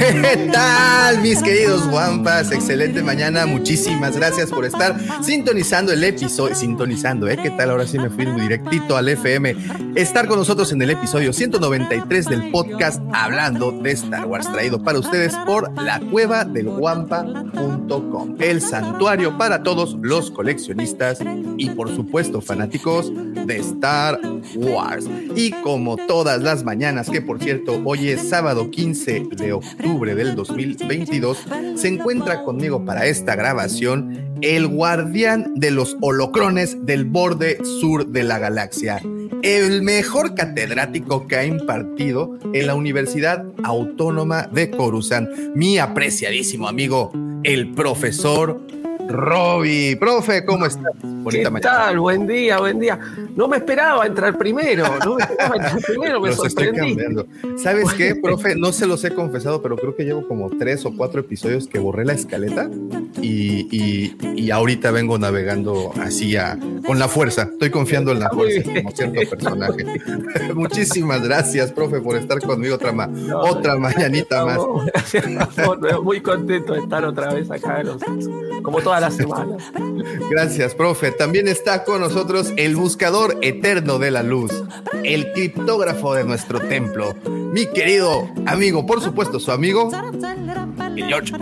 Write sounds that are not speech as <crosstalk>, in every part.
¿Qué tal, mis queridos guampas? Excelente mañana. Muchísimas gracias por estar sintonizando el episodio. Sintonizando, ¿eh? ¿Qué tal? Ahora sí me fui directito al FM. Estar con nosotros en el episodio 193 del podcast Hablando de Star Wars, traído para ustedes por la cueva del guampa.com, el santuario para todos los coleccionistas y, por supuesto, fanáticos de Star Wars. Y como todas las mañanas, que por cierto, hoy es sábado 15 de octubre del 2022, se encuentra conmigo para esta grabación el guardián de los holocrones del borde sur de la galaxia, el mejor catedrático que ha impartido en la Universidad Autónoma de Coruscant, mi apreciadísimo amigo, el profesor Roby. Profe, ¿cómo estás? Bonita ¿Qué tal? Buen día, buen día. No me esperaba entrar primero, no me esperaba entrar primero, me Los estoy sorprendí. cambiando. ¿Sabes qué, profe? No se los he confesado, pero creo que llevo como tres o cuatro episodios que borré la escaleta y, y- y ahorita vengo navegando así a- con la fuerza. Estoy confiando en la fuerza como cierto personaje. <laughs> Muchísimas gracias, profe, por estar conmigo otra, ma- No, otra mañanita más. <laughs> Muy contento de estar otra vez acá, como todas las semanas. Gracias, profe. También está con nosotros el buscador eterno de la luz, el criptógrafo de nuestro templo, mi querido amigo, por supuesto, su amigo, el George.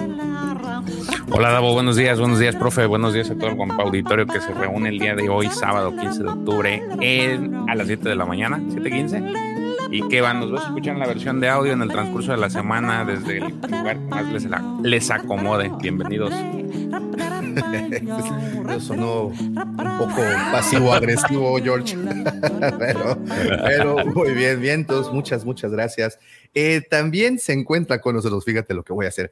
Hola Davo, buenos días, buenos días, profe, buenos días a todo el compa auditorio que se reúne el día de hoy, sábado 15 de octubre, en- a las 7 de la mañana, 7.15. Y que van, nos vas a escuchar en la versión de audio en el transcurso de la semana desde el lugar que más les, les acomode. Bienvenidos. <laughs> Eso sonó un poco pasivo-agresivo, <laughs> George. <laughs> pero, pero muy bien, vientos, muchas, muchas gracias. Eh, también se encuentra con nosotros, fíjate lo que voy a hacer.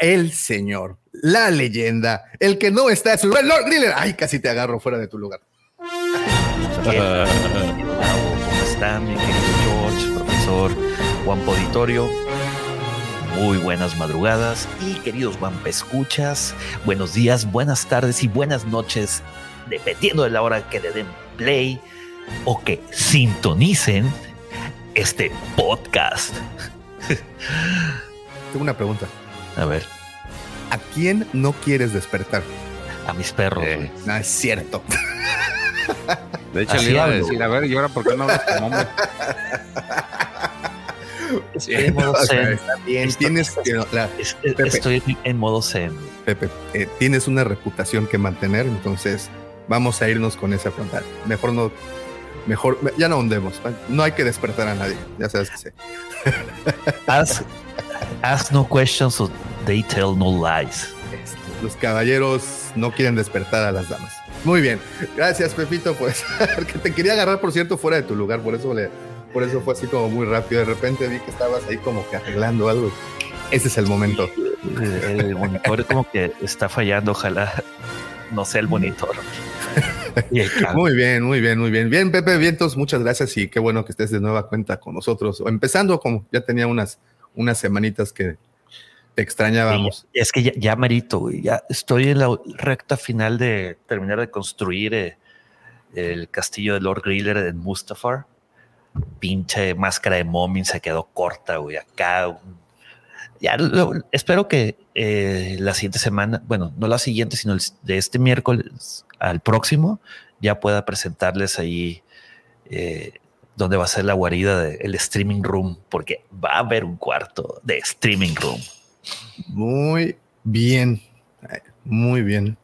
El señor, la leyenda, el que no está en su lugar, Lord Griller. Ay, casi te agarro fuera de tu lugar. ¿cómo están, mi querido George, profesor Juan Poditorio? Muy buenas madrugadas y queridos Wampa escuchas, buenos días, buenas tardes y buenas noches, dependiendo de la hora que le den play o que sintonicen este podcast. <laughs> Tengo una pregunta. A ver, ¿A quién no quieres despertar? a mis perros. güey. No es cierto. De hecho, Así le iba a decir, a ver, ¿y ahora por qué no hablas como hombre? <laughs> Estoy en modo <laughs> zen. tienes. Estoy en modo zen. Pepe, eh, tienes una reputación que mantener, entonces vamos a irnos con esa frontal. Mejor no, mejor, ya no hundemos, no hay que despertar a nadie, ya sabes que sé. Ask, ask no questions or they tell no lies. Este, Los caballeros no quieren despertar a las damas. Muy bien, gracias Pepito, pues, <laughs> que te quería agarrar, por cierto, fuera de tu lugar, por eso le, por eso fue así como muy rápido. De repente vi que estabas ahí como que arreglando algo. Ese es el momento. El, el monitor como que está fallando, ojalá no sea el monitor. <laughs> Muy bien, muy bien, muy bien. Bien, Pepe Vientos, muchas gracias y qué bueno que estés de nueva cuenta con nosotros. Empezando como ya tenía unas, unas semanitas que te extrañábamos. Es que ya, ya merito, güey, ya estoy en la recta final de terminar de construir eh, el castillo de Lord Griller en Mustafar. Pinche máscara de Momin se quedó corta, güey. Acá ya espero que eh, la siguiente semana, bueno, no la siguiente, sino de este miércoles al próximo, ya pueda presentarles ahí eh, donde va a ser la guarida del streaming room, porque va a haber un cuarto de streaming room. Muy bien, muy bien.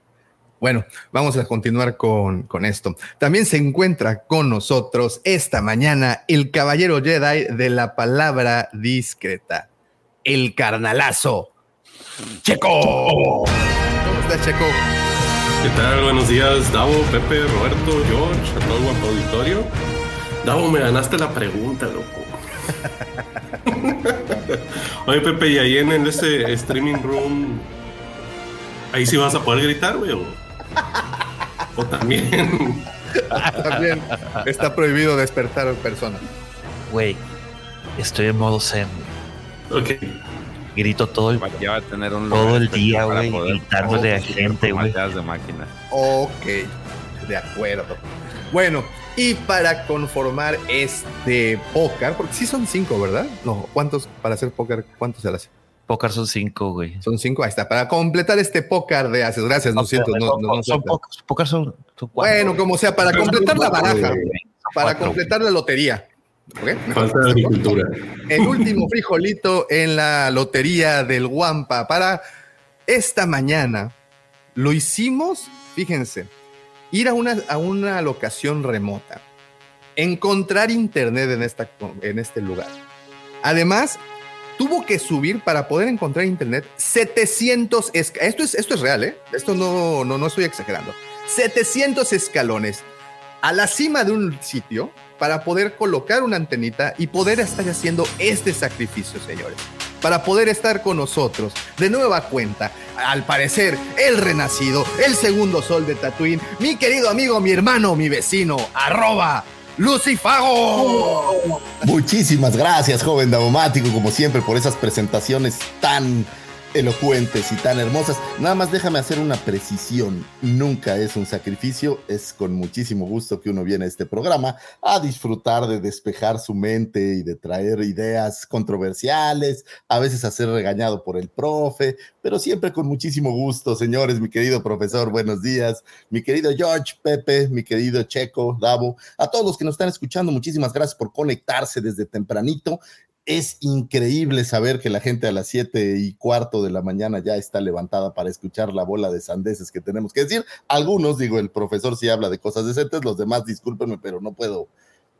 Bueno, vamos a continuar con, con esto. También se encuentra con nosotros esta mañana el caballero Jedi de la palabra discreta, el carnalazo, Checo. ¿Cómo está Checo? ¿Qué tal? Buenos días, Davo, Pepe, Roberto, George, a todo el guapo auditorio. Davo, me ganaste la pregunta, loco. <laughs> Oye, Pepe, y ahí en el este streaming room, ahí sí vas a poder gritar, güey. O, también. <laughs> También está prohibido despertar a personas. Güey, estoy en modo zen. ok. Grito todo el, Ya va a tener un todo el día, güey, gritándole a gente, güey. matadas de máquina. Ok, de acuerdo. Bueno, y para conformar este póker, porque sí son cinco, ¿verdad? No, ¿cuántos para hacer póker? ¿Cuántos se hace? Pócar son cinco, güey. Son cinco, ahí está. Para completar este póker de haces, gracias, no siento, no, no, no son pocos. Pócar son, son cuatro. Bueno, como sea, para completar la baraja, para cuatro, completar la lotería. ¿Ok? Falta de agricultura. el último frijolito en la lotería del Guampa para esta mañana. Lo hicimos, fíjense, ir a una, a una locación remota, encontrar internet en, esta, en este lugar. Además, tuvo que subir para poder encontrar internet 700 esca- esto es esto es real, ¿eh? Esto no no no estoy exagerando. 700 escalones a la cima de un sitio para poder colocar una antenita y poder estar haciendo este sacrificio, señores. Para poder estar con nosotros de nueva cuenta, al parecer, el renacido, el segundo sol de Tatooine, mi querido amigo, mi hermano, mi vecino, arroba Lucifago. Muchísimas gracias, joven Davomático, como siempre, por esas presentaciones tan elocuentes y tan hermosas. Nada más déjame hacer una precisión. Nunca es un sacrificio, es con muchísimo gusto que uno viene a este programa a disfrutar de despejar su mente y de traer ideas controversiales, a veces a ser regañado por el profe, pero siempre con muchísimo gusto, señores, mi querido profesor, buenos días, mi querido George, Pepe, mi querido Checo, Davo, a todos los que nos están escuchando, muchísimas gracias por conectarse desde tempranito. Es increíble saber que la gente a las siete y cuarto de la mañana ya está levantada para escuchar la bola de sandeces que tenemos que decir. Algunos, digo, el profesor sí habla de cosas decentes, los demás, discúlpenme, pero no puedo,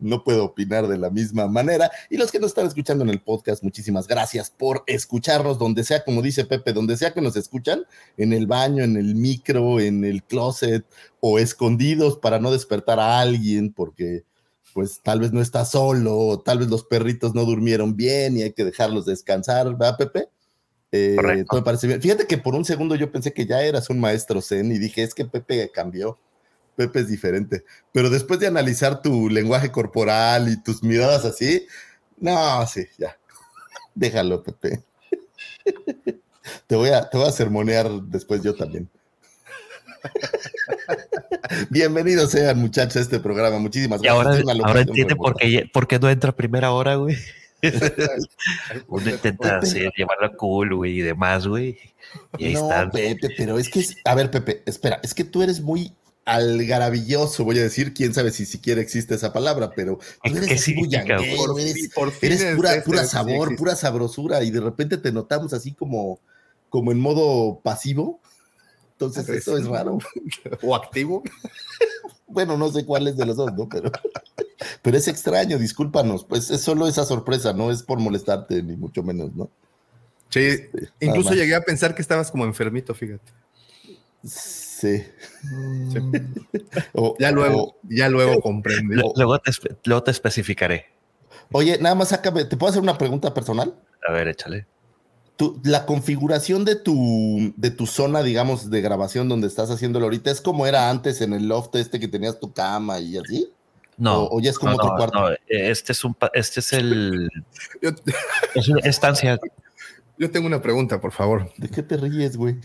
no puedo opinar de la misma manera. Y los que nos están escuchando en el podcast, muchísimas gracias por escucharnos donde sea, como dice Pepe, donde sea que nos escuchan, en el baño, en el micro, en el closet o escondidos para no despertar a alguien, porque pues tal vez no está solo, o tal vez los perritos no durmieron bien y hay que dejarlos descansar, ¿verdad, Pepe? Eh, Correcto. me parece bien. Fíjate que por un segundo yo pensé que ya eras un maestro zen y dije, es que Pepe cambió. Pepe es diferente. Pero después de analizar tu lenguaje corporal y tus miradas así, no, sí, ya. <laughs> Déjalo, Pepe. <laughs> Te voy a, te voy a sermonear después yo también. Bienvenidos sean, muchachos, a este programa. Muchísimas Y ahora, gracias. Ahora locación entiende por qué, por qué no entra a primera hora, güey. <laughs> Uno intenta hacer, llevarla cool, güey, y demás, güey. Y ahí no, están. Pepe, pero es que, es- a ver, Pepe, espera, es que tú eres muy algarabilloso, voy a decir, quién sabe si siquiera existe esa palabra, pero tú ¿Qué- eres muy Por eres, fin- por fin eres es- pura, este pura sí sabor, pura sabrosura, y de repente te notamos así como, como en modo pasivo. Entonces, eso es raro. <laughs> o activo. <laughs> Bueno, no sé cuál es de los dos, ¿no? Pero, <laughs> pero es extraño, discúlpanos. Pues es solo esa sorpresa, no es por molestarte, ni mucho menos, ¿no? Sí, incluso más. llegué a pensar que estabas como enfermito, fíjate. Sí. Sí. O- Ya luego, o- ya luego comprendí. Lu- Luego te, luego te especificaré. oye, nada más sácame, ¿te puedo hacer una pregunta personal? A ver, échale. Tu- la configuración de tu, de tu zona, digamos, de grabación donde estás haciéndolo ahorita, ¿es como era antes en el loft este que tenías tu cama y así? No. O- o ya es como no, otro no, cuarto. no, Este es un, este es el, Yo, <laughs> es una estancia. yo tengo una pregunta, por favor. ¿De qué te ríes, güey?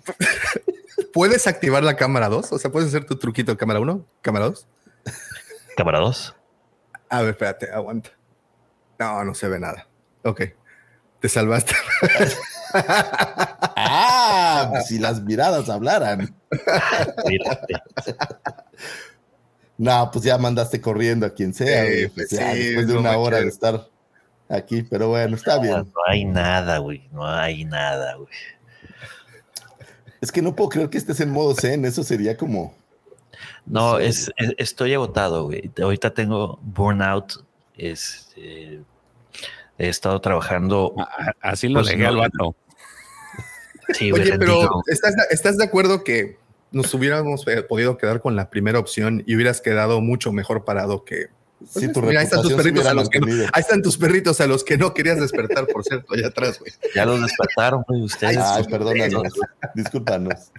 <laughs> ¿Puedes activar la cámara 2? O sea, ¿puedes hacer tu truquito de cámara 1, cámara 2? Cámara 2. A ver, espérate, aguanta. No, no se ve nada. Ok. Te salvaste. <laughs> <laughs> Ah, pues si las miradas hablaran. No, pues ya mandaste corriendo a quien sea, Sí, güey, pues pues ya, sí, después de no una hora de estar aquí, pero bueno, está No, bien. no hay nada, güey. No hay nada, güey. Es que no puedo creer que estés en modo zen, eso sería como... No, Sí. es, es- estoy agotado, güey. Ahorita tengo burnout. Es, eh, he estado trabajando. A- Así lo Pues dejé no. al vato. Sí, Oye, pero. ¿estás, ¿estás de acuerdo que nos hubiéramos eh, podido quedar con la primera opción y hubieras quedado mucho mejor parado que... pues, Sí, tu mira, ahí están tus perritos a los que no, mantenido. ahí están tus perritos a los que no querías despertar, por cierto, allá atrás, güey. Ya los despertaron, güey, ustedes. Ay, perdónanos. Discúlpanos.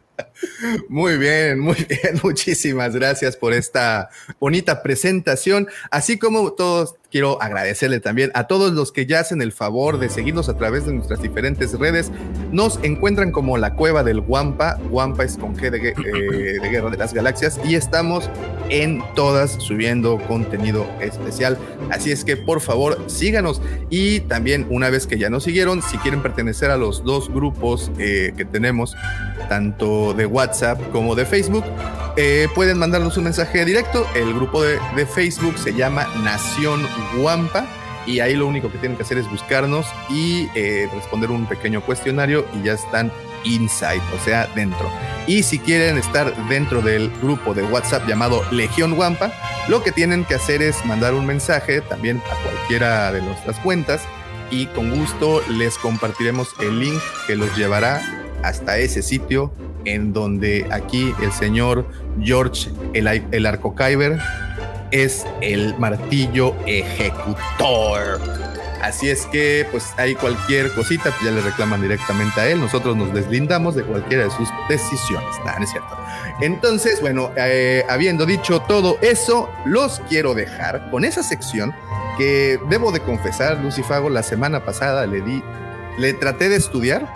Muy bien, muy bien. <laughs> Muchísimas gracias por esta bonita presentación. Así como todos, quiero agradecerle también a todos los que ya hacen el favor de seguirnos a través de nuestras diferentes redes. Nos encuentran como la cueva del Guampa. Guampa es con G de, eh, Guerra de las Galaxias. Y estamos en todas subiendo contenido especial. Así es que por favor síganos. Y también una vez que ya nos siguieron, si quieren pertenecer a los dos grupos eh, que tenemos, tanto de WhatsApp como de Facebook, eh, pueden mandarnos un mensaje directo. El grupo de, de Facebook se llama Nación Guampa. Y ahí lo único que tienen que hacer es buscarnos y eh, responder un pequeño cuestionario y ya están inside, o sea, dentro. Y si quieren estar dentro del grupo de WhatsApp llamado Legión Guampa, lo que tienen que hacer es mandar un mensaje también a cualquiera de nuestras cuentas y con gusto les compartiremos el link que los llevará hasta ese sitio en donde aquí el señor George el, el Arcocaiber es el martillo ejecutor. Así es que, pues hay cualquier cosita, pues ya le reclaman directamente a él. Nosotros nos deslindamos de cualquiera de sus decisiones. Nah, no es cierto. Entonces, bueno, eh, habiendo dicho todo eso, los quiero dejar con esa sección que debo de confesar, Lucifago, la semana pasada le di, le traté de estudiar,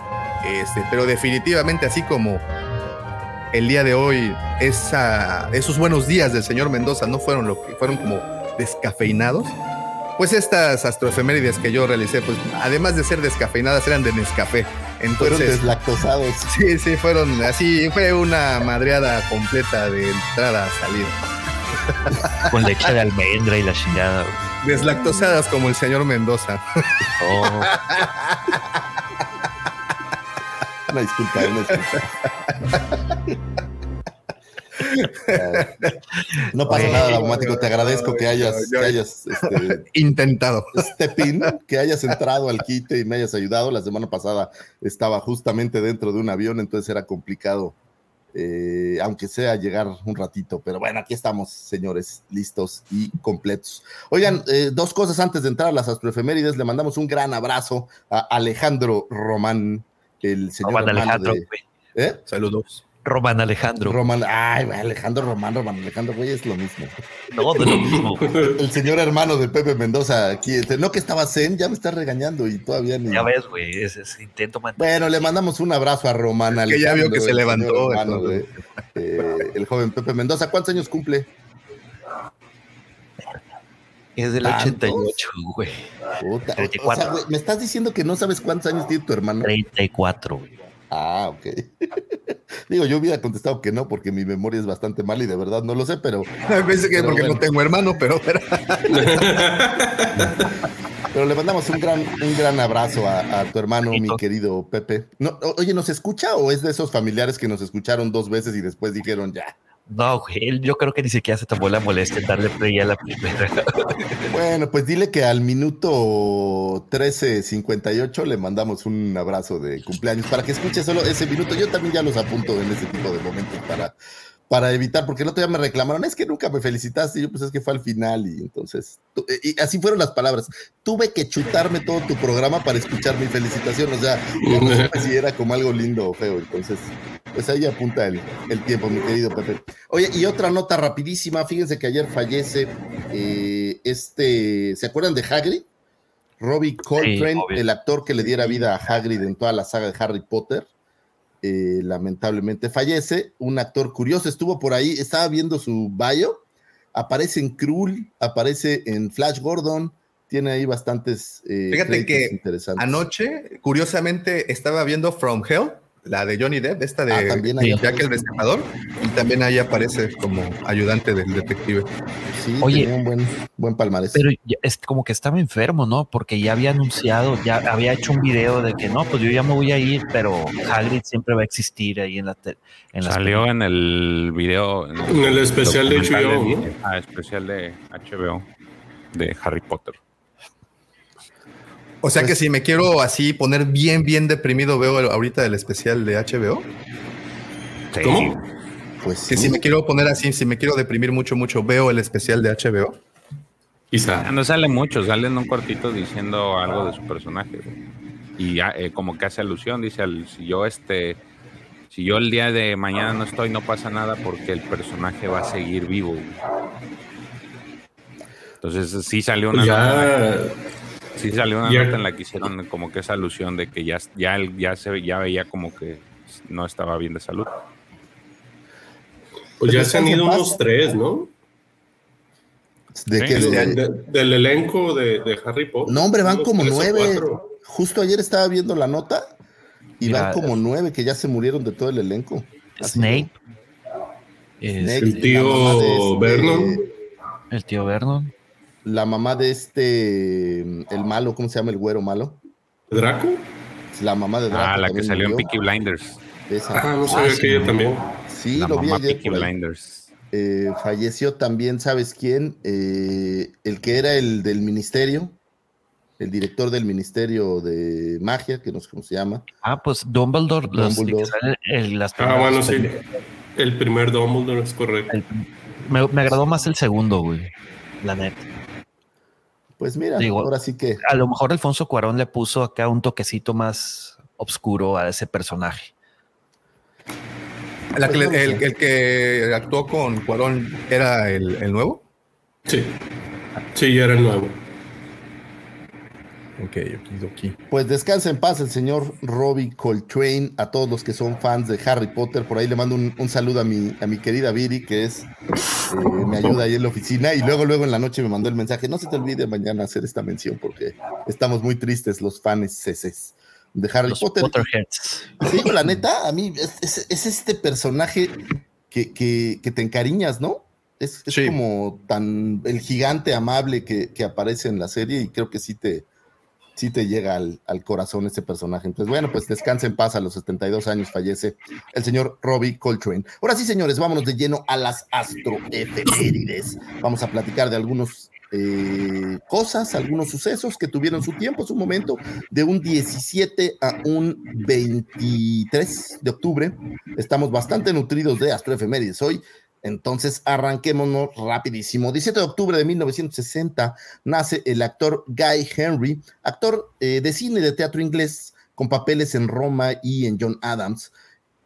este, pero definitivamente así como el día de hoy, esa, esos buenos días del señor Mendoza no fueron lo que fueron como descafeinados. Pues estas astroefemérides que yo realicé, pues además de ser descafeinadas, eran de Nescafé. Fueron Entonces, deslactosados. <laughs> sí, sí, fueron así, fue una madreada completa de entrada a salida. <laughs> Con leche de almendra y la chingada. Deslactosadas como el señor Mendoza. Oh, <laughs> Una disculpa, una disculpa. <laughs> No pasa nada, Daumático. Te agradezco que hayas, que hayas este, <laughs> Intentado. step in, que hayas entrado al quite y me hayas ayudado. La semana pasada estaba justamente dentro de un avión, entonces era complicado, eh, aunque sea llegar un ratito. Pero bueno, aquí estamos, señores, listos y completos. Oigan, eh, dos cosas antes de entrar a las astroefemérides. Le mandamos un gran abrazo a Alejandro Román, el señor Román hermano Alejandro, de- güey. ¿Eh? Saludos. Román Alejandro. Román, ay, güey, Alejandro Román, Román Alejandro, güey, es lo mismo. No, de lo mismo. El señor hermano de Pepe Mendoza, aquí, este, no que estaba Zen, ya me está regañando y todavía ni. Ya ves, güey, ese, ese intento man- Bueno, le mandamos un abrazo a Román que ya vio que se levantó, hermano de, eh, el joven Pepe Mendoza. ¿Cuántos años cumple? Es del ¿Tantos? 88, güey. Puta, o- o 34. sea, güey, me estás diciendo que no sabes cuántos años tiene tu hermano. 34, güey. Ah, ok. <laughs> Digo, yo hubiera contestado que no, porque mi memoria es bastante mala y de verdad no lo sé, pero, Pensé que Pero porque bueno. no tengo hermano, pero, pero <laughs> pero le mandamos un gran, un gran abrazo a, a tu hermano, mi querido Pepe. No, oye, ¿nos escucha o es de esos familiares que nos escucharon dos veces y después dijeron ya? No, güey, él yo creo que ni siquiera se tomó la molestia en darle play a la primera. <laughs> Bueno, pues dile que al minuto 13.58 le mandamos un abrazo de cumpleaños para que escuche solo ese minuto. Yo también ya los apunto en ese tipo de momentos para, para evitar, porque el otro día me reclamaron, es que nunca me felicitaste, y yo pues es que fue al final y entonces, tu- y así fueron las palabras. Tuve que chutarme todo tu programa para escuchar mi felicitación, o sea, si era como algo lindo o feo, entonces, pues ahí apunta el, el tiempo, mi querido Pepe. Oye, y otra nota rapidísima, fíjense que ayer fallece eh, este, ¿se acuerdan de Hagrid? Robbie Coltrane, el actor que le diera vida a Hagrid en toda la saga de Harry Potter, eh, lamentablemente fallece. Un actor curioso estuvo por ahí, estaba viendo su bio, aparece en Krull, aparece en Flash Gordon, tiene ahí bastantes eh, Fíjate que interesantes. anoche, curiosamente, estaba viendo From Hell, la de Johnny Depp, esta de Ah, también Jack el Destripador, y también ahí aparece como ayudante del detective. Sí, Oye. tenía un buen, buen palmarés. Pero es como que estaba enfermo, ¿no? Porque ya había anunciado, ya había hecho un video de que no, pues yo ya me voy a ir, pero Hagrid siempre va a existir ahí en la te- en las Salió en el video. En En el especial de HBO, ¿no? Ah, especial de HBO de Harry Potter. O sea que Pues- si me quiero así poner bien, bien deprimido, veo el- ahorita el especial de HBO. Sí. ¿Cómo? Pues Que sí. si me quiero poner así, si me quiero deprimir mucho, mucho, veo el especial de HBO. Quizá. Ah, No sale mucho, sale en un cortito diciendo algo de su personaje. güey. Y ya, eh, como que hace alusión, dice, al- si yo este, si yo el día de mañana no estoy, no pasa nada porque el personaje va a seguir vivo. güey. Entonces sí salió una Pues ya. Sí salió una nota en la que hicieron como que esa alusión de que ya, ya, ya se ya veía como que no estaba bien de salud. Pues ya se han ido unos tres, ¿no? ¿De Sí. De- del elenco de, de Harry Potter. No, hombre, van como nueve. Justo ayer estaba viendo la nota y Mira, van como nueve que ya se murieron de todo el elenco. Snape. Snape, El tío este- Vernon. el tío Vernon. La mamá de este, el malo, ¿cómo se llama el güero malo? ¿Draco? La mamá de Draco Ah, la que salió en. Peaky Blinders. Esa. Ah, no sabía sí, que ella también. Sí, la lo vi mamá ayer Peaky por ahí. Blinders. Eh, falleció también, ¿sabes quién? Eh, el que era el del ministerio, el director del ministerio de magia, que no sé cómo se llama. Ah, pues Dumbledore. en las Ah, bueno, sí. El primer Dumbledore es correcto. El- me, me agradó más el segundo, güey. La neta. Pues mira, Digo, ahora sí que A lo mejor Alfonso Cuarón le puso acá un toquecito más oscuro a ese personaje. La que le- Pues el, que actuó con Cuarón era el, el nuevo. Sí. Sí, era el nuevo. Ok, aquí. Pues descansa en paz el señor Robbie Coltrane, a todos los que son fans de Harry Potter. Por ahí le mando un, un saludo a mi, a mi querida Viri, que es eh, me ayuda ahí en la oficina. Y luego, luego en la noche me mandó el mensaje. No se te olvide mañana hacer esta mención, porque estamos muy tristes los fans ceses de Harry Los Potter. Potterheads. Digo, la neta, a mí es, es- es este personaje que, que- que te encariñas, ¿no? Es, es Sí. como tan el gigante amable que, que aparece en la serie y creo que sí te, sí te llega al, al corazón este personaje. Entonces, bueno, pues descansa en paz. A los 72 años fallece el señor Robbie Coltrane. Ahora sí, señores, vámonos de lleno a las astroefemérides. Vamos a platicar de algunos eh, cosas, algunos sucesos que tuvieron su tiempo, su momento, de un 17 a un 23 de octubre. Estamos bastante nutridos de astroefemérides hoy. Entonces, arranquémonos rapidísimo. 17 de octubre de 1960 nace el actor Guy Henry, actor eh, de cine y de teatro inglés, con papeles en Roma y en John Adams.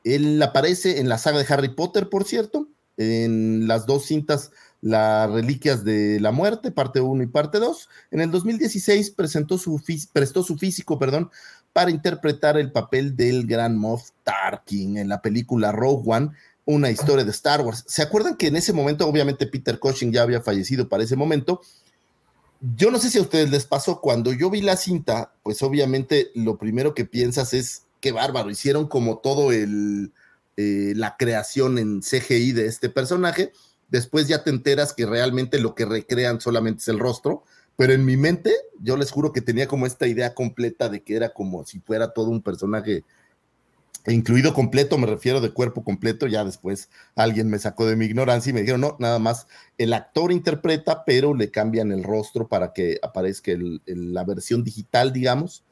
Él aparece en la saga de Harry Potter, por cierto, en las dos cintas Las Reliquias de la Muerte, parte 1 y parte 2. En el 2016 presentó su prestó su físico perdón, para interpretar el papel del gran Moff Tarkin en la película Rogue One, una historia de Star Wars. ¿Se acuerdan que en ese momento, obviamente, Peter Cushing ya había fallecido para ese momento? Yo no sé si a ustedes les pasó, cuando yo vi la cinta, pues obviamente lo primero que piensas es, qué bárbaro, hicieron como todo el, eh, la creación en CGI de este personaje, después ya te enteras que realmente lo que recrean solamente es el rostro, pero en mi mente yo les juro que tenía como esta idea completa de que era como si fuera todo un personaje incluido completo, me refiero de cuerpo completo, ya después alguien me sacó de mi ignorancia y me dijeron, no, nada más el actor interpreta, pero le cambian el rostro para que aparezca la versión digital, digamos,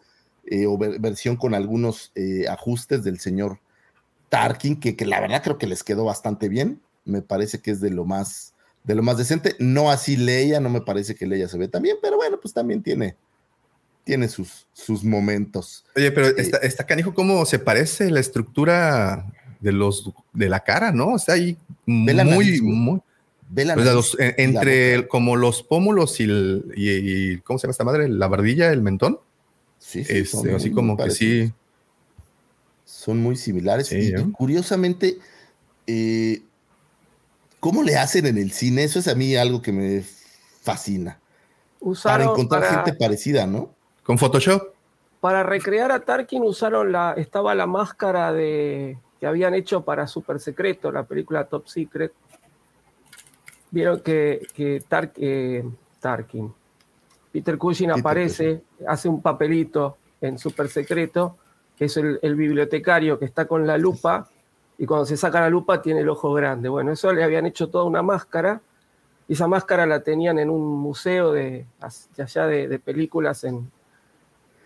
eh, o ver- versión con algunos eh, ajustes del señor Tarkin, que, que la verdad creo que les quedó bastante bien, me parece que es de lo más, de lo más decente, no así Leia, no me parece que Leia se ve tan bien, pero bueno, pues también tiene, tiene sus, sus momentos. Oye, pero está, está canijo cómo se parece la estructura de los de la cara, ¿no? Está ahí muy, nariz, muy. Ve la o sea, nariz los- en- y la entre el- como los pómulos y, el, y, y- ¿cómo se llama esta madre? La bardilla, el mentón. Sí, sí, Este, son así muy como que sí. Son muy similares. Sí, y, curiosamente, eh, ¿cómo le hacen en el cine? Eso es a mí algo que me fascina. Para encontrar para, gente parecida, ¿no? Con Photoshop. para recrear a Tarkin usaron la, estaba la máscara de que habían hecho para Super Secreto, la película Top Secret. Vieron que, que Tar- eh, Tarkin, Peter Cushing Peter aparece, hace un papelito en Super Secreto, que es el, el bibliotecario que está con la lupa, y cuando se saca la lupa tiene el ojo grande. Bueno, eso le habían hecho toda una máscara, y esa máscara la tenían en un museo de, de allá de, de películas en,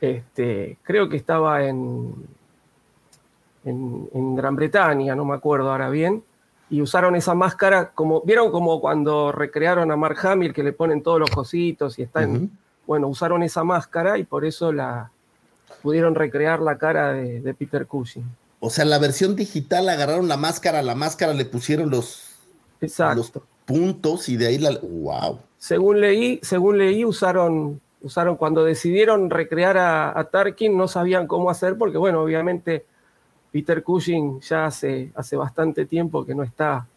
Este, creo que estaba en, en, en Gran Bretaña, no me acuerdo ahora bien, y usaron esa máscara como, ¿vieron como cuando recrearon a Mark Hamill que le ponen todos los cositos y están, bueno, usaron esa máscara y por eso la pudieron recrear la cara de, de Peter Cushing. O sea, en la versión digital agarraron la máscara, la máscara le pusieron los, Exacto. los puntos y de ahí la. ¡Wow! Según leí, según leí, usaron, usaron cuando decidieron recrear a, a Tarkin, no sabían cómo hacer, porque bueno, obviamente Peter Cushing ya hace, hace bastante tiempo que no está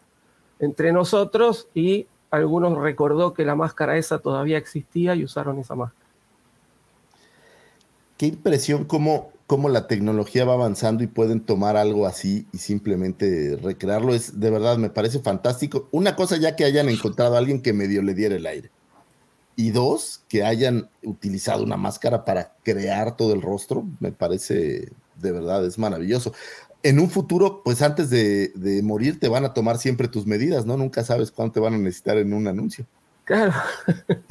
entre nosotros y algunos recordó que la máscara esa todavía existía y usaron esa máscara. Qué impresión cómo, cómo la tecnología va avanzando y pueden tomar algo así y simplemente recrearlo. Es de verdad, me parece fantástico. Una cosa ya que hayan encontrado a alguien que medio le diera el aire. Y dos, que hayan utilizado una máscara para crear todo el rostro, me parece de verdad, es maravilloso. En un futuro, pues antes de, de morir, te van a tomar siempre tus medidas, ¿no? Nunca sabes cuánto te van a necesitar en un anuncio. Claro. <laughs>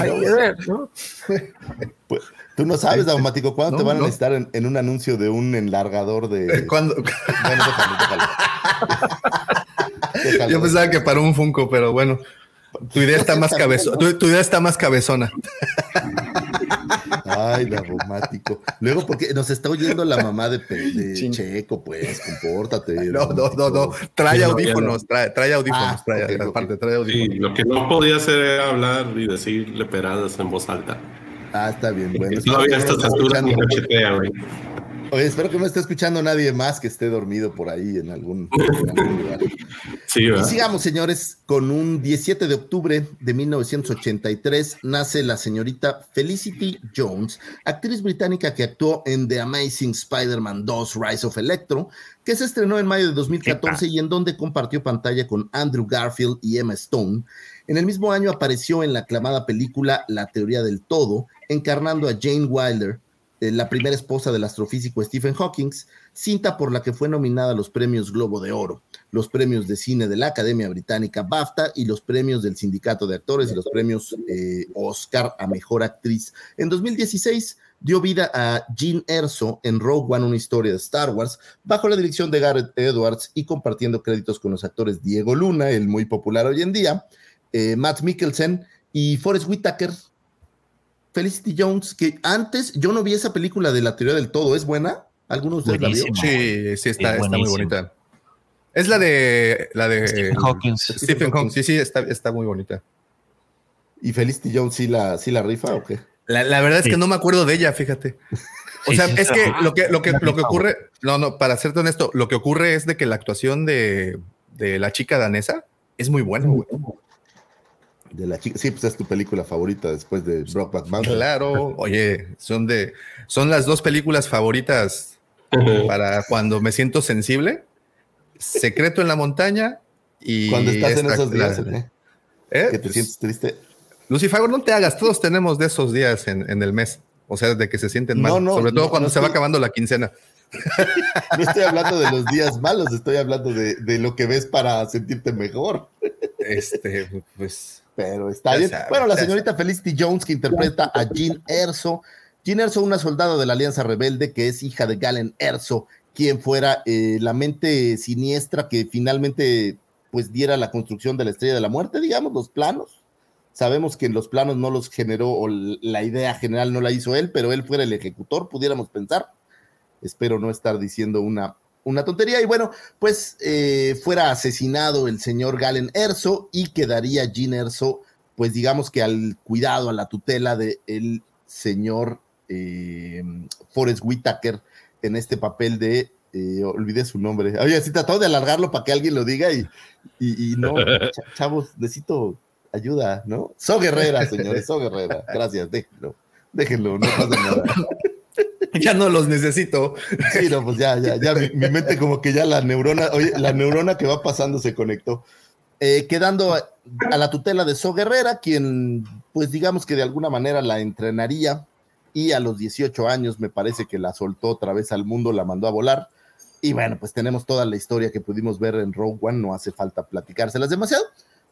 Hay que ver, ¿no? <laughs> Pues, Tú no sabes, Este, Daumático, cuándo te no, van a no. necesitar en, en un anuncio de un enlargador de. Cuando- Bueno, déjalo, déjalo. Déjalo. <laughs> Yo pensaba que para un Funko, pero bueno. Tu idea está más cabezona. Tu, tu idea está más cabezona. Ay, Daumático. Luego, porque nos está oyendo la mamá de, de. Checo, pues, compórtate. No, no, no, no. Trae audífonos, trae, trae audífonos, Ah, trae, trae Sí, audífonos. lo que no podía hacer era hablar y decirle peradas en voz alta. Ah, está bien, bueno. Todavía a estas alturas ni cachetea, güey. Oye, espero que no esté escuchando nadie más que esté dormido por ahí en algún, en algún lugar. <laughs> Sí, Y sigamos, señores, con un 17 de octubre de 1983 nace la señorita Felicity Jones, actriz británica que actuó en The Amazing Spider-Man 2 Rise of Electro, que se estrenó en mayo de 2014 y en donde compartió pantalla con Andrew Garfield y Emma Stone. En el mismo año apareció en la aclamada película La teoría del todo, encarnando a Jane Wilder, eh, la primera esposa del astrofísico Stephen Hawking, cinta por la que fue nominada a los premios Globo de Oro los premios de cine de la Academia Británica BAFTA y los premios del Sindicato de Actores y los premios eh, Oscar a Mejor Actriz. En 2016 dio vida a Jean Erso en Rogue One, una historia de Star Wars, bajo la dirección de Gareth Edwards y compartiendo créditos con los actores Diego Luna, el muy popular hoy en día, eh, Matt Mikkelsen y Forrest Whitaker. Felicity Jones, que antes yo no vi esa película de la teoría del todo, ¿es buena? ¿Alguno de ustedes la vio? Sí, sí, está, Es está muy bonita. Es la de la de Stephen Hawking. Stephen Hawking. Sí, sí, está, está muy bonita. ¿Y Felicity Jones sí la, sí la rifa o qué? La, la verdad es Sí. que no me acuerdo de ella, fíjate. O Sí, sea, sí, es que lo que, lo que, lo que ocurre, no, no, para serte honesto, lo que ocurre es de que la actuación de, de la chica danesa es muy buena, güey. De la chica. Sí, pues es tu película favorita después de Brokeback Mountain. Claro, oye, son de, son las dos películas favoritas para cuando me siento sensible. Secreto en la montaña y Cuando estás en esos días, la- ¿o qué? ¿Eh? que te Pues, sientes triste. Lucifago, no te hagas, todos tenemos de esos días en, en el mes. O sea, de que se sienten mal, No, no, sobre todo no, cuando no se va acabando la quincena. <laughs> No estoy hablando de los días malos, estoy hablando de, de lo que ves para sentirte mejor. Este, pues, Pero está bien. bueno, la señorita Felicity Jones que interpreta a Jean Erso. Jean Erso, una soldada de la Alianza Rebelde que es hija de Galen Erso, quien fuera eh, la mente siniestra que finalmente pues diera la construcción de la Estrella de la Muerte, digamos, los planos. Sabemos que los planos no los generó o la idea general no la hizo él, pero él fuera el ejecutor, pudiéramos pensar. Espero no estar diciendo una, una tontería. Y bueno, pues eh, fuera asesinado el señor Galen Erso y quedaría Jean Erso, pues digamos que al cuidado, a la tutela del el señor eh, Forrest Whitaker en este papel de, eh, olvidé su nombre. Oye, sí trató de alargarlo para que alguien lo diga y, y, y no, <laughs> cha- chavos, necesito ayuda, ¿no? So Guerrera, señores, So Guerrera. Gracias, déjenlo, déjenlo, no pasa nada. <laughs> <laughs> ya no los necesito. Sí, no, pues ya, ya, ya, mi, mi mente como que ya la neurona, oye, la neurona que va pasando se conectó. Eh, quedando a, a la tutela de So Guerrera, quien, pues digamos que de alguna manera la entrenaría y a los 18 años me parece que la soltó otra vez al mundo, la mandó a volar. Y bueno, pues tenemos toda la historia que pudimos ver en Rogue One, no hace falta platicárselas demasiado.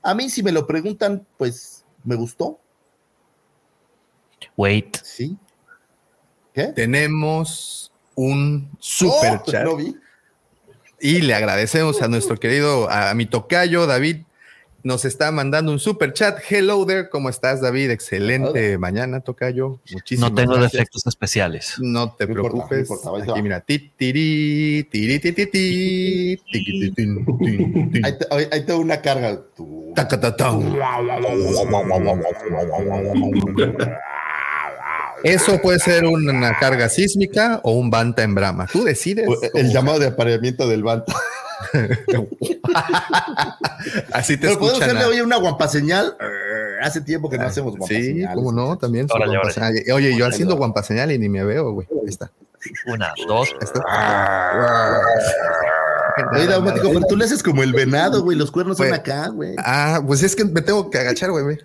A mí, si me lo preguntan, pues me gustó, Wait, sí. Tenemos un super Oh, chat. no vi. Y le agradecemos a nuestro querido, a mi tocayo David. Nos está mandando un super chat. Hello there, ¿cómo estás, David? Excelente mañana, tocayo. Muchísimas No tengo gracias. defectos especiales. No te No importa, no preocupes. importa, Aquí mira, ti, tiri, tiri, ahí tengo una carga. Eso puede ser una carga sísmica o un banta en brama. Tú decides. El cómo- llamado de apareamiento del banta. <laughs> Así te Pero podemos hacerle a- hoy una guampa señal. Hace tiempo que no hacemos guampa Sí, cómo no, también. órale. señal. Oye, yo haciendo órale. guampa señal y ni me veo, güey. Ahí está. Una, dos. Ahí está. Oye, Daumático, pero tú le haces como el venado, güey. Los cuernos son acá, güey. Ah, pues es que me tengo que agachar, güey, güey,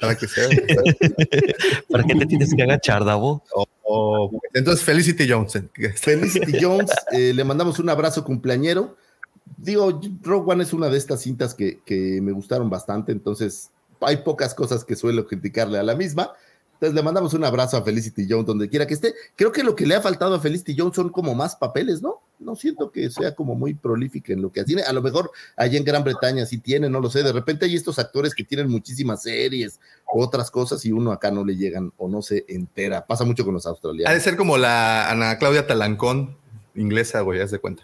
para que sea. <laughs> ¿Para qué te tienes que agachar, Davo? Oh, entonces, Felicity Jones. Felicity Jones, eh, le mandamos un abrazo cumpleañero. Digo, Rogue One es una de estas cintas que, que me gustaron bastante, entonces hay pocas cosas que suelo criticarle a la misma. Entonces le mandamos un abrazo a Felicity Jones donde quiera que esté. Creo que lo que le ha faltado a Felicity Jones son como más papeles, ¿no? No siento que sea como muy prolífica en lo que tiene. A lo mejor allá en Gran Bretaña sí tiene, no lo sé. De repente hay estos actores que tienen muchísimas series otras cosas y uno acá no le llegan o no se entera. Pasa mucho con los Ha australianos. de ser como la Ana Claudia Talancón inglesa, güey, haz de cuenta.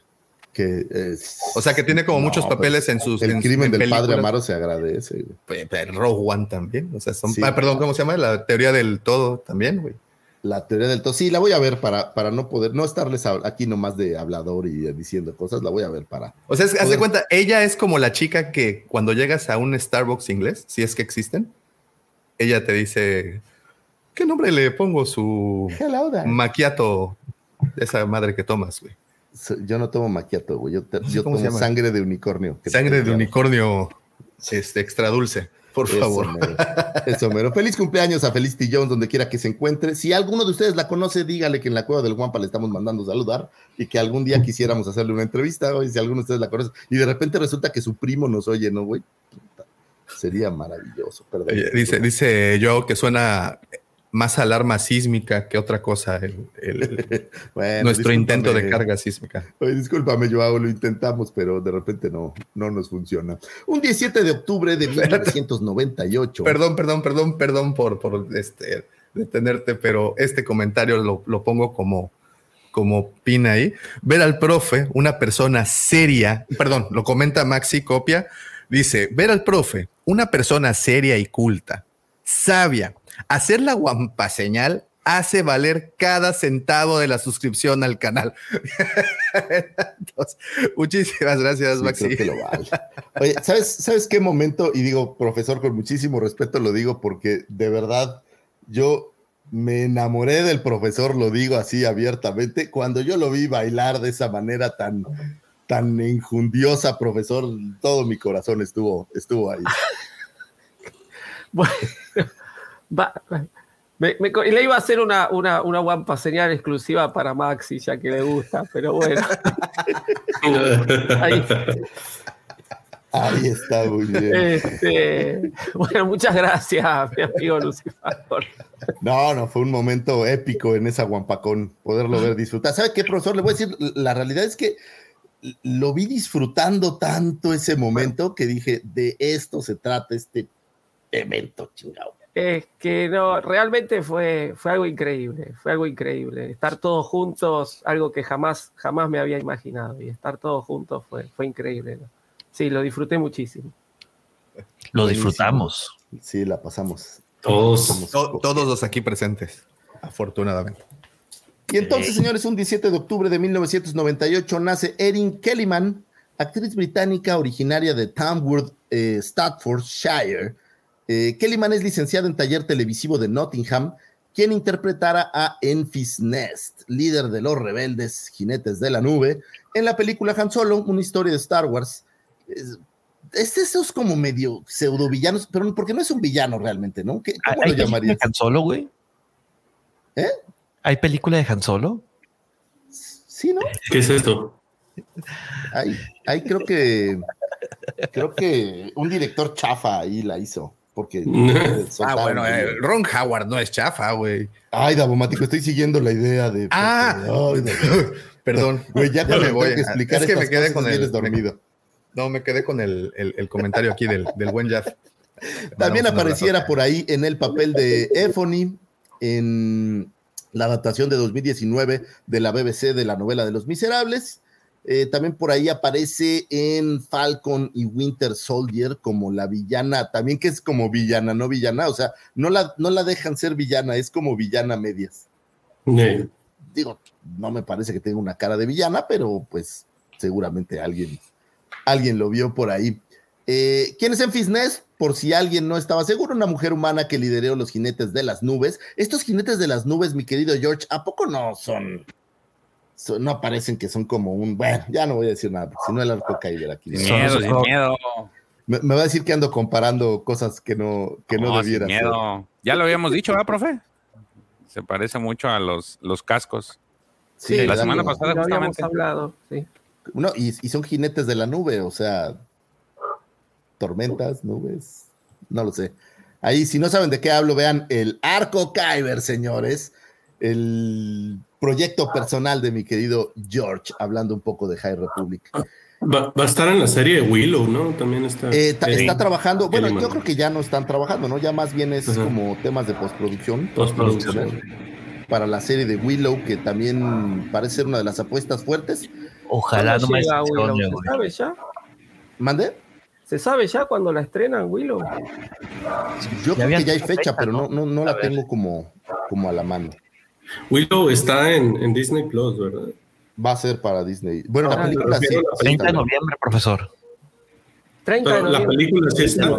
que es- O sea, que tiene como No, muchos pues, papeles en sus. El en- crimen en del padre. Amaro se agradece. güey. Pe- pe- Rogue One también. O sea, son. Sí. Ah, perdón, ¿cómo se llama? La teoría del todo también, güey. La teoría del todo. Sí, la voy a ver para, para no poder, no estarles aquí nomás de hablador y diciendo cosas, la voy a ver para. O sea, es- haz de cuenta, ella es como la chica que cuando llegas a un Starbucks inglés, si es que existen, ella te dice, ¿qué nombre le pongo su maquiato? Esa madre que tomas, güey. Yo no tomo maquiato, güey. Yo, te- yo ¿Cómo se tomo sangre de unicornio. Sangre de unicornio este, extra dulce, por Eso, favor. mero. Eso, mero. Feliz cumpleaños a Felicity Jones, donde quiera que se encuentre. Si alguno de ustedes la conoce, dígale que en la cueva del Guampa le estamos mandando saludar y que algún día quisiéramos hacerle una entrevista. Oye, si alguno de ustedes la conoce y de repente resulta que su primo nos oye, ¿no, güey? Puta, Sería maravilloso. Perdón. Dice, dice yo que suena más alarma sísmica que otra cosa, el- el- <laughs> Bueno, nuestro intento de carga sísmica. Oye, discúlpame, Joao, lo intentamos, pero de repente no, no nos funciona. Un 17 de octubre de <laughs> 1998. Perdón, perdón, perdón, perdón por, por este, detenerte, pero este comentario lo, lo pongo como, como pin ahí. Ver al profe, una persona seria, perdón, lo comenta Maxi Copia, dice, ver al profe, una persona seria y culta, sabia, hacer la guampa señal hace valer cada centavo de la suscripción al canal. <laughs> Entonces, muchísimas gracias, Sí, Maxi. creo que lo vale. Oye, ¿sabes, ¿sabes qué momento? Y digo, profesor, con muchísimo respeto lo digo porque de verdad yo me enamoré del profesor, lo digo así abiertamente, cuando yo lo vi bailar de esa manera tan, tan enjundiosa, profesor, todo mi corazón estuvo, estuvo ahí. Bueno, <laughs> va- me- le iba a hacer una, una, una guampa señal exclusiva para Maxi, ya que le gusta, pero bueno. Ahí. Ahí está, muy bien. Este, bueno, muchas gracias, mi amigo Lucifer. No, no, fue un momento épico en esa Guampacón, poderlo ver disfrutar. ¿Sabe qué, profesor? Le voy a decir, la realidad es que lo vi disfrutando tanto ese momento que dije, de esto se trata este evento, chingado. Es que no, realmente fue, fue algo increíble, fue algo increíble. Estar todos juntos, algo que jamás, jamás me había imaginado. Y estar todos juntos fue, fue increíble. ¿no? Sí, lo disfruté muchísimo. Lo disfrutamos. Sí, la pasamos. Todos. To- todos los aquí presentes, afortunadamente. Y entonces, señores, un 17 de octubre de 1998 nace Erin Kellyman, actriz británica originaria de Tamworth, eh, Staffordshire. Eh, Kellyman es licenciada en taller televisivo de Nottingham, quien interpretara a Enfys Nest, líder de los rebeldes jinetes de la nube, en la película Han Solo, una historia de Star Wars. Es, es esos como medio pseudo villanos, pero porque no es un villano realmente, ¿no? ¿Qué- ¿Cómo ¿Hay lo película llamarías? de Han Solo, güey? ¿Eh? ¿Hay película de Han Solo? Sí, ¿no? ¿Qué es esto? Ahí, ahí creo que creo que un director chafa ahí la hizo. Porque... <laughs> ah, bueno, eh, Ron Howard no es chafa, güey. Ay, Davomático, estoy siguiendo la idea de... Ah, Ay, <laughs> perdón. Güey, ya te me voy. a explicar es que me quedé con el eres dormido. No, me quedé con el, el- el comentario aquí del, del buen Jeff. <laughs> También apareciera por ahí en el papel de Ephony en la adaptación de 2019 de la BBC de la novela de Los Miserables. Eh, también por ahí aparece en Falcon y Winter Soldier como la villana, también que es como villana, no villana, o sea, no la, no la dejan ser villana, es como villana medias. Digo, no me parece que tenga una cara de villana, pero pues seguramente alguien, alguien lo vio por ahí. Eh, ¿Quién es Enfys Nest? Por si alguien no estaba seguro, una mujer humana que lideró los jinetes de las nubes. Estos jinetes de las nubes, mi querido George, ¿a poco no son? No parecen que son como un. Bueno, ya no voy a decir nada, porque si no el arco Kyber aquí. Sin miedo, sin miedo. Me, me va a decir que ando comparando cosas que no, que no, No, sin debiera hacer. miedo. Ya lo habíamos dicho, ¿verdad, profe? Se parece mucho a los, los cascos. Sí, la claro. semana pasada habíamos justamente. hablado, sí. No, y, y son jinetes de la nube, o sea, tormentas, nubes, no lo sé. Ahí, si no saben de qué hablo, vean el Arco Kyber, señores, el proyecto personal de mi querido George, hablando un poco de High Republic. Va, va a estar en la serie de Willow, ¿no? También está. Eh, ta- está trabajando, bueno, yo creo que ya no están trabajando, ¿no? Ya más bien es Ajá. como temas de postproducción. Postproducción. Para la serie de Willow, que también parece ser una de las apuestas fuertes. Ojalá no ¿Cuándo me llega Willow? ¿Se sabe ya? ¿Mande? ¿Se sabe ya cuando la estrenan, Willow? Yo creo que ya hay fecha, fecha, pero no, ¿no? no, la ver. tengo como, como a la mano. Willow está en, en Disney Plus, ¿verdad? Va a ser para Disney. Bueno, la Ah, película sí. prefiero la sí 30 de noviembre, profesor. 30 de Pero la noviembre. película sí está.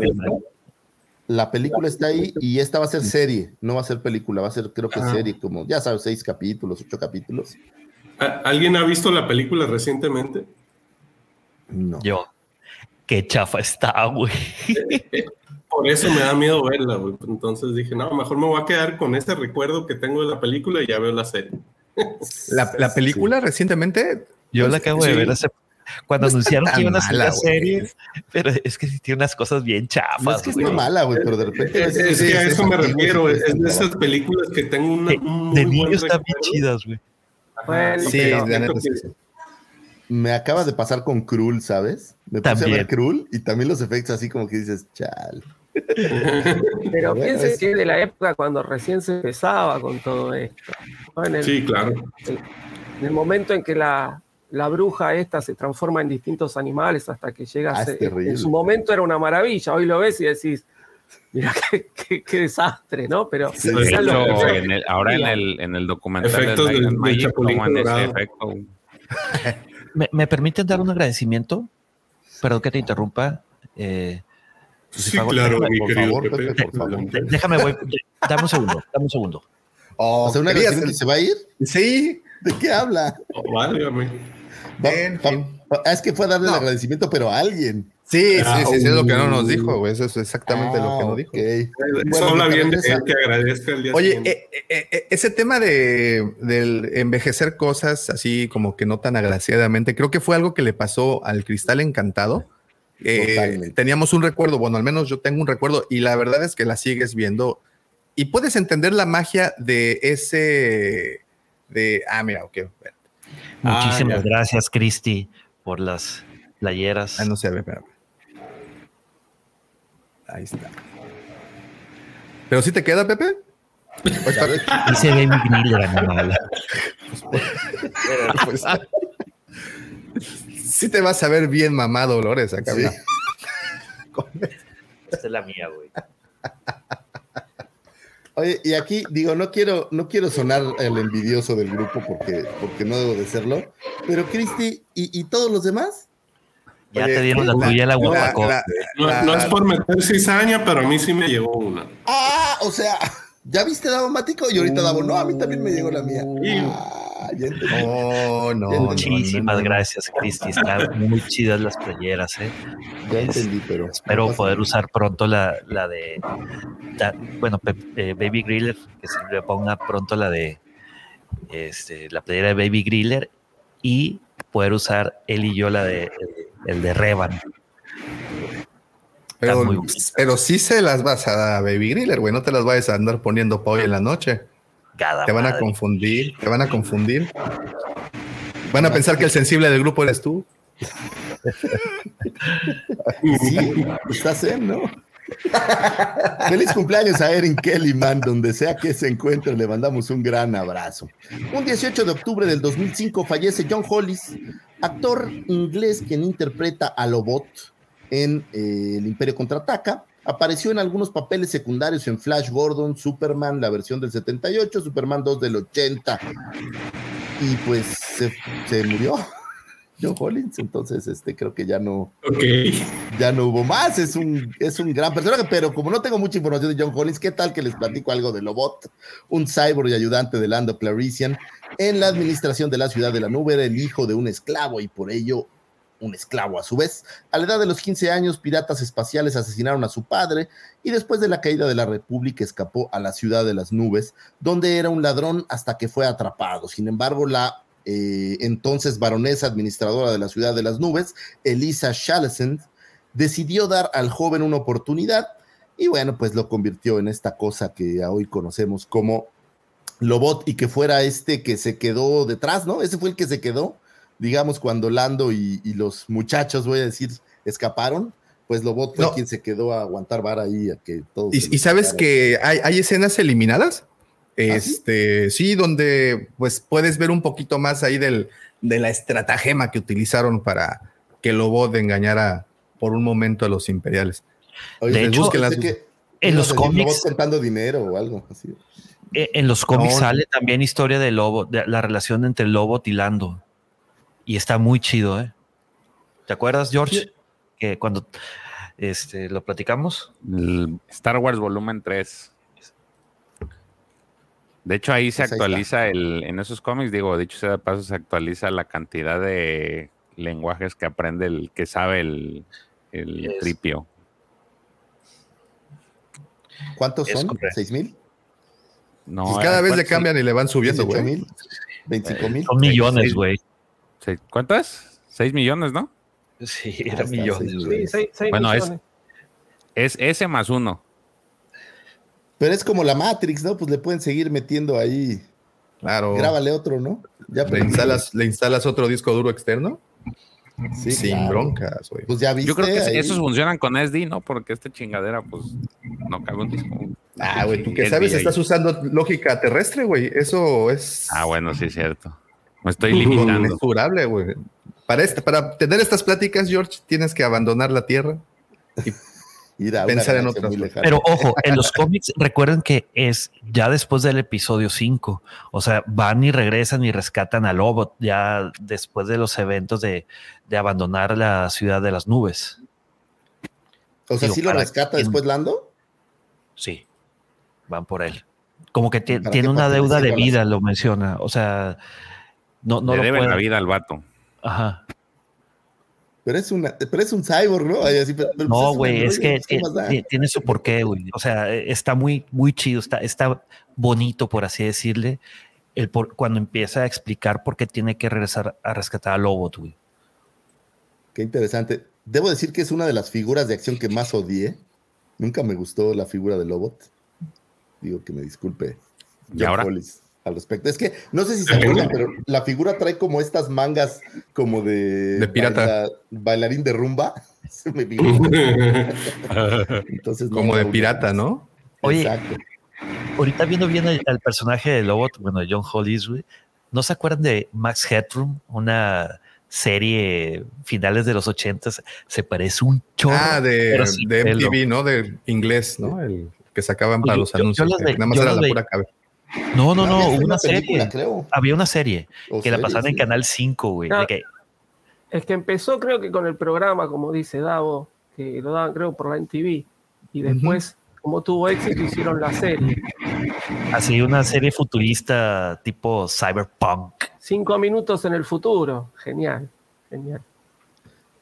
La película está ahí y esta va a ser serie, no va a ser película, va a ser creo que Ah. serie, como ya sabes, seis capítulos, ocho capítulos. ¿A- ¿Alguien ha visto la película recientemente? No. Yo. Qué chafa está, güey. <laughs> Por eso me da miedo verla, güey. Entonces dije, no, mejor me voy a quedar con ese recuerdo que tengo de la película y ya veo la serie. La, la película recientemente. Yo la acabo de Sí. ver hace- cuando No está anunciaron que iban a hacer la serie, pero es que sí tiene unas cosas bien No chafas, es que esté mala, güey, pero de repente. Es, es sí, que a sí, eso sí, me sí, refiero. sí, Es, sí, es de sí, esas películas que tengo una, De, un de buen niño están bien chidas, güey. Bueno, Sí, pero- la neta, que- sí, sí. Me acaba de pasar con Krull, ¿sabes? Me puse a ver Krull y también los efectos así como que dices, chal. <laughs> Pero piense que es de la época cuando recién se empezaba con todo esto. ¿no? En, el, Sí, claro. en el momento en que la, la bruja esta se transforma en distintos animales hasta que llega Ah, a ser. terrible. En su momento era una maravilla. Hoy lo ves y decís, mira <laughs> qué, qué- qué desastre, ¿no? Pero Sí, lo- hecho, en el- ahora en el, en el documental Efectos de del- Magic ese efecto. <laughs> ¿Me, me permiten dar un agradecimiento? Perdón que te interrumpa. Eh, Sí, favor, claro, por mi favor, querido Pepe, Pepe. por favor. <laughs> déjame, voy. Dame un segundo, dame un segundo. Oh, O sea, un querías- agradecimiento y se va a ir. Sí, ¿De qué habla? Oh, válgame. Va- En va- fin. va- ah, es que fue a darle No. el agradecimiento, pero a alguien. sí, sí, Ah, sí, sí, es lo que no uh. nos dijo, güey. Eso es exactamente lo que Ah, no dijo. ok. Eso Bueno, habla te bien de él que agradezca el día Oye, eh, eh, eh, ese tema de del envejecer cosas así como que no tan agraciadamente, creo que fue algo que le pasó al Cristal Encantado. Eh, teníamos un recuerdo, bueno, al menos yo tengo un recuerdo y la verdad es que la sigues viendo y puedes entender la magia de ese de ah mira, ok. Ah, Muchísimas gracias, Cristi, por las playeras. Ah, no sé, a ver, espérame. Ahí está. ¿Pero si te queda, Pepe? ¿O está- Dice Baby Griller, animal. pues, sí te vas a ver bien mamado, Dolores, acá. Sí. <laughs> Esta es la mía, güey. Oye, y aquí digo, no quiero, no quiero sonar el envidioso del grupo porque, porque no debo de serlo, pero Cristi y, y todos los demás, Ya Oye, te dieron la la- tuya, la guapaco. no es por meter cizaña, pero a mí sí me llegó una. ah, o sea, ¿ya viste Davo Mático? Y ahorita Davo, no, a mí también me llegó la mía. Ah, ya entendí. No, no, Ya no, Muchísimas no, no. gracias, Cristi. Están muy chidas las playeras, ¿eh? Ya entendí, pero. Espero poder usar pronto la, la de. bueno, Pe- eh, Baby Griller, que se le ponga pronto la de. Este, la playera de Baby Griller y poder usar él y yo la de. El de Revan. Pero, pero sí se las vas a dar a Baby Griller, güey. No te las vayas a andar poniendo pa' hoy en la noche. Te van a confundir, te van a confundir. Van a pensar que el sensible del grupo eres tú. Sí, estás en, ¿no? Feliz cumpleaños a Erin Kellyman, donde sea que se encuentre, le mandamos un gran abrazo. Un 18 de octubre del 2005 fallece John Hollis, actor inglés quien interpreta a Lobot en eh, El Imperio Contraataca. Apareció en algunos papeles secundarios en Flash Gordon, Superman, la versión del 78, Superman 2 del 80. Y pues se, se murió <laughs> John Hollins, entonces este creo que ya no, ya no hubo más. Es un, es un gran personaje, pero como no tengo mucha información de John Hollins, ¿qué tal que les platico algo de Lobot? Un cyborg y ayudante de Lando Clarician en la administración de la ciudad de la nube, era el hijo de un esclavo y por ello un esclavo a su vez. A la edad de los 15 años, piratas espaciales asesinaron a su padre y después de la caída de la República escapó a la ciudad de las nubes, donde era un ladrón hasta que fue atrapado. Sin embargo, la eh, entonces baronesa administradora de la ciudad de las nubes, Elisa Shalesend, decidió dar al joven una oportunidad y bueno, pues lo convirtió en esta cosa que hoy conocemos como Lobot y que fuera este que se quedó detrás, ¿no? Ese fue el que se quedó, digamos, cuando Lando y, y los muchachos, voy a decir, escaparon, pues Lobot fue No. quien se quedó a aguantar vara ahí a que todos... Y, sabes que hay, hay escenas eliminadas. ¿Ah, sí? Este, sí, donde pues puedes ver un poquito más ahí del, de la estratagema que utilizaron para que Lobot engañara por un momento a los imperiales. Oye, De hecho, que en los cómics- contando dinero o algo así. En los cómics No. sale también historia de Lobo, de la relación entre Lobot y Lando. Y está muy chido, ¿eh? ¿Te acuerdas, George? Que cuando este, lo platicamos. El Star Wars Volumen 3. De hecho, ahí se Pues actualiza el, en esos cómics, digo, dicho sea de paso, se actualiza la cantidad de lenguajes que aprende el, que sabe el, el Yes. tripio. ¿Cuántos Es son? correcto. ¿Seis mil? No, Pues cada vez le cambian y le van subiendo, ¿18 güey. mil? ¿25 mil? Son millones, güey. Sí, ¿Cuántas? Seis millones, ¿no? Sí, Ah, está, millones. sí, güey. Seis, seis Bueno, es- millones. Es ese más uno. Pero es como la Matrix, ¿no? Pues le pueden seguir metiendo ahí. Claro. Grábale otro, ¿no? Ya Le instalas, le instalas otro disco duro externo Sí, sin claro. broncas, güey. Pues ya viste. Yo creo que ahí. esos funcionan con SD, ¿no? Porque esta chingadera, pues, no cabe un disco. Ah, güey, tú que Es sabes, estás usando lógica terrestre, güey. Eso es Ah, bueno, sí es cierto. Me estoy <laughs> limitando. inconmensurable, güey. Para, este- para tener estas pláticas, George, tienes que abandonar la Tierra. <laughs> Ir a una pensar en otras. Pero ojo, <laughs> en los cómics recuerden que es ya después del episodio 5. O sea, van y regresan y rescatan a Lobot ya después de los eventos de, de abandonar la ciudad de las nubes. o sea, digo, ¿sí lo rescata quién- después Lando? Sí, van por él. Como que ti- ¿Para tiene una deuda de vida, lo menciona. O sea, no, no Le lo deben la vida al vato. Ajpero Pero es, una, pero es un cyborg, ¿no? Ay, así, pero- pero pues No, un güey, es que pues, tiene su porqué, güey. O sea, eh, está muy, muy chido, está, está bonito, por así decirle, el por, cuando empieza a explicar por qué tiene que regresar a rescatar a Lobot, güey. Qué interesante. Debo decir que es una de las figuras de acción que más odié. Nunca me gustó la figura de Lobot. Digo que me disculpe. ¿Y John ahora? Hollis al respecto. Es que no sé si se acuerdan, pero la figura trae como estas mangas como de, De pirata. baila- bailarín de rumba. <laughs> Se me vino. <laughs> Entonces, no, Como de pirata, ¿no? Oye, Exacto. Ahorita viendo bien el, al personaje de Lobot, bueno, de John Hollis, güey, ¿no se acuerdan de Max Headroom? Una serie finales de los ochentas, se parece un chorro. Ah, de, de pelo. MTV, ¿no? De inglés, ¿no? El que sacaban para yo- los yo- yo anuncios. las que ve- nada más yo era las la ve- pura cabeza. No, no, no, había hubo una película, serie. creo. Había una serie O que la pasaban en. Canal 5, güey. Ah. que- Es que empezó creo que con el programa, como dice Davo, que lo daban creo por la MTV. Y después, como tuvo éxito, hicieron la serie. así una serie futurista tipo cyberpunk. Cinco minutos en el futuro. Genial, genial.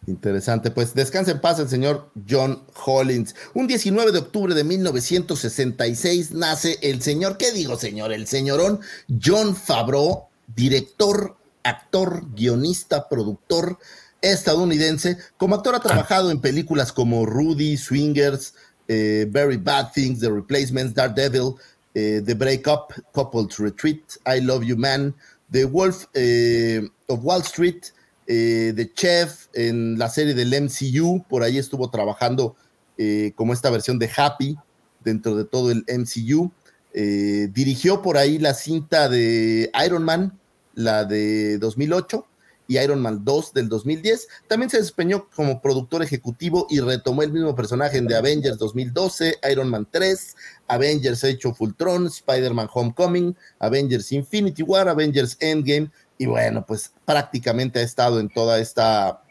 Interesante, pues descanse en paz el señor John Hollins. Un 19 de octubre de 1966 nace el señor, ¿qué digo señor? El señorón John Favreau, director, actor, guionista, productor, estadounidense. Como actor ha trabajado en películas como Rudy, Swingers, eh, Very Bad Things, The Replacements, Daredevil, eh, The Breakup, Couples Retreat, I Love You Man, The Wolf eh, of Wall Street, eh, The Chef, en la serie del MCU, por ahí estuvo trabajando eh, como esta versión de Happy dentro de todo el MCU. Eh, dirigió por ahí la cinta de Iron Man, la de 2008 y Iron Man 2 del 2010. También se desempeñó como productor ejecutivo y retomó el mismo personaje en The Avengers 2012, Iron Man 3, Avengers Age of Ultron, Spider-Man Homecoming, Avengers Infinity War, Avengers Endgame y bueno, pues prácticamente ha estado en toda esta,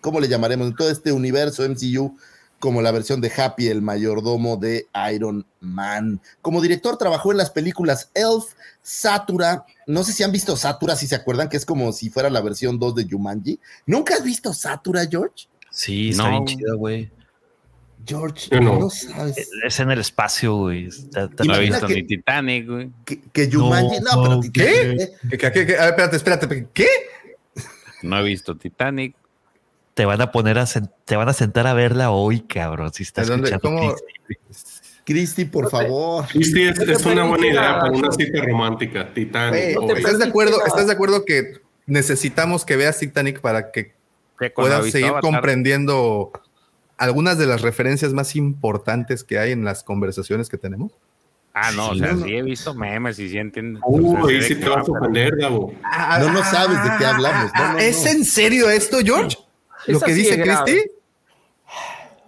¿cómo le llamaremos? En todo este universo MCU como la versión de Happy, el mayordomo de Iron Man. Como director trabajó en las películas Elf, Satura, no sé si han visto Satura, si se acuerdan que es como si fuera la versión 2 de Jumanji. ¿Nunca has visto Satura, George? Sí, está No. bien chido, güey. George, Yo no. no, sabes. Es en el espacio, güey. Está- visto que- ni Titanic, güey. Que, que Jumanji, no, No, pero ¿qué? ¿Qué, qué, qué? A ver, espérate, espérate. ¿Qué? No he visto Titanic. Te van a poner a te van a sentar a verla hoy, cabrón. Si estás escuchando ¿Cómo? Cristi. Por favor. Cristi, es, es una buena idea para una cita romántica. Titanic. no. ¿Estás de acuerdo? ¿Estás de acuerdo que necesitamos que veas Titanic para que puedas seguir comprendiendo algunas de las referencias más importantes que hay en las conversaciones que tenemos? Ah, no, o sea, no, sí he visto memes y sí entiendo. Uy, sí te va, vas a ofender, Gabo. No, no sabes de qué hablamos. No, no, ¿Es en serio esto, George? Lo que dice. Cristi.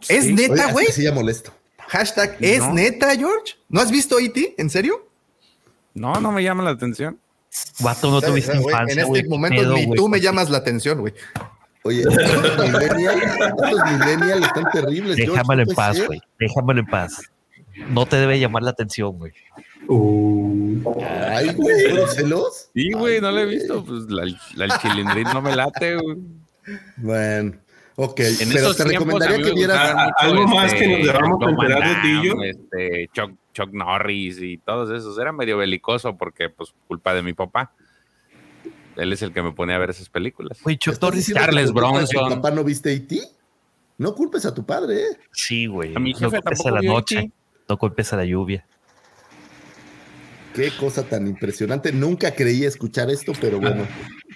¿Es neta, güey? Sí, ya molesto. Hashtag, ¿es No. neta, George? ¿No has visto E.T.? ¿En serio? No, no me llama la atención. Vato, no tuviste infancia, en este momento pedo, ni tú me llamas la atención, güey. Oye, estos millennials, estos millennials están terribles. Déjamelo en paz, güey. Déjamelo en paz. No te debe llamar la atención, güey. Uh, Ay, güey, ¿fueron celos? Sí, güey, no lo he visto. Pues la, la el chilindrín no me late, güey. Bueno, ok. En pero esos te recomendaría que vieras. algo más que nos debamos enterar de ti, yo. Este, Chuck, Chuck Norris y todos esos. Era medio belicoso porque, pues, culpa de mi papá. Él es el que me pone a ver esas películas. Güey, Chuck ¿Estás Norris. diciendo que Charles de que Bronson. Papá no viste E.T.? No culpes a tu padre, ¿eh? Sí, güey. A mi No culpes a la noche. E.T.. No culpes a la lluvia. Qué cosa tan impresionante. Nunca creí escuchar esto, pero bueno.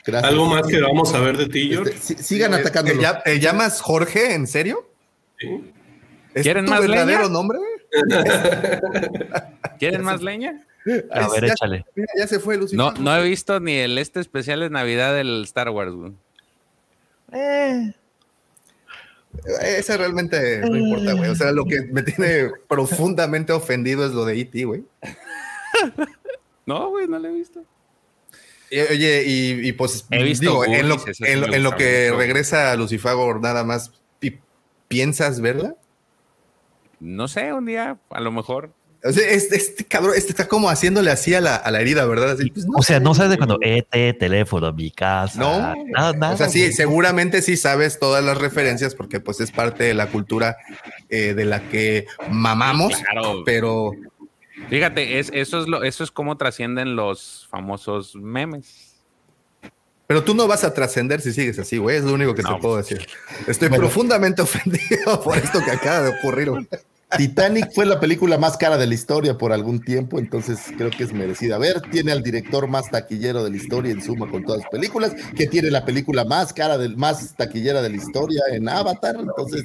Gracias. algo más que vamos a ver de ti, Este, George. sí- sigan ¿Te, atacándolo. ya- te llamas Jorge? ¿En serio? Sí. ¿Es ¿Quieren tu más verdadero leña? nombre? ¿Quieren más leña? <laughs> A Ay, ver, ya- échale. Mira, ya se fue Lucifer. No, no he visto ni el este especial de Navidad del Star Wars, güey. Ese realmente no importa, güey. O sea, lo que me tiene <laughs> profundamente ofendido es lo de E.T., güey. <laughs> No, güey, no lo he visto. Y, Oye, y, y pues He visto digo, en lo, en en que mucho. regresa Lucifago nada más, pi- ¿piensas verla? No sé, un día, a lo mejor. O sea, este, este cabrón, este está como haciéndole así a la, a la herida, ¿verdad? Así, pues, O sea, no sabes de cuando ET, teléfono, mi casa. No, nada, nada. o sea, sí, seguramente sí sabes todas las referencias porque pues es parte de la cultura eh, de la que mamamos, Claro. pero Fíjate, es, eso es lo, eso es como trascienden los famosos memes. pero tú no vas a trascender si sigues así, güey, es lo único que No. te puedo decir. Estoy Bueno. profundamente <laughs> ofendido por esto que acaba de ocurrir. güey. Titanic fue la película más cara de la historia por algún tiempo, entonces creo que es merecida. A ver, tiene al director más taquillero de la historia en suma con todas las películas, que tiene la película más cara, del, más taquillera de la historia en Avatar, entonces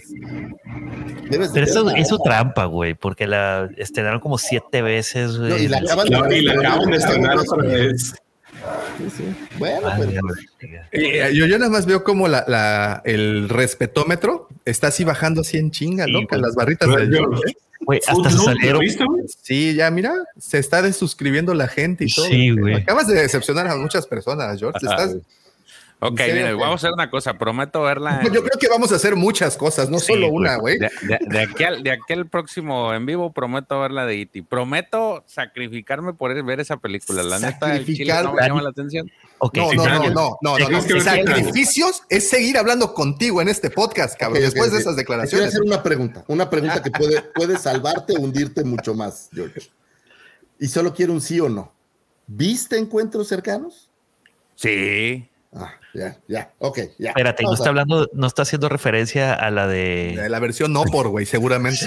debes de Pero eso verla. es su trampa, güey, porque la estrenaron como siete veces, güey. No, y la acaban de La- y la acaban de estrenar otra vez. Sí, sí. Bueno, Madre pero mía. Eh, Yo, yo nada más veo como la, la- el respetómetro está así bajando así en chinga, Sí. Con las barritas del George, Güey, hasta se Footloose, ¿lo salieron. Sí, ya mira, se está desuscribiendo la gente y todo. Sí, güey. Acabas de decepcionar a muchas personas, George. Estás- Ok, ¿En serio, mire, vamos a hacer una cosa. Prometo verla. <laughs> Yo creo que vamos a hacer muchas cosas, no Sí, solo una, güey. De, de- de aquí al, de aquí al próximo en vivo, prometo ver la de E.T. Prometo sacrificarme por ir- ver esa película. La neta, el chile no me llama la atención. No, no, no, no, no, no. Sacrificios es seguir hablando contigo en este podcast, cabrón. Ok, ok, después de esas Te Quiero declaraciones. hacer una pregunta, una pregunta que puede, puede salvarte o hundirte mucho más, George. Y solo quiero un sí o no. ¿Viste encuentros cercanos? Sí. Ah, ya, ya, ok, ya. Espérate, no está a- hablando, no está haciendo referencia a la de. La versión no por, güey, seguramente.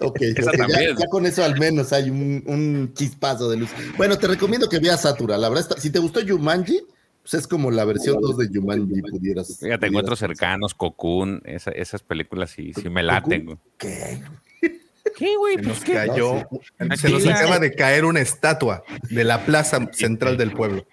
Ok, <laughs> Esa ok, ya, también. ya con eso al menos hay un, un chispazo de luz. Bueno, te recomiendo que veas Satura. La verdad, está- si te gustó Jumanji, pues es como la versión 2 de Jumanji, pudieras. Fíjate, pudieras encuentros cercanos, Cocoon, esa- esas películas sí, sí me laten. güey. ¿Qué? ¿Qué, güey? Se Pues nos qué. cayó, no, se nos acaba de caer una estatua de la plaza central del pueblo.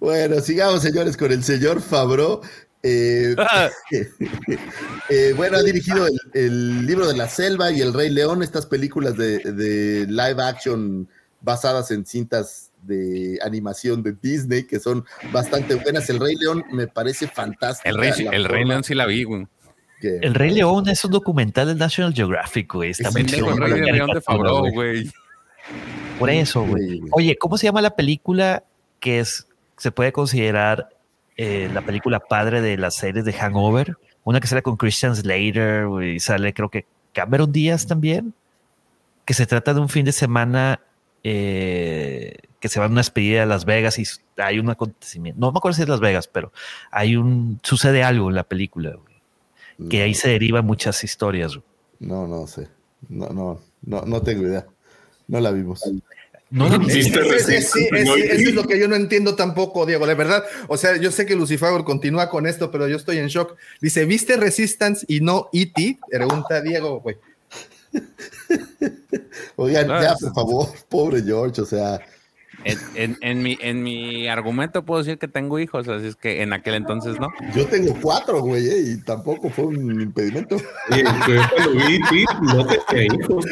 Bueno, sigamos, señores, con el señor Fabro. Eh, <laughs> eh, bueno, ha dirigido el, el libro de la selva y el Rey León, estas películas de, de live action basadas en cintas de animación de Disney que son bastante buenas. El Rey León me parece fantástico. el Rey, el Rey León sí la vi, güey. El Rey León es un documental del National Geographic, güey. Está muy el Rey León de Favreau, güey. Por eso, güey. Oye, ¿cómo se llama la película que es se puede considerar eh, la película padre de las series de Hangover? Una que sale con Christian Slater y sale creo que Cameron Díaz también, que se trata de un fin de semana eh, que se va a una despedida a Las Vegas y hay un acontecimiento. No me acuerdo si es Las Vegas, pero hay un sucede algo en la película, güey, que ahí se derivan muchas historias. güey. No, no sé. No, no, no, no tengo idea. No la vimos. No no, sí, eso es lo que yo no entiendo tampoco, Diego, de verdad. O sea, yo sé que Lucifer continúa con esto, pero yo estoy en shock. Dice, ¿viste Resistance y no E.T.? Pregunta Diego, güey. Oigan, ya, por favor, pobre George, o sea, En, en- en mi, en mi argumento puedo decir que tengo hijos, así es que en aquel entonces no. yo tengo cuatro, güey, eh, y tampoco fue un impedimento. Yo cuando vi Pi, no tenía hijos.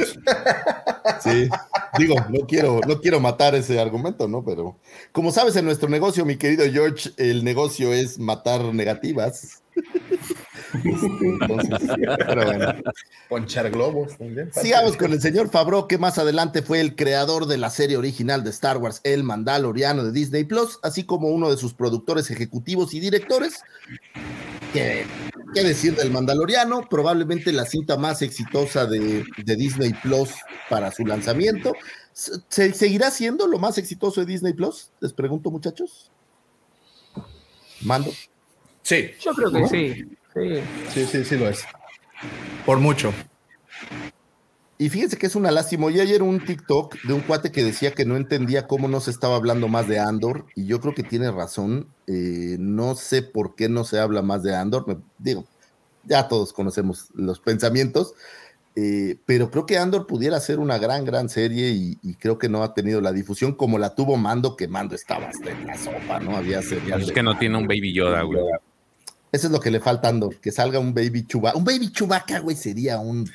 Sí, digo, no quiero, no quiero matar ese argumento, ¿no? Pero como sabes, en nuestro negocio, mi querido George, el negocio es matar negativas. Entonces, pero bueno. Ponchar globos también. Sigamos con el señor Favreau, que más adelante fue el creador de la serie original de Star Wars, El Mandaloriano de Disney Plus, así como uno de sus productores ejecutivos y directores. ¿Qué, qué decir del Mandaloriano? Probablemente la cinta más exitosa de, de Disney Plus para su lanzamiento. ¿Se, ¿Seguirá siendo lo más exitoso de Disney Plus? Les pregunto, muchachos. Mando. Sí, Yo creo que ¿No? sí. Sí. sí, sí, sí lo es. Por mucho. Y fíjense que es una lástima. Oí ayer un TikTok de un cuate que decía que no entendía cómo no se estaba hablando más de Andor. Y yo creo que tiene razón. Eh, no sé por qué no se habla más de Andor. Me, digo, ya todos conocemos los pensamientos. eh, pero creo que Andor pudiera ser una gran, gran serie y, y creo que no ha tenido la difusión como la tuvo Mando, que Mando estaba hasta en la sopa, ¿no? Había Es que no tiene un Baby Yoda, güey. Eso es lo que le falta a Andor, que salga un Baby Chewbacca. Un Baby Chewbacca, güey, sería un,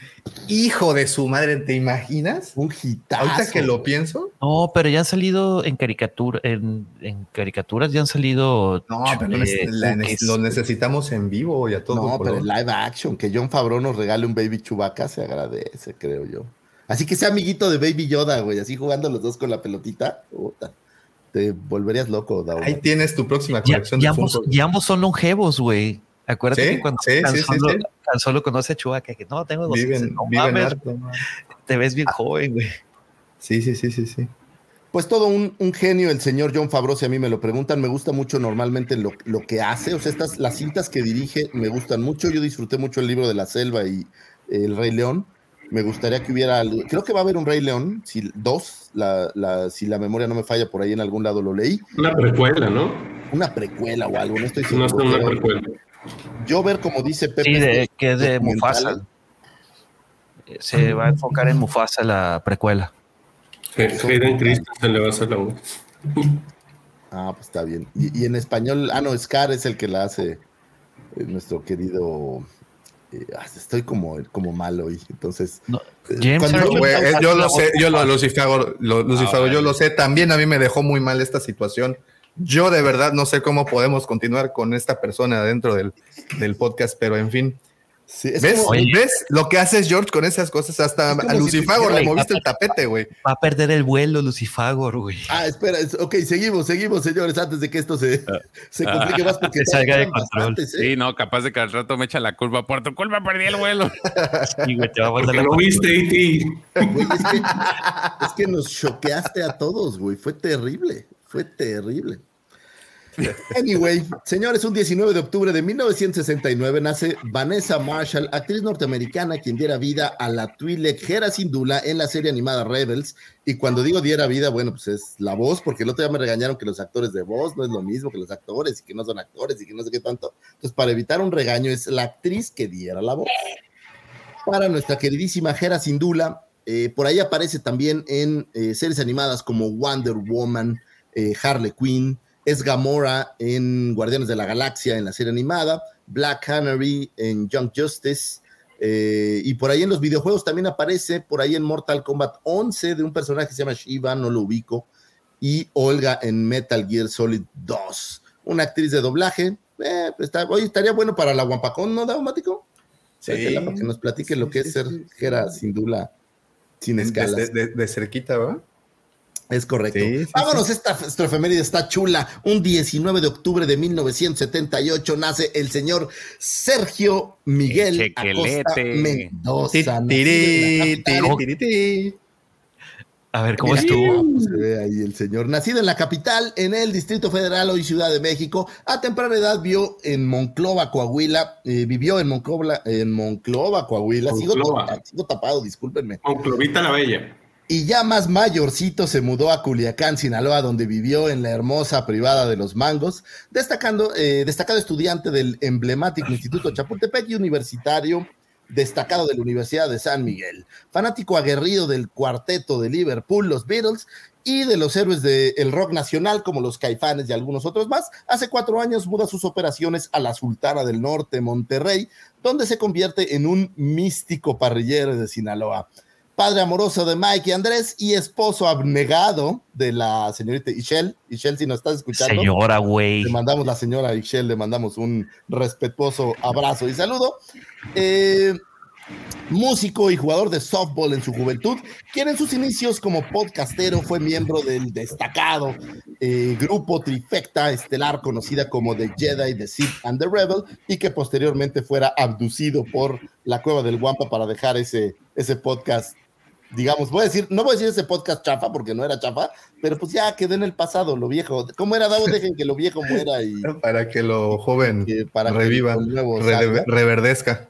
Hijo de su madre, ¿te imaginas? un hitazo. Ahorita que lo pienso. No, pero ya han salido en caricatura, en, en caricaturas ya han salido. No, pero eh, la- lo necesitamos en vivo y a todo No, pero en live action, que John Favreau nos regale un Baby Chewbacca se agradece, creo yo. Así que sea amiguito de Baby Yoda, güey, así jugando los dos con la pelotita. puta, te volverías loco, Dao. Ahí tienes tu próxima Ya, colección y de ambos, Funko. y ambos son longevos, güey. Acuérdate Sí, que cuando sí, tan, sí, solo, sí. tan solo conoce a Chewbacca, que no, tengo dos Viven, no viven mames, te ves bien joven, güey. Sí, sí, sí, sí, sí. Pues todo un, un genio el señor John Favreau, si a mí me lo preguntan, me gusta mucho normalmente lo, lo que hace, o sea, estas, las cintas que dirige me gustan mucho, yo disfruté mucho el libro de la selva y El Rey León, me gustaría que hubiera, algo- creo que va a haber un Rey León, si, dos, la, la- si la memoria no me falla, por ahí en algún lado lo leí, Una precuela, ¿no? una precuela o algo, no estoy No seguro. es una precuela. yo ver como dice Pepe, Sí, de, estos que es de Mufasa. Se va a enfocar en Mufasa la precuela. Hay- Hayden Christensen le va a hacer la voz. Ah, pues está bien. Y, y en español, ah, no, Scar es el que la hace eh, nuestro querido. Estoy como, como malo hoy. Entonces, No, eh, James cuando yo eh, yo lo sé, yo lo, Lucifago, lo, Lucifago, yo lo sé, también a mí me dejó muy mal esta situación. Yo de verdad no sé cómo podemos continuar con esta persona dentro del, del podcast, pero en fin. Sí, es ¿Ves? como-. ¿Ves lo que haces, George, con esas cosas? Hasta Es a si Lucifago te- le moviste el tapete, güey. Va a perder el vuelo Lucifagor, güey. Ah, espera, es- ok, seguimos, seguimos, señores, antes de que esto se, <laughs> se complique más porque <laughs> salga de control. ¿eh? Sí, no, capaz de que al rato me echa la culpa. Por tu culpa perdí el vuelo. <laughs> Sí, güey, te va a guardar la no viste. Güey, es, que, es que nos choqueaste a todos, güey. Fue terrible, fue terrible. <laughs> Anyway, señores, un 19 de octubre de 1969 nace Vanessa Marshall, actriz norteamericana quien diera vida a la Twi'lek Hera Syndulla en la serie animada Rebels. Y cuando digo diera vida, bueno, pues es la voz, porque el otro día me regañaron que los actores de voz no es lo mismo que los actores y que no son actores y que no sé qué tanto. Entonces, para evitar un regaño, es la actriz que diera la voz. Para nuestra queridísima Hera Syndulla, eh, por ahí aparece también en eh, series animadas como Wonder Woman, eh, Harley Quinn, es Gamora en Guardianes de la Galaxia en la serie animada, Black Canary en Young Justice, eh, y por ahí en los videojuegos también aparece, por ahí en Mortal Kombat 11 de un personaje que se llama Shiva, no lo ubico, y Olga en Metal Gear Solid 2, una actriz de doblaje. Eh, está, oye, estaría bueno para la Guampacón, ¿no, Daumático? Sí. Para que nos platique lo que es ser Jera sin duda, sin escalas. De, de- de cerquita, ¿verdad? Es correcto. Sí, sí, Vámonos, esta, esta efeméride está chula. Un 19 de octubre de 1978 nace el señor Sergio Miguel Acosta. Mendoza. Tiri, tiri, tiri, tiri. A ver, ¿cómo Mira, estuvo? Se ve ahí el señor. Nacido en la capital, en el Distrito Federal, hoy Ciudad de México. A temprana edad vio en Monclova, Coahuila. eh, vivió en Monclova, en Monclova, Coahuila. Sigo, sigo tapado, discúlpenme. Con Clovita la Bella. Y ya más mayorcito se mudó a Culiacán, Sinaloa, donde vivió en la hermosa privada de los Mangos, destacando, eh, destacado estudiante del emblemático Instituto Chapultepec y universitario destacado de la Universidad de San Miguel, fanático aguerrido del cuarteto de Liverpool, los Beatles, y de los héroes del rock nacional como los Caifanes y algunos otros más. Hace cuatro años muda sus operaciones a la Sultana del Norte, Monterrey, donde se convierte en un místico parrillero de Sinaloa padre amoroso de Mike y Andrés y esposo abnegado de la señorita Ishel. Ishel, si nos estás escuchando. Señora, güey. Le mandamos la señora Ishel, le mandamos un respetuoso abrazo y saludo. Eh, músico y jugador de softball en su juventud, quien en sus inicios como podcastero fue miembro del destacado eh, grupo Trifecta Estelar conocida como The Jedi, The Sith and The Rebel, y que posteriormente fuera abducido por la cueva del Guampa para dejar ese, ese podcast. Digamos, voy a decir, no voy a decir ese podcast chafa porque no era chafa, pero pues ya quedó en el pasado, lo viejo. ¿Cómo era Davo? Dejen que lo viejo muera y <laughs> Para que lo joven para que reviva, lo nuevo re- salga. reverdezca.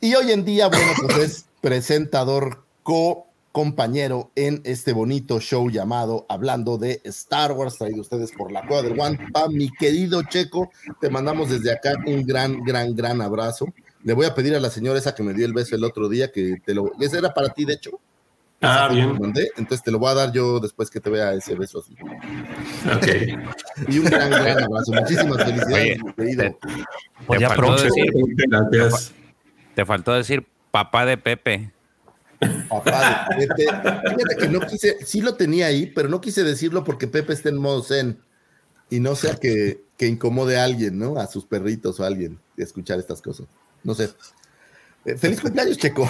Y hoy en día, bueno, pues es presentador, co-compañero en este bonito show llamado Hablando de Star Wars, traído ustedes por la Cueva del Guampa. Mi querido Checo, te mandamos desde acá un gran, gran, gran abrazo. Le voy a pedir a la señora esa que me dio el beso el otro día, que te lo... Ese era para ti, de hecho. Ah, bien. te lo mandé, entonces te lo voy a dar yo después que te vea ese beso así. Ok. Y un gran, gran abrazo. Muchísimas felicidades, Oye, mi querido. Pues te, ya faltó decir, Gracias. te faltó decir papá de Pepe. Papá de Pepe. Fíjate que no quise, sí lo tenía ahí, pero no quise decirlo porque Pepe está en modo zen y no sea que, que incomode a alguien, ¿no? A sus perritos o a alguien de escuchar estas cosas. No sé. Eh, feliz cumpleaños, Checo.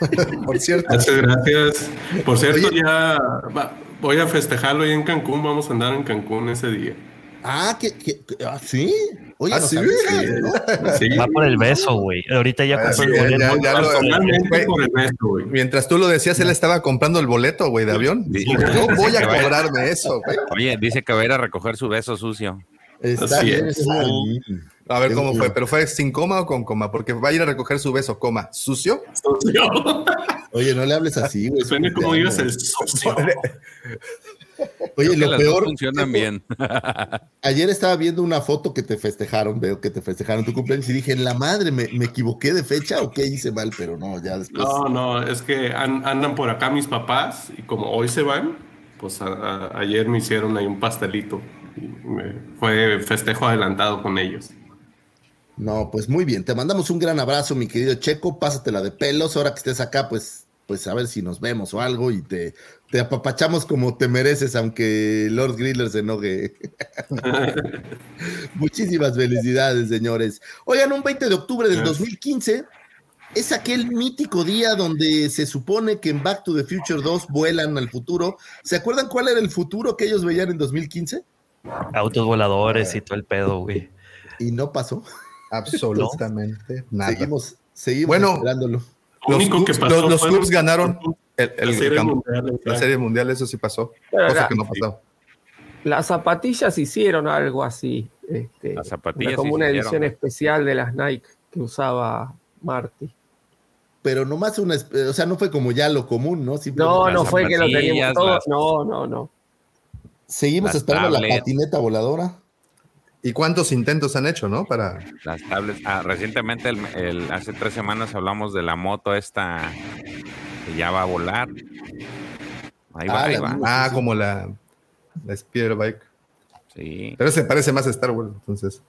<laughs> Por cierto, Muchas gracias. Por cierto, ya va- voy a festejarlo ahí en Cancún. Vamos a andar en Cancún ese día. Ah, que, que- ah, sí. Oye, Ah, no sí. sabía, ¿no? Sí. Va por el beso, güey. Ahorita ya Ah, compró el boleto. ya- ya lo- Personalmente güey, por el resto, güey. mientras tú lo decías, él estaba comprando el boleto, güey, de avión. Sí. Yo voy a <laughs> cobrarme eso, güey. Oye, dice que va a ir a recoger su beso sucio. Está Así bien, es. está bien. A ver cómo fue, pero fue sin coma o con coma, porque va a ir a recoger su beso, coma, sucio. <laughs> Oye, no le hables así, güey. Depende cómo digas el socio. Oye, lo peor. funcionan bien. <laughs> Ayer estaba viendo una foto que te festejaron, veo que te festejaron tu cumpleaños y dije, la madre, ¿me, me equivoqué de fecha o qué hice mal? Pero no, ya después. No, no, es que an- andan por acá mis papás y como hoy se van, pues a- a- ayer me hicieron ahí un pastelito. Y me- fue festejo adelantado con ellos. No, pues muy bien. Te mandamos un gran abrazo, mi querido Checo. Pásatela de pelos. Ahora que estés acá, pues, pues a ver si nos vemos o algo y te, te apapachamos como te mereces, aunque Lord Griller se enoje. <laughs> Muchísimas felicidades, señores. Oigan, un 20 de octubre del 2015 es aquel mítico día donde se supone que en Back to the Future 2 vuelan al futuro. ¿Se acuerdan cuál era el futuro que ellos veían en 2015? Autos voladores y todo el pedo, güey. Y no pasó. Absolutamente nada. Seguimos, seguimos Bueno, esperándolo. Lo Los, único que clubs, pasó los- los clubs ganaron el, el La serie mundial, la serie mundial, eso sí pasó. Pero Cosa que no pasó. Las zapatillas hicieron algo así. Este, Las zapatillas como sí una edición hicieron. especial de las Nike que usaba Marty. Pero nomás una, o sea, no fue como ya lo común, ¿no? No, no fue que lo teníamos zapatillas, todo. las- No, no, no. Seguimos esperando la patineta voladora. ¿Y cuántos intentos han hecho, no? Para. Las tablets. Ah, recientemente, el- el- hace tres semanas hablamos de la moto esta que ya va a volar. Ahí va, Ah, ahí la va. Ah, como la, la Speeder Bike. Sí. Pero se parece más a Star Wars, entonces.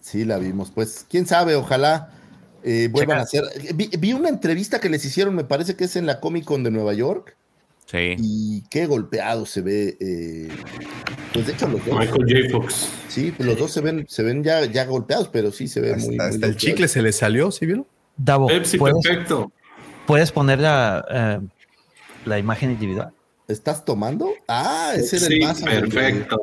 Sí, la vimos. Pues quién sabe, ojalá eh, vuelvan Checa. a hacer. Vi, vi una entrevista que les hicieron, me parece que es en la Comic Con de Nueva York. Sí. Y qué golpeado se ve. eh, pues de hecho, los dos. Michael J. Fox. Sí, pues los dos se ven, se ven ya, ya golpeados, pero sí se ve Hasta, muy. muy hasta el chicle se le salió, ¿sí vieron? Davo, Pepsi, ¿puedes, perfecto. puedes poner la, eh, la imagen individual? ¿Estás tomando? Ah, ese era el más. perfecto.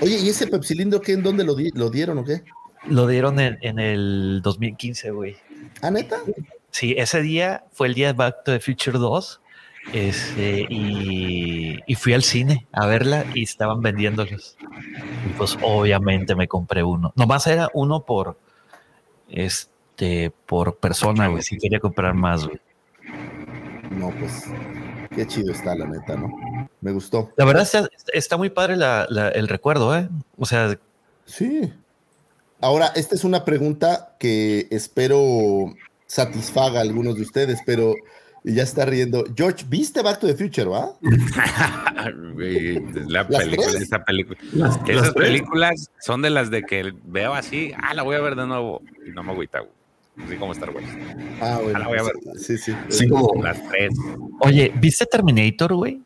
Oye, ¿y ese pepsilindro qué? ¿En dónde lo, di- lo dieron o qué? Lo dieron en, en el 2015, güey. ¿Ah, neta? Sí, ese día fue el día de Back to the Future 2. Este, y, y fui al cine a verla y estaban vendiéndolos. Y pues obviamente me compré uno. Nomás era uno por este por persona, güey. Si quería comprar más, güey. No, pues. Qué chido está, la neta, ¿no? Me gustó. La verdad está, está muy padre la- la- el recuerdo, ¿eh? O sea, Sí. Ahora, esta es una pregunta que espero satisfaga a algunos de ustedes, pero ya está riendo. George, ¿viste Back to the Future, va? <laughs> La ¿Las película, esa película. Las- Esas las tres. películas son de las de que veo así, ah, la voy a ver de nuevo y no me agüita. Así como Star Wars. Ah, bueno. Ah, la voy a ver. Sí, sí. Así como Las tres. oye, ¿viste Terminator, güey?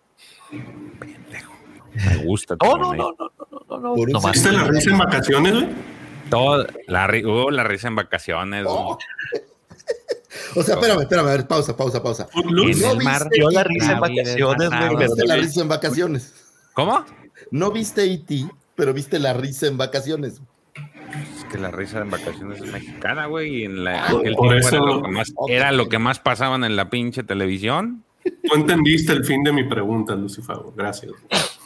Me gusta. No, no, no, no, no, no, no. ¿Viste la risa en vacaciones, güey? Todo, la, uh, la risa en vacaciones. Oh. O sea, espérame, espérame, a ver, pausa, pausa, pausa. No el mar viste Yo la E.T., risa en vacaciones, güey. la risa en vacaciones. ¿Cómo? No viste E.T., pero viste la risa en vacaciones. Es que la risa en vacaciones es mexicana, güey. Y en la, Por- aquel por tiempo era, eso- lo que más, era lo que más pasaban en la pinche televisión. Tú entendiste el fin de mi pregunta, Lucifer. Gracias.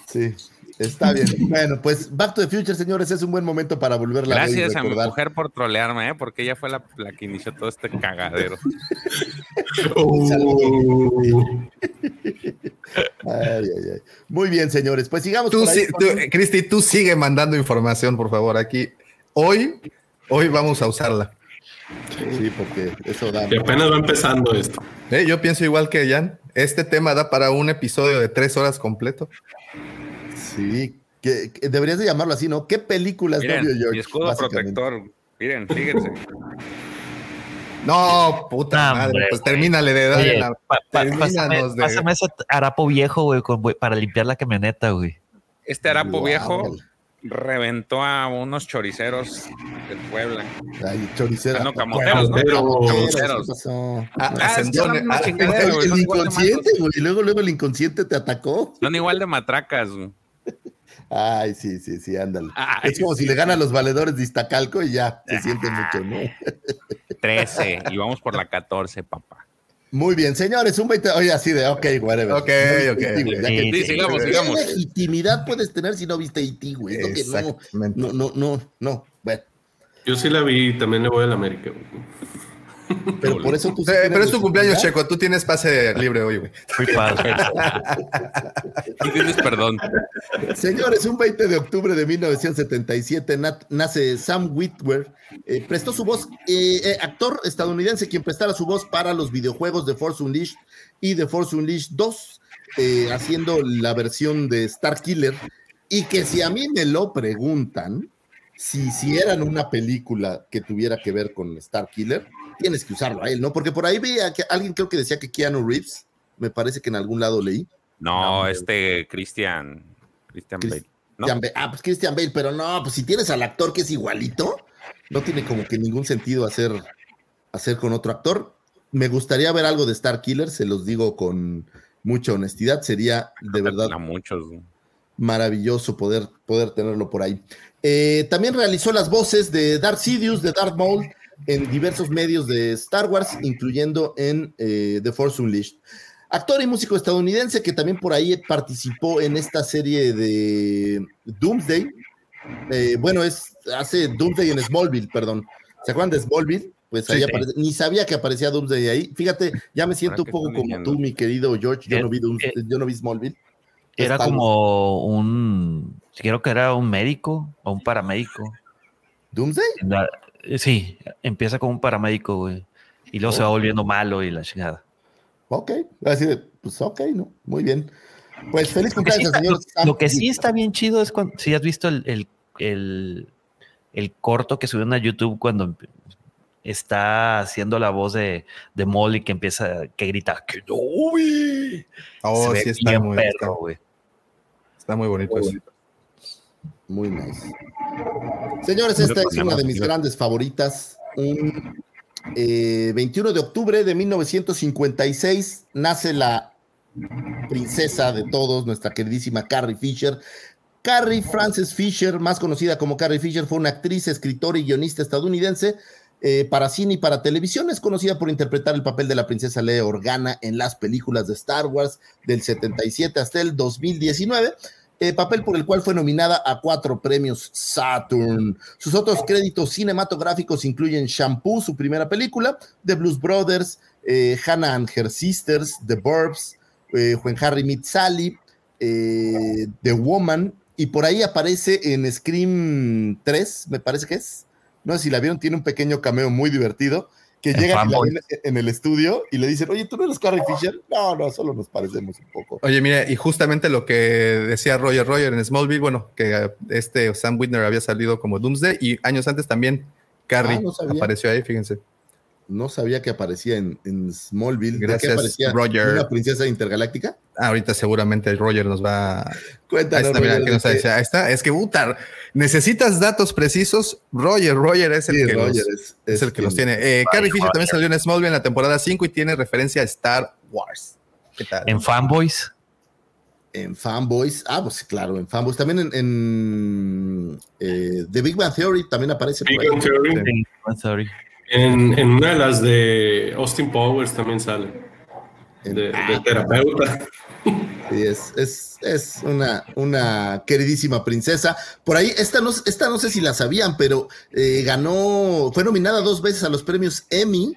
Sí, está bien. Bueno, pues Back to the Future, señores, es un buen momento para volverla a ver Gracias a mi mujer por trolearme, ¿eh? porque ella fue la, la que inició todo este cagadero. <laughs> <laughs> Ay, ay, ay. Muy bien, señores. Pues sigamos. Tú, sí- tú, Cristi, tú sigue mandando información, por favor, aquí. Hoy, hoy vamos a usarla. Sí, porque eso da. Y apenas va empezando esto. Eh, yo pienso igual que Jan. Este tema da para un episodio de tres horas completo. Sí, que, que deberías de llamarlo así, ¿no? ¿Qué películas no Miren, vio George? mi escudo protector. Miren, fíjense. No, puta No, madre, hombre, pues termínale de dar Oye, en la- pa- pa- pásame, de- pásame ese harapo viejo, güey, con- güey, para limpiar la camioneta, güey. Este harapo Guau. viejo reventó a unos choriceros de Puebla. Ay, choricera. Ah, no, camoteros, ¿no? Pero- Camoteros. Ah, Ah, ah, El, el de inconsciente, güey. Luego, luego el inconsciente te atacó. Son igual de matracas. güey. Ay, sí, sí, sí, ándale. Ay, es como si le gana a los valedores de Iztacalco y ya se siente mucho, ¿no? <laughs> 13 y vamos por la 14, papá. Muy bien, señores, un 20. Oye, así de, ok, whatever. Ok, No ok, güey, que- Sí, sigamos, ¿Qué legitimidad puedes tener si no viste güey? Es lo que no, Exactamente. no, no, no, no. Bueno, Yo sí la vi y también le voy al América. güey. Pero por eso tú. Eh, pero es tu cumpleaños. Checo. Tú tienes pase libre hoy, güey. Muy padre. <laughs> Tú tienes perdón. Señores, un 20 de octubre de 1977 nat- nace Sam Witwer. eh, prestó su voz, eh, eh, actor estadounidense quien prestara su voz para los videojuegos de Force Unleashed y de Force Unleashed 2, eh, haciendo la versión de Star Killer. Y que si a mí me lo preguntan, si hicieran una película que tuviera que ver con Star Killer, tienes que usarlo a él, ¿no? Porque por ahí veía que alguien creo que decía que Keanu Reeves, me parece que en algún lado leí. No, este Cristian. Cristian Chris- Bale. ¿no? Christian Bale. Ah, pues Christian Bale, pero no, pues si tienes al actor que es igualito, no tiene como que ningún sentido hacer, hacer con otro actor. Me gustaría ver algo de Star Killer, se los digo con mucha honestidad, sería de verdad A muchos. maravilloso poder, poder tenerlo por ahí. Eh, también realizó las voces de Darth Sidious, de Darth Maul, en diversos medios de Star Wars, incluyendo en eh, The Force Unleashed. Actor y músico estadounidense que también por ahí participó en esta serie de Doomsday, Eh, bueno, es hace Doomsday en Smallville, perdón. ¿Se acuerdan de Smallville? Pues ahí Sí. Ni sabía que aparecía Doomsday ahí. Fíjate, ya me siento un que poco como tú, mi querido George. Yo Eh, no vi Doomsday, yo no vi Smallville. Era como un, creo que era un médico o un paramédico. ¿Doomsday? Eh, sí, empieza como un paramédico, güey. Y luego se va volviendo malo y la chingada. Ok, así de, pues ok, ¿no? Muy bien. Pues feliz sí cumpleaños, señor. lo- que sí está bien chido es cuando, si has visto el, el, el- el corto que subieron a YouTube cuando está haciendo la voz de, de Molly que empieza, que grita, que no, güey. Oh, sí, está muy, perro, está, muy bonito Muy eso. Muy nice. Señores, esta es una de mis grandes favoritas. Un eh, 21 de octubre de 1956 nace la princesa de todos, nuestra queridísima Carrie Fisher. Carrie Frances Fisher, más conocida como Carrie Fisher, fue una actriz, escritora y guionista estadounidense. eh, para cine y para televisión es conocida por interpretar el papel de la princesa Leia Organa en las películas de Star Wars del 77 hasta el 2019 eh, papel por el cual fue nominada a cuatro premios Saturn. Sus otros créditos cinematográficos incluyen Shampoo, su primera película, The Blues Brothers, eh, Hannah and Her Sisters, The Burbs, eh, When Harry Met Sally, eh, The Woman, y por ahí aparece en Scream 3, me parece que es. No sé si la vieron, tiene un pequeño cameo muy divertido. Que En llega y la Fanboy. ven en el estudio y le dicen, oye, ¿tú no eres Carrie Fisher? No, no, solo nos parecemos un poco. Oye, mira, y justamente lo que decía Roger Roger en Smallville, bueno, que este Sam Whitner había salido como Doomsday y años antes también Carrie Ah, no apareció ahí, fíjense. No sabía que aparecía en, en Smallville. ¿De qué Gracias, aparecía? Roger. ¿Una princesa intergaláctica? Ahorita seguramente Roger nos va a... Ahí Cuéntanos, está, mira, Roger, aquí nos de dice, qué- ahí está, es que puta, necesitas datos precisos. Roger, Roger es el Sí, que, Roger los, es- es es el que los tiene. Eh, Carrie Fisher Roger. también salió en Smallville en la temporada 5 y tiene referencia a Star Wars. ¿Qué tal? En Fanboys, En Fanboys. Ah, pues claro, en Fanboys. También en, en, eh, The Big Bang Theory también aparece. Big ahí. Bang Theory. En, en una de las de Austin Powers también sale. De, de terapeuta. Sí, es, es, es una, una queridísima princesa. Por ahí, esta no, esta no sé si la sabían, pero eh, ganó, fue nominada dos veces a los premios Emmy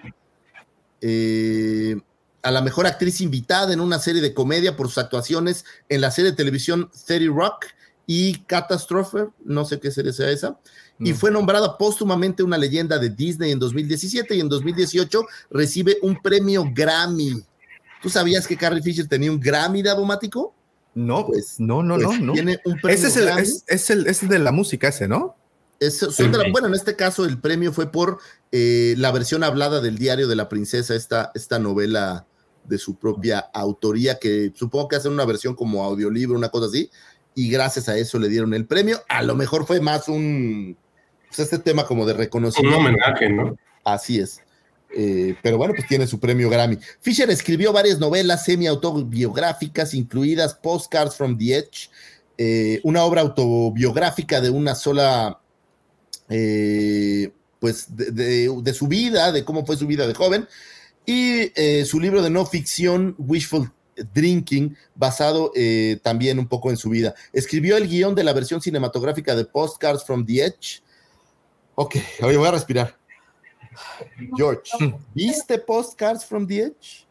eh, a la mejor actriz invitada en una serie de comedia por sus actuaciones en la serie de televisión 30 Rock y Catastrophe, no sé qué serie sea esa, y Mm. fue nombrada póstumamente una leyenda de Disney en 2017 y en 2018 recibe un premio Grammy. ¿Tú sabías que Carrie Fisher tenía un Grammy de abomático? No, Pues- no, no, Pues no, no. Tiene un premio Ese es el, Grammy. es, es el, es de la música ese, ¿no? Es- son de la- Sí. bueno, en este caso el premio fue por eh, la versión hablada del diario de la princesa, esta, esta novela de su propia autoría, que supongo que hacen una versión como audiolibro, una cosa así, y gracias a eso le dieron el premio. A lo mejor fue más un, pues este tema como de Un reconocimiento. homenaje, ¿no? Así es. Eh, pero bueno, pues tiene su premio Grammy. Fisher escribió varias novelas semi-autobiográficas, incluidas Postcards from the Edge, eh, una obra autobiográfica de una sola, eh, pues de, de- de su vida, de cómo fue su vida de joven, y eh, su libro de no ficción, Wishful Drinking, basado eh, también un poco en su vida. Escribió el guion de la versión cinematográfica de Postcards from the Edge. Ok, oye, voy a respirar. George, ¿viste Postcards from the Edge?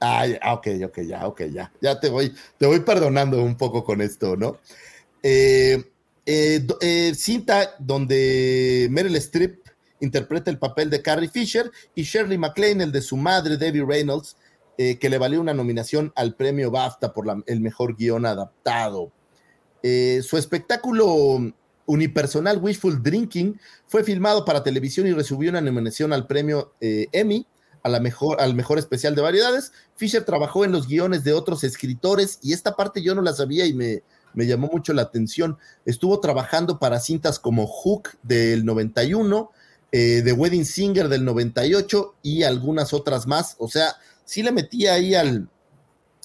Ah, ok, ok, ya, ok, ya. Ya te voy, te voy perdonando un poco con esto, ¿no? Eh, eh, eh, cinta donde Meryl Streep interpreta el papel de Carrie Fisher y Shirley MacLaine el de su madre, Debbie Reynolds, eh, que le valió una nominación al premio BAFTA por la- el mejor guion adaptado. Eh, su espectáculo unipersonal Wishful Drinking fue filmado para televisión y recibió una nominación al premio eh, Emmy a la mejor, al mejor especial de variedades. Fisher trabajó en los guiones de otros escritores y esta parte yo no la sabía y me, me llamó mucho la atención. Estuvo trabajando para cintas como Hook del 91, eh, The Wedding Singer del 98 y algunas otras más. O sea, sí le metí ahí al,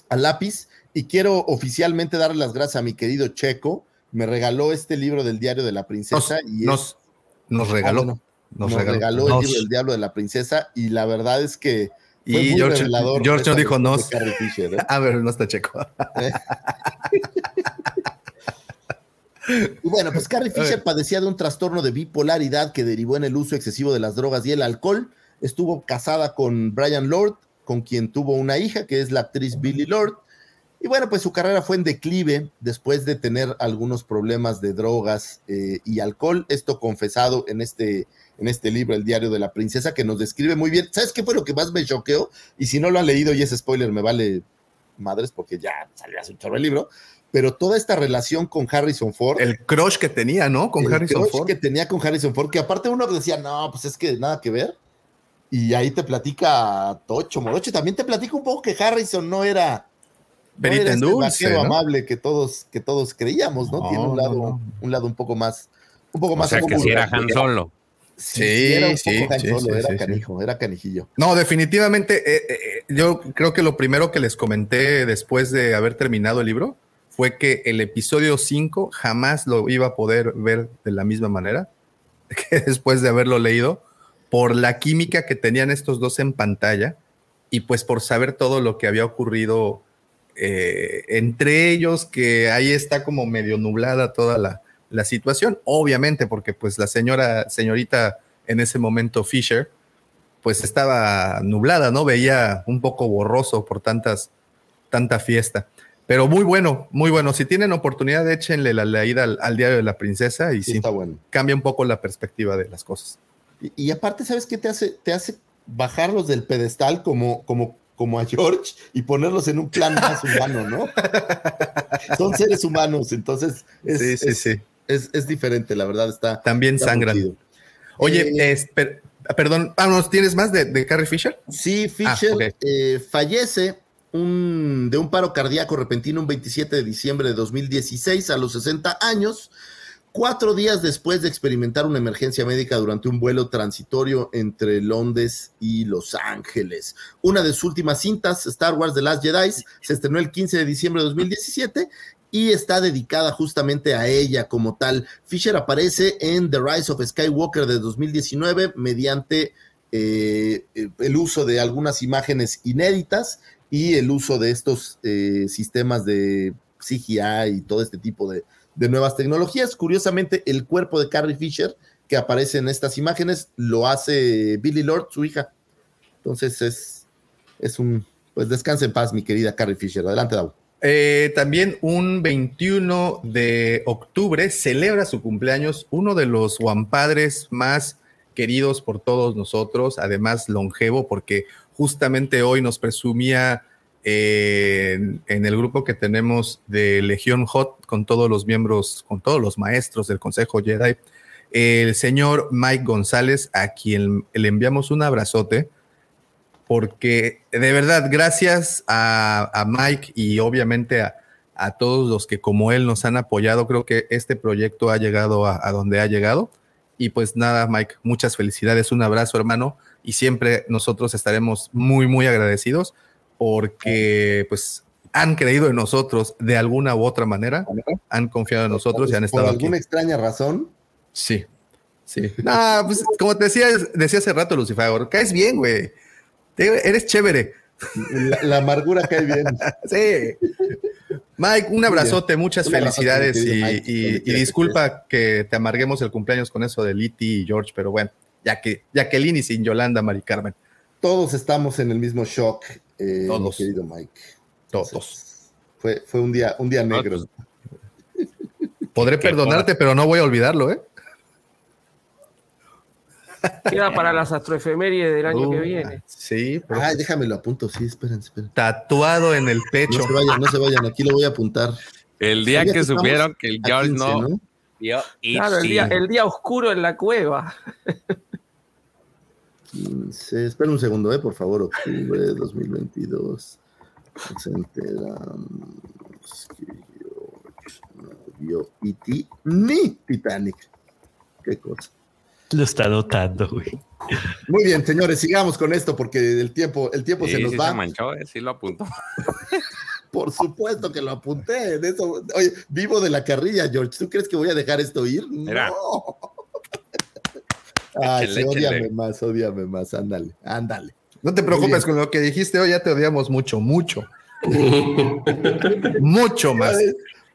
al lápiz y quiero oficialmente darle las gracias a mi querido Checo. Me regaló este libro del diario de la princesa Nos, y es- nos, nos regaló. Ah, bueno, nos, nos, regaló. regaló, el libro del diablo de la princesa y la verdad es que fue Y muy George, George no dijo de Fisher, ¿eh? <laughs> A ver, no está checo. <laughs> Y bueno, pues Carrie Fisher padecía de un trastorno de bipolaridad que derivó en el uso excesivo de las drogas y el alcohol. Estuvo casada con Brian Lord, con quien tuvo una hija, que es la actriz Billy Lord. Y bueno, pues su carrera fue en declive después de tener algunos problemas de drogas eh, y alcohol. Esto confesado en este, en este libro, El diario de la princesa, que nos describe muy bien. ¿Sabes qué fue lo que más me choqueó? Y si no lo han leído y ese spoiler me vale madres porque ya salió hace un chorro el libro. Pero toda esta relación con Harrison Ford. El crush que tenía, ¿no? Con el Harrison crush Ford. que tenía con Harrison Ford, que aparte uno decía, no, pues es que nada que ver. Y ahí te platica Tocho Morocho. También te platica un poco que Harrison no era no Perita era este ¿no? amable que todos, que todos creíamos, ¿no? No, Tiene un lado, no. un lado un poco más, un poco O más sea, que si era. Han Solo. Sí, Sí, era un sí, poco Han sí, Solo, sí, era sí, sí. canijo, era canijillo. No, definitivamente. eh, eh, yo creo que lo primero que les comenté después de haber terminado el libro fue que el episodio 5 jamás lo iba a poder ver de la misma manera <laughs> que después de haberlo leído, por la química que tenían estos dos en pantalla y pues por saber todo lo que había ocurrido eh, entre ellos, que ahí está como medio nublada toda la, la situación, obviamente, porque pues la señora, señorita en ese momento Fisher, pues estaba nublada, ¿no? Veía un poco borroso por tantas, tanta fiesta. Pero muy bueno, muy bueno. Si tienen oportunidad, échenle la leída al, al diario de la princesa y Sí, sí, está bueno. cambia un poco la perspectiva de las cosas. Y, y aparte, ¿sabes qué te hace? Te hace bajarlos del pedestal como, como, como a George y ponerlos en un plan más humano, ¿no? Son seres humanos, entonces es, sí, sí, es, sí. es- es diferente, la verdad está. También está sangran. Oye, Eh, es- per- perdón, vámonos, ¿tienes más de, de Carrie Fisher? Sí, Fisher Ah, ok. eh, fallece un- de un paro cardíaco repentino un 27 de diciembre de 2016 a los 60 años, cuatro días después de experimentar una emergencia médica durante un vuelo transitorio entre Londres y Los Ángeles. Una de sus últimas cintas, Star Wars The Last Jedi, se estrenó el 15 de diciembre de 2017 y está dedicada justamente a ella como tal. Fisher aparece en The Rise of Skywalker de 2019 mediante eh, el uso de algunas imágenes inéditas y el uso de estos eh, sistemas de CGI y todo este tipo de, de nuevas tecnologías. Curiosamente, el cuerpo de Carrie Fisher que aparece en estas imágenes lo hace Billy Lord, su hija. Entonces es, es un, pues descanse en paz, mi querida Carrie Fisher. Adelante, Dau. Eh, también un 21 de octubre celebra su cumpleaños uno de los guampadres más queridos por todos nosotros, además longevo, porque justamente hoy nos presumía en, el grupo que tenemos de Legión Hot con todos los miembros, con todos los maestros del Consejo Jedi, el señor Mike González, a quien le enviamos un abrazote porque de verdad, gracias a, a Mike y obviamente a, a, todos los que como él nos han apoyado, creo que este proyecto ha llegado a, a, donde ha llegado. Y pues nada, Mike, muchas felicidades, un abrazo hermano y siempre nosotros estaremos muy, muy agradecidos porque pues han creído en nosotros de alguna u otra manera, han confiado en nosotros y han estado Por alguna aquí. extraña razón. Sí, sí. No, pues como te decía, decía hace rato, Lucifer, caes bien, güey. Eres chévere. La, la, amargura cae bien. <laughs> sí. Mike, un abrazote, muchas un felicidades y, Mike, y, y, disculpa que te amarguemos el cumpleaños con eso de Liti y George, pero bueno, ya que Jacqueline y sin Yolanda, Mari Carmen. Todos estamos en el mismo shock, eh, Todos. querido Mike. Todos. Fue, fue un día, un día negro. Podré perdonarte, pero no voy a olvidarlo, ¿eh? Queda para las astroefemérides del año uh, que viene. Sí. Pero... Ay, déjame lo apunto, sí, esperen, esperen. Tatuado en el pecho. No se vayan, no se vayan, aquí lo voy a apuntar. El día que, que supieron que el George 15, no, ¿no? Claro, el día, el día oscuro en la cueva. 15, espera un segundo, eh, por favor, octubre de 2022. Nos enteramos que George no vio E.T. ni Titanic. Qué cosa. Lo está notando, güey. Muy bien, señores, sigamos con esto porque el tiempo, el tiempo sí, se nos sí va. Se manchó, eh, sí lo apuntó. <laughs> Por supuesto que lo apunté. De eso, oye, vivo de la carrilla, George. ¿Tú crees que voy a dejar esto ir? Mira. No. Ay, sí, odiame más, odiame más. Ándale, ándale. No te preocupes con lo que dijiste hoy, ya te odiamos mucho, mucho. <laughs> mucho más.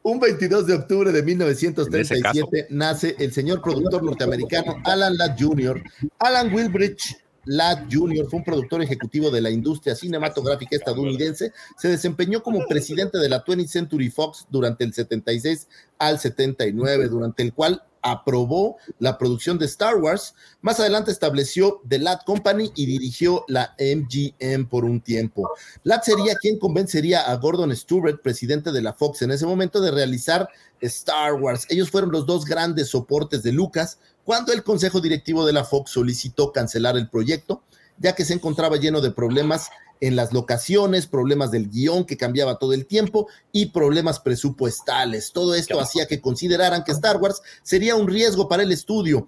Un 22 de octubre de 1937 nace el señor productor norteamericano Alan Ladd Jr. Alan Wilbridge Ladd Jr. fue un productor ejecutivo de la industria cinematográfica estadounidense. Se desempeñó como presidente de la 20th Century Fox durante el 76 al 79, durante el cual aprobó la producción de Star Wars. Más adelante estableció The Ladd Company y dirigió la MGM por un tiempo. Ladd sería quien convencería a Gordon Stewart, presidente de la Fox en ese momento, de realizar Star Wars. Ellos fueron los dos grandes soportes de Lucas cuando el consejo directivo de la Fox solicitó cancelar el proyecto, ya que se encontraba lleno de problemas en las locaciones, problemas del guion que cambiaba todo el tiempo y problemas presupuestales. Todo esto hacía que consideraran que Star Wars sería un riesgo para el estudio.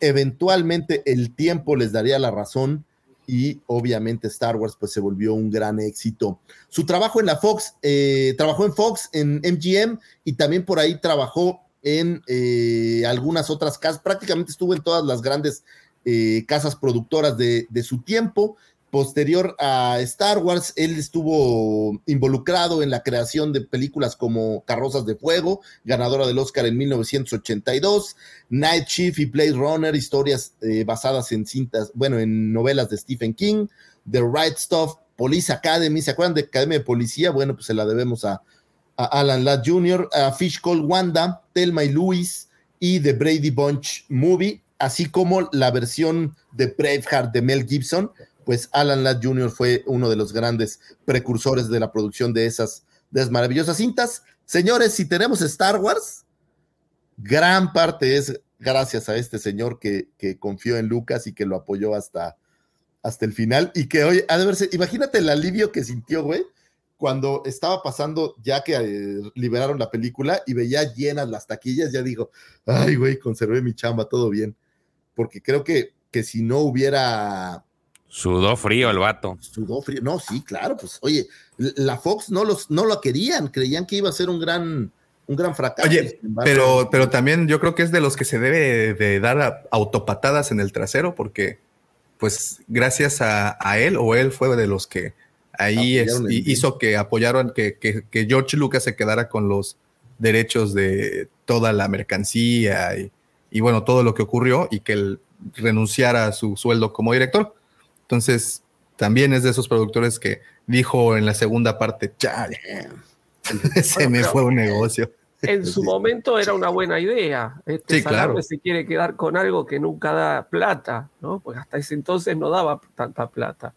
Eventualmente el tiempo les daría la razón y obviamente Star Wars pues se volvió un gran éxito. Su trabajo en la Fox, eh, trabajó en Fox, en MGM y también por ahí trabajó en eh, algunas otras casas, prácticamente estuvo en todas las grandes eh, casas productoras de, de su tiempo Posterior a Star Wars, él estuvo involucrado en la creación de películas como Carrozas de Fuego, ganadora del Oscar en 1982, Night Chief y Blade Runner, historias eh, basadas en cintas, bueno, en novelas de Stephen King, The Right Stuff, Police Academy, ¿se acuerdan de Academia de Policía? Bueno, pues se la debemos a, Alan Ladd Jr., a Fish Call Wanda, Thelma y Louis y The Brady Bunch Movie, así como la versión de Braveheart de Mel Gibson, pues Alan Ladd Jr. fue uno de los grandes precursores de la producción de esas, de maravillosas cintas. Señores, si tenemos Star Wars, gran parte es gracias a este señor que, confió en Lucas y que lo apoyó hasta, hasta el final y que hoy ha de verse, imagínate el alivio que sintió, güey, cuando estaba pasando, ya que eh, liberaron la película y veía llenas las taquillas, ya digo, ay, güey, conservé mi chamba, todo bien. Porque creo que, que si no hubiera Sudó frío el vato. Sudó frío. No, sí, claro, pues oye, la Fox no los no lo querían, creían que iba a ser un gran un gran fracaso. Oye, pero, pero también yo creo que es de los que se debe de dar autopatadas en el trasero, porque pues gracias a, él o él fue de los que ahí hizo que apoyaron que, que, George Lucas se quedara con los derechos de toda la mercancía y, y bueno, todo lo que ocurrió y que él renunciara a su sueldo como director. Entonces, también es de esos productores que dijo en la segunda parte, chale, <laughs> se me fue un negocio. En su momento era una buena idea. Este sí, claro. se quiere quedar con algo que nunca da plata, ¿no? Pues hasta ese entonces no daba tanta plata.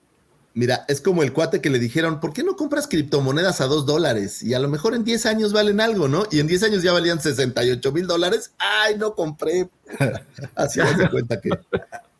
Mira, es como el cuate que le dijeron, ¿por qué no compras criptomonedas a dos dólares? Y a lo mejor en 10 años valen algo, ¿no? Y en 10 años ya valían 68 mil dólares. ¡Ay, no compré! <laughs> Así haz de cuenta que.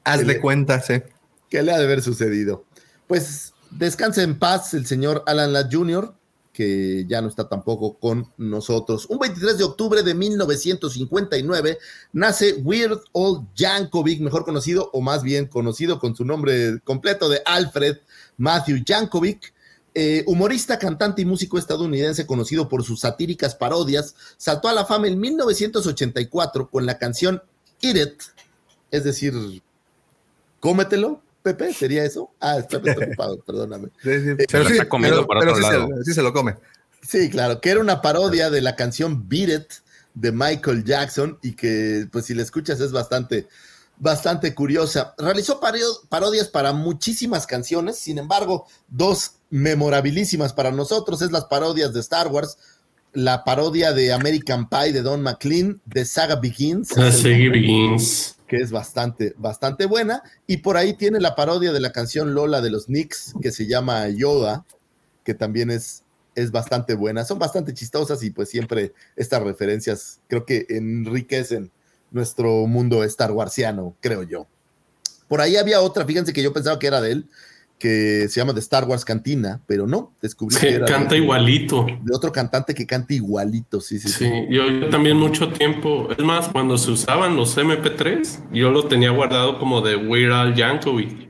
Haz de cuenta, sí. ¿Qué le ha de haber sucedido? Pues descanse en paz el señor Alan Ladd Jr., que ya no está tampoco con nosotros. Un 23 de octubre de 1959 nace Weird Old Yankovic, mejor conocido o más bien conocido con su nombre completo de Alfred Matthew Yankovic. Eh, humorista, cantante y músico estadounidense conocido por sus satíricas parodias, saltó a la fama en 1984 con la canción Eat It, es decir, cómetelo, Pepe, ¿sería eso? Ah, está <laughs> ocupado, perdóname. Sí, sí, eh, pero, sí, está comiendo por otro lado. sí se lo come. Sí, claro, que era una parodia de la canción Beat It de Michael Jackson y que, pues, si la escuchas es bastante, bastante curiosa. Realizó parodias para muchísimas canciones, sin embargo, dos memorabilísimas para nosotros es las parodias de Star Wars, la parodia de American Pie de Don McLean, de Saga Begins. Ah, Saga Begins que es bastante, bastante buena. Y por ahí tiene la parodia de la canción Lola de los Knicks, que se llama Yoda, que también es, es bastante buena. Son bastante chistosas y pues siempre estas referencias creo que enriquecen nuestro mundo Star Warsiano, creo yo. Por ahí había otra, fíjense que yo pensaba que era de él, que se llama The Star Wars Cantina, pero no, descubrí que era canta igualito. De otro cantante que canta igualito, sí, sí. Sí, sí. Yo, también mucho tiempo, es más, cuando se usaban los MP3, yo lo tenía guardado como de Weird Al Yankovic.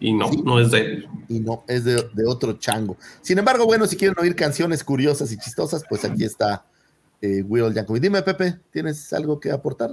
Y no, no es de él. Y no, es de, otro chango. Sin embargo, bueno, si quieren oír canciones curiosas y chistosas, pues aquí está eh, Weird Al Yankovic. Dime, Pepe, ¿tienes algo que aportar?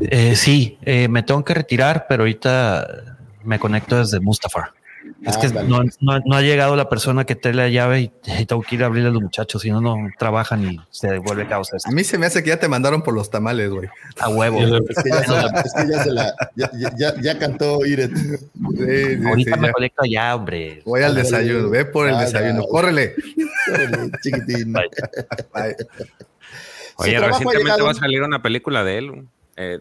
Eh, sí, eh, me tengo que retirar, pero ahorita me conecto desde Mustafar. Es que no, no- no ha llegado la persona que trae la llave y, y tengo que ir a abrirle a los muchachos, si no, no trabajan y se vuelve caos. A mí se me hace que ya te mandaron por los tamales, güey. A huevo. Es que ya se la, <laughs> es que ya, se la- ya, ya- ya- ya cantó Iret. Sí, sí, Ahorita sí, me ya. conecto allá, hombre. Voy al desayuno, ve por el Ah, desayuno, ya. córrele. <laughs> Chiquitín. Bye. Bye. Su Oye, recientemente llegado va a salir una película de él. eh,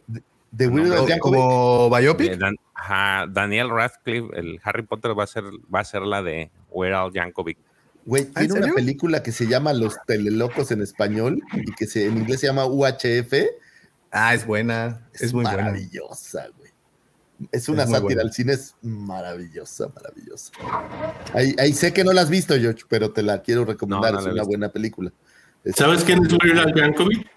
de Weird Al Como- biopic. Dan- ajá, Daniel Radcliffe, el Harry Potter va a ser, va a ser la de Weird Al Yankovic. Güey, ¿Ah, en tiene una película que se llama Los Telelocos en español y que se, en inglés se llama UHF. Ah, es buena. Es, muy buena. maravillosa, güey. Es una Es muy sátira al cine, es maravillosa, maravillosa. Ahí, ahí sé que no la has visto, George, pero te la quiero recomendar, No, no es una visto. buena película. Es- ¿Sabes quién es Weird Al Yankovic?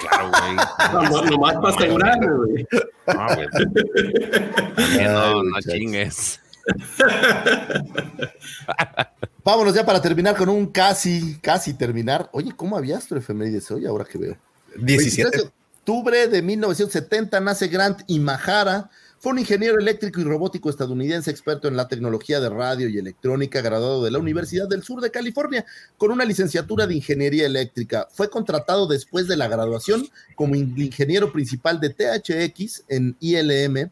Claro, güey. No, no, nomás para asegurarme, güey. No, güey. No, no chingues. <laughs> Vámonos ya para terminar con un casi, casi terminar. Oye, ¿cómo habías tu efemérides hoy? Ahora que veo. 23 de 17. octubre de 1970 nace Grant Imahara. Fue un ingeniero eléctrico y robótico estadounidense experto en la tecnología de radio y electrónica, graduado de la Universidad del Sur de California con una licenciatura de ingeniería eléctrica. Fue contratado después de la graduación como in- ingeniero principal de THX en ILM,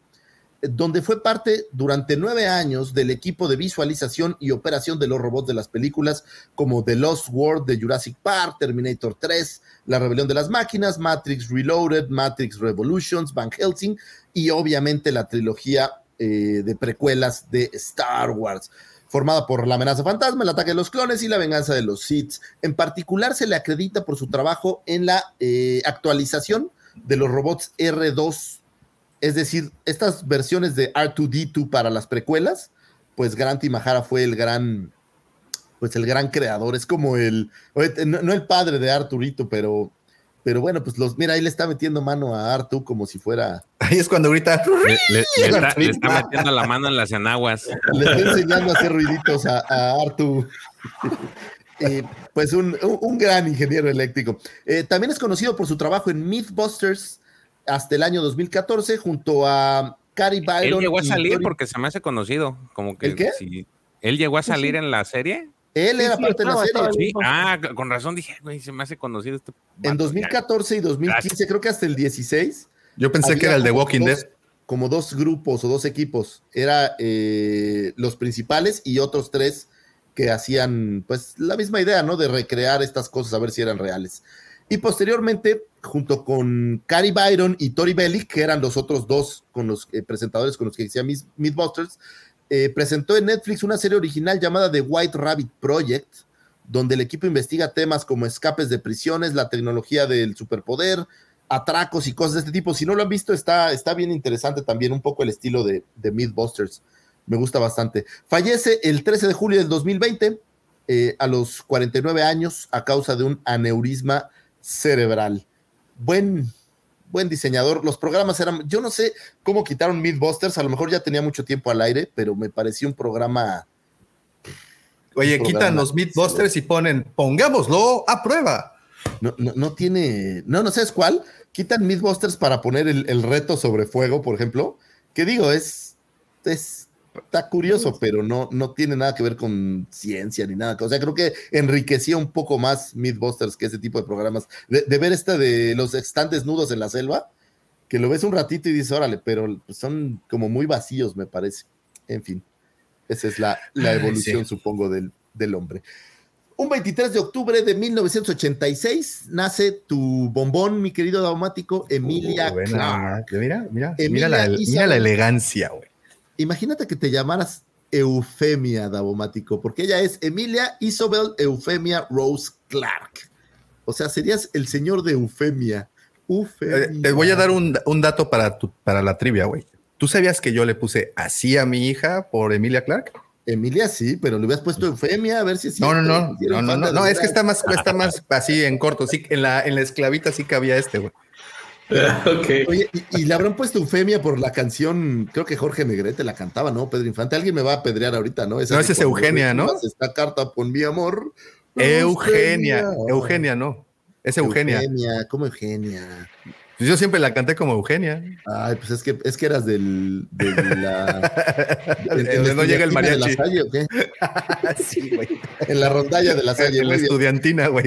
donde fue parte durante nueve años del equipo de visualización y operación de los robots de las películas como The Lost World de Jurassic Park, Terminator 3, La Rebelión de las Máquinas, Matrix Reloaded, Matrix Revolutions, Van Helsing y obviamente la trilogía eh, de precuelas de Star Wars formada por La amenaza fantasma, El ataque de los clones y La venganza de los Sith. En particular se le acredita por su trabajo en la eh, actualización de los robots R2 es decir, estas versiones de R2D2 para las precuelas, pues Grant Imahara fue el gran, pues el gran creador. Es como el, no, no el padre de Arturito, pero, pero bueno, pues los, mira, ahí le está metiendo mano a Artu como si fuera, Ahí es cuando grita. Le, le- le está, <laughs> le está metiendo la mano en las enaguas. le está enseñando a hacer ruiditos a, a Artu. <laughs> Eh, pues un, un- un gran ingeniero eléctrico. Eh, también es conocido por su trabajo en Mythbusters hasta el año 2014 junto a Cary Byron. Él llegó a salir Tori- porque se me hace conocido. Como que ¿El qué? si- él llegó a salir en la serie. Él Sí, era sí, parte de la serie. Sí, ah, con razón dije, güey, se me hace conocido este. En vato. 2014 y 2015, Gracias. creo que hasta el 16. Yo pensé que era el de como Walking dos- Dead. Como dos grupos o dos equipos. Era eh, los principales y otros tres que hacían pues la misma idea, ¿no? De recrear estas cosas a ver si eran reales. Y posteriormente, junto con Cary Byron y Tori Bellick, que eran los otros dos con los eh, presentadores con los que hacía Myth- Mythbusters, eh, presentó en Netflix una serie original llamada The White Rabbit Project, donde el equipo investiga temas como escapes de prisiones, la tecnología del superpoder, atracos y cosas de este tipo. Si no lo han visto, está, está bien interesante también, un poco el estilo de, de Mythbusters. Me gusta bastante. Fallece el 13 de julio del 2020 eh, a los 49 años a causa de un aneurisma cerebral. Buen, buen diseñador. Los programas eran, yo no sé cómo quitaron Mythbusters, a lo mejor ya tenía mucho tiempo al aire, pero me pareció un programa Oye, un quitan programa los Mythbusters y ponen, pongámoslo a prueba. No, no, no tiene. No, no sabes cuál. Quitan Mythbusters para poner el, el reto sobre fuego, por ejemplo. Que digo, es. es está curioso, pero no, no tiene nada que ver con ciencia ni nada. O sea, creo que enriquecía un poco más Mythbusters que ese tipo de programas. De, de ver esta de los están desnudos en la selva, que lo ves un ratito y dices, órale, pero son como muy vacíos, me parece. En fin, esa es la, la evolución, sí. supongo, del, del hombre. Un 23 de octubre de 1986 nace tu bombón, mi querido daumático, Emilia Uh, buena, Clark. Mira, mira, Emilia mira la, mira Isabel. la elegancia, güey. Imagínate que te llamaras Eufemia, Davomático, porque ella es Emilia Isabel Eufemia Rose Clark. O sea, serías el señor de Eufemia. Eufemia. Eh, te voy a dar un, un dato para, tu, para la trivia, güey. ¿Tú sabías que yo le puse así a mi hija por Emilia Clark? Emilia sí, pero le hubieras puesto Eufemia a ver si es No, no, no, no, no, no, no, es que está más, está más así en corto, sí, en la, en la esclavita sí cabía este, güey. <laughs> ok. Oye, y, y le habrán puesto Eufemia por la canción, creo que Jorge Negrete la cantaba, ¿no? Pedro Infante. Alguien me va a apedrear ahorita, ¿no? No, así esa es Eugenia, ¿no? Esta carta con mi amor. Eugenia, Eugenia, no, es Eugenia. Eugenia, ¿cómo Eugenia? Pues yo siempre la canté como Eugenia. Ay, pues es que, es que eras del. De la, <laughs> no llega el de mariachi. la Salle, ¿o qué? <laughs> sí, güey. En la rondalla de la Salle. En la estudiantina, güey.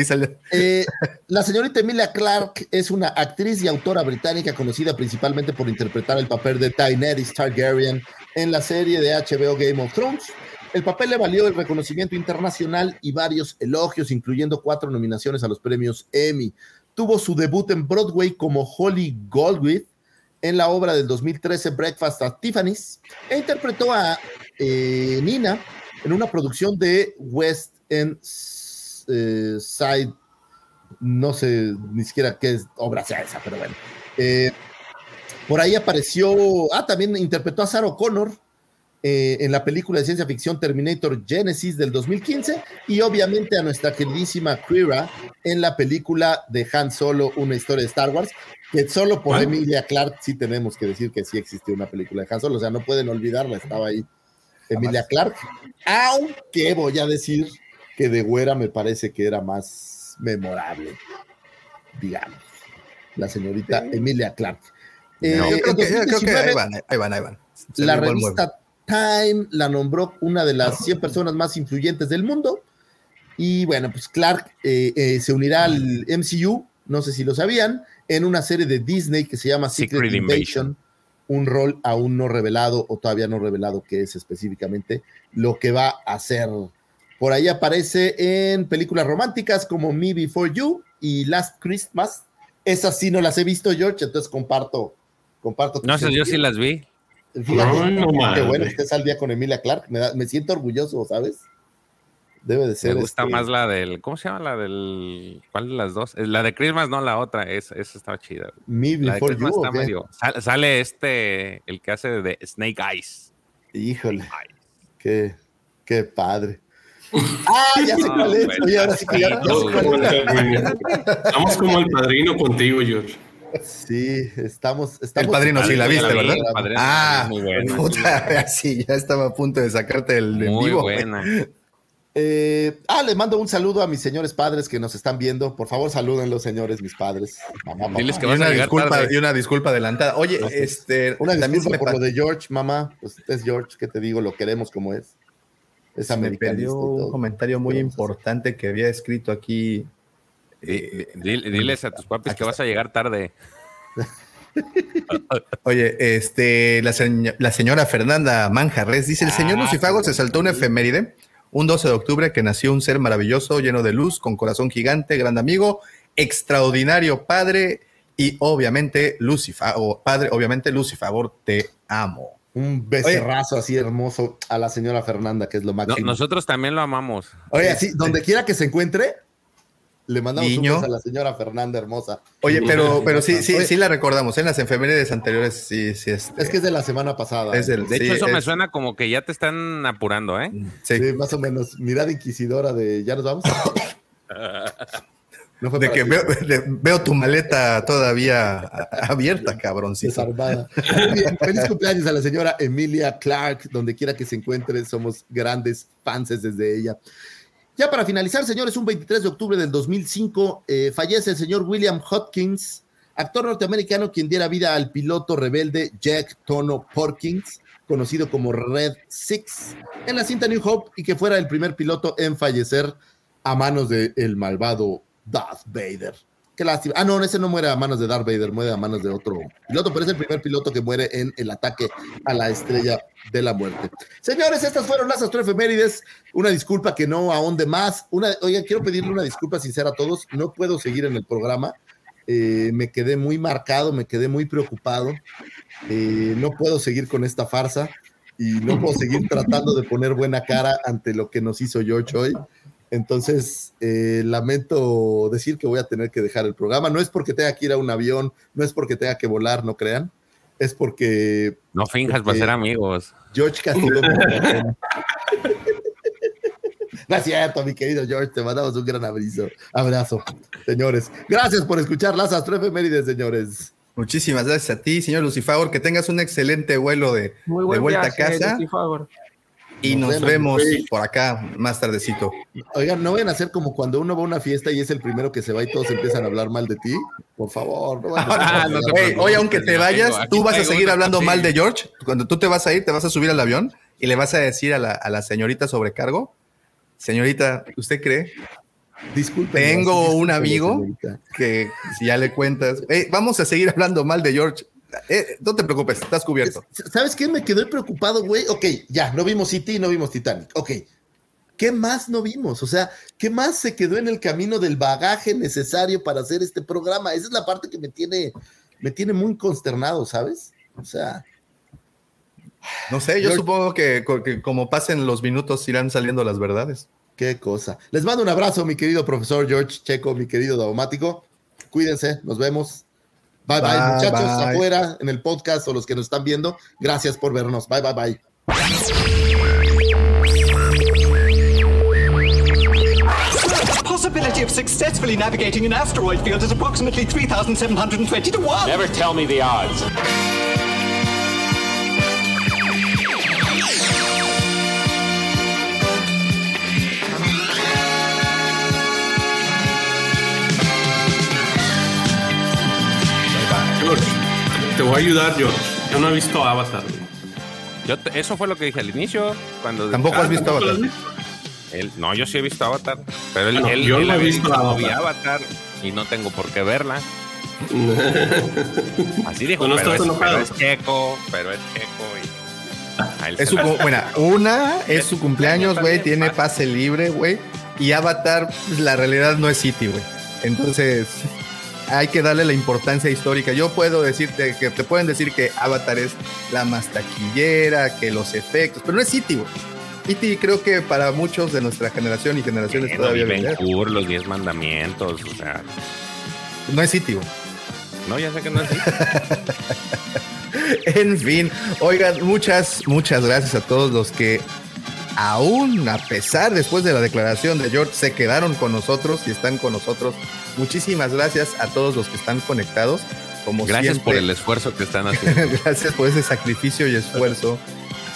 Eh, la señorita Emilia Clarke es una actriz y autora británica conocida principalmente por interpretar el papel de Daenerys Targaryen en la serie de HBO Game of Thrones. El papel le valió el reconocimiento internacional y varios elogios, incluyendo cuatro nominaciones a los premios Emmy. Tuvo su debut en Broadway como Holly Goldwyn en la obra del 2013 Breakfast at Tiffany's e interpretó a eh, Nina en una producción de West End eh, Side no sé ni siquiera qué obra sea esa, pero bueno. Eh, por ahí apareció, ah, también interpretó a Sarah Connor eh, en la película de ciencia ficción Terminator Genesis del 2015 y obviamente a nuestra queridísima Kira en la película de Han Solo, una historia de Star Wars, que solo por ¿Cuál? Emilia Clarke sí tenemos que decir que sí existió una película de Han Solo, o sea, no pueden olvidarla, estaba ahí Emilia Clarke, aunque voy a decir que de güera me parece que era más memorable, digamos, la señorita Emilia Clarke. Eh, yo, creo que, yo creo que 2019, ahí van, ahí van, ahí van. Se la revista Time la nombró una de las 100 personas más influyentes del mundo. Y bueno, pues Clark eh, eh, se unirá al MCU, no sé si lo sabían, en una serie de Disney que se llama Secret, Secret Invasion, Invasion. un rol aún no revelado o todavía no revelado que es específicamente lo que va a hacer. Por ahí aparece en películas románticas como Me Before You y Last Christmas. Esas sí no las he visto, George, entonces comparto. comparto No sé, yo sí las vi. Fíjate, no qué bueno que estés al día con Emilia Clark. Me, da- me siento orgulloso, ¿sabes? Debe de ser. Me gusta este, más la del. ¿Cómo se llama? La del. ¿Cuál de las dos? La de Christmas, no, la otra. Esa, esa estaba chida. Me La de Christmas You. está medio. sal- sale este. El que hace de Snake Eyes. Híjole, Ay, qué, qué padre. <laughs> Ah, ya sé cuál es. Oye, ahora sí que ya, es. Estamos como el padrino contigo, George. Sí, estamos. estamos El padrino sí la viste, vi, ¿verdad? padrino, Ah, muy buena. puta, <laughs> sí, ya estaba a punto de sacarte el en Muy vivo. güey. buena. <laughs> Eh, ah, le mando un saludo a mis señores padres que nos están viendo. Por favor, saluden los señores, mis padres. Mamá, papá. Diles que Y a una, disculpa, tarde. y una disculpa adelantada. Oye, este. Una se disculpa me, por lo de George, mamá. Pues es George, ¿qué te digo? Lo queremos como es. Es y un comentario muy ¿Qué vamos a hacer? importante que había escrito aquí. Dile- diles a tus papis que vas a llegar tarde. <laughs> Oye, este, la, señ- la señora Fernanda Manjarres dice: El señor Ah, Lucifago sí. se saltó una efeméride. Un 12 de octubre que nació un ser maravilloso, lleno de luz, con corazón gigante, gran amigo, extraordinario padre y obviamente Lucifago, padre, obviamente Lucifagor, te amo. Un becerrazo así hermoso a la señora Fernanda, que es lo No, máximo. nosotros también lo amamos. Oye, así, donde quiera que se encuentre, le mandamos un beso a la señora Fernanda hermosa. Oye, pero, pero sí, sí, sí la recordamos. En las efemérides anteriores, sí, sí. Este, Es que es de la semana pasada. es del- De sí, hecho, eso me suena como que ya te están apurando, ¿eh? sí. Sí, más o menos. Mirada inquisidora de ¿ya nos vamos? <laughs> No fue De que veo, de- veo tu maleta todavía abierta, cabroncito. desarmada. Muy bien, Feliz cumpleaños a la señora Emilia Clark, donde quiera que se encuentre, somos grandes fans desde ella. Ya para finalizar, señores, un 23 de octubre del 2005 eh, fallece el señor William Hopkins, actor norteamericano quien diera vida al piloto rebelde Jack Tono Porkins, conocido como Red Six, en la cinta New Hope y que fuera el primer piloto en fallecer a manos del malvado Darth Vader. Qué lástima. Ah, no, ese no muere a manos de Darth Vader, muere a manos de otro piloto, pero es el primer piloto que muere en el ataque a la estrella de la muerte. Señores, estas fueron las astroefemérides. Una disculpa que no ahonde más. Una, oiga, quiero pedirle una disculpa sincera a todos. No puedo seguir en el programa. Eh, me quedé muy marcado, me quedé muy preocupado. Eh, no puedo seguir con esta farsa y no puedo seguir tratando de poner buena cara ante lo que nos hizo George hoy. Entonces, eh, lamento decir que voy a tener que dejar el programa. No es porque tenga que ir a un avión, no es porque tenga que volar, no crean. Es porque No finjas para ser amigos. George Castillo. <laughs> no es cierto, mi querido George, te mandamos un gran abrazo. Abrazo, señores. Gracias por escuchar las astroefemérides, señores. Muchísimas gracias a ti, señor Lucifagor. Que tengas un excelente vuelo de, Muy de buen vuelta viaje, a casa. Lucifagor. Y nos, vemos, por acá más tardecito. Oigan, no vayan a hacer como cuando uno va a una fiesta y es el primero que se va y todos empiezan a hablar mal de ti. Por favor, no <laughs> ah, Oye, aunque te vayas, tú vas a seguir hablando mal de George. Cuando tú te vas a ir, te vas a subir al avión y le vas a decir a la, a la señorita sobrecargo, señorita, ¿usted cree? Disculpe. Tengo un amigo que si ya le cuentas, vamos a seguir hablando mal de George. Eh, no te preocupes, estás cubierto. ¿Sabes qué? Me quedé preocupado, güey. Ok, ya, no vimos City, no vimos Titanic. Ok, ¿qué más no vimos? O sea, ¿qué más se quedó en el camino del bagaje necesario para hacer este programa? Esa es la parte que me tiene, me tiene muy consternado, ¿sabes? O sea. No sé, yo supongo que, que como pasen los minutos irán saliendo las verdades. Qué cosa. Les mando un abrazo, mi querido profesor George Checo, mi querido Daumático. Cuídense, nos vemos. Bye, bye, muchachos afuera en el podcast o los que nos están viendo. Gracias por vernos. Bye, bye, bye. Possibility of successfully navigating an asteroid field is approximately 3,720 to 1. Never tell me the odds. Te voy a ayudar, yo. Yo no he visto Avatar. Yo eso fue lo que dije al inicio. Cuando Tampoco has visto Avatar. no, yo sí he visto Avatar. Pero él, yo no he visto Avatar. y no tengo por qué verla. <laughs> Así dijo, pero, es, pero, es, checo, pero es checo. Y... Es su, bueno, una es su cumpleaños, güey, tiene pase libre, güey. Y Avatar, pues, la realidad no es City, güey. Entonces, hay que darle la importancia histórica. Yo puedo decirte que te pueden decir que Avatar es la más taquillera, que los efectos, pero no es City, güey. City creo que para muchos de nuestra generación y generaciones todavía Ben los diez mandamientos, o sea. No es City, güey. No, ya sé que no es City. <laughs> en fin, oigan, muchas, muchas gracias a todos los que aún a pesar después de la declaración de George se quedaron con nosotros y están con nosotros Muchísimas gracias a todos los que están conectados. Como gracias por el esfuerzo que están haciendo. <laughs> gracias por ese sacrificio y esfuerzo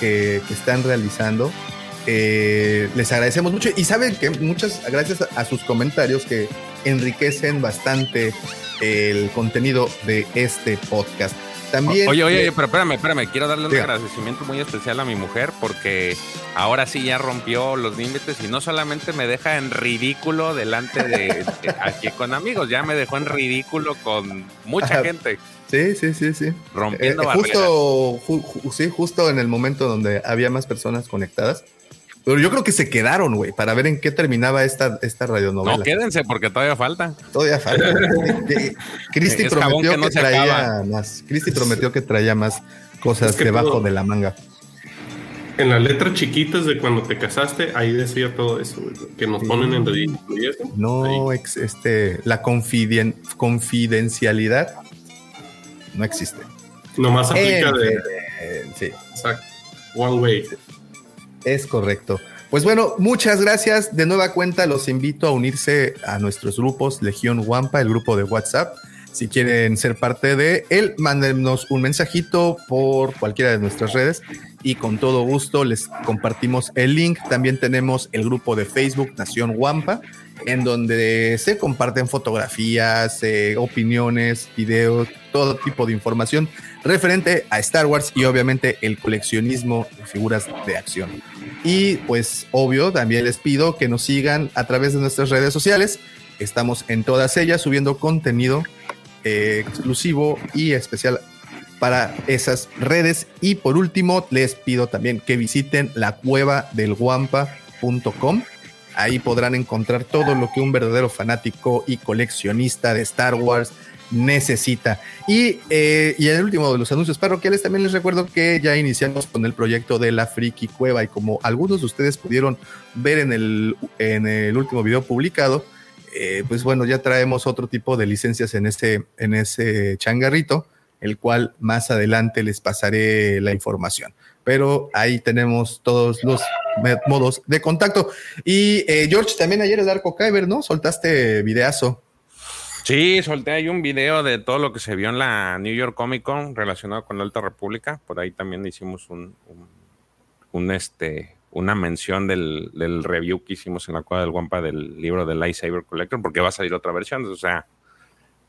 que, están realizando. Eh, les agradecemos mucho y saben que muchas gracias a sus comentarios que enriquecen bastante el contenido de este podcast. También. Oye, oye, pero espérame, espérame. Quiero darle un agradecimiento muy especial a mi mujer porque ahora sí ya rompió los límites y no solamente me deja en ridículo delante de, aquí con amigos, ya me dejó en ridículo con mucha gente. Sí, sí, sí, sí. Rompiendo eh, Justo, sí, justo en el momento donde había más personas conectadas. Pero yo creo que se quedaron, güey, para ver en qué terminaba esta, esta radionovela. No, quédense porque todavía falta. Todavía falta. <laughs> Cristi prometió que, traía más. Cristi prometió que traía más cosas debajo de la manga. En las letras chiquitas de cuando te casaste, ahí decía todo eso, que nos ponen en ridículo. No, este, la confidencialidad no existe. Nomás aplica de. sí. Exacto. One way. Es correcto. Pues bueno, muchas gracias. De nueva cuenta, los invito a unirse a nuestros grupos Legión Wampa, el grupo de WhatsApp. Si quieren ser parte de él, mándenos un mensajito por cualquiera de nuestras redes y con todo gusto les compartimos el link. También tenemos el grupo de Facebook Nación Wampa, en donde se comparten fotografías, eh, opiniones, videos, todo tipo de información referente a Star Wars y obviamente el coleccionismo de figuras de acción. Y pues obvio, también les pido que nos sigan a través de nuestras redes sociales. Estamos en todas ellas subiendo contenido eh, exclusivo y especial para esas redes. Y por último, les pido también que visiten la cueva del guampa.com. Ahí podrán encontrar todo lo que un verdadero fanático y coleccionista de Star Wars necesita. Y, eh, el último de los anuncios parroquiales, también les recuerdo que ya iniciamos con el proyecto de la Friki Cueva y como algunos de ustedes pudieron ver en el, en el último video publicado, eh, pues bueno, ya traemos otro tipo de licencias en ese, en ese changarrito, el cual más adelante les pasaré la información. Pero ahí tenemos todos los modos de contacto. Y eh, George, también ayer es Darko Kyber, ¿no? Soltaste videazo. Sí, solté ahí un video de todo lo que se vio en la New York Comic Con relacionado con la Alta República. Por ahí también hicimos un, este, una mención del, del review que hicimos en la cuadra del Guampa del libro de Lightsaber Collector, porque va a salir otra versión. O sea,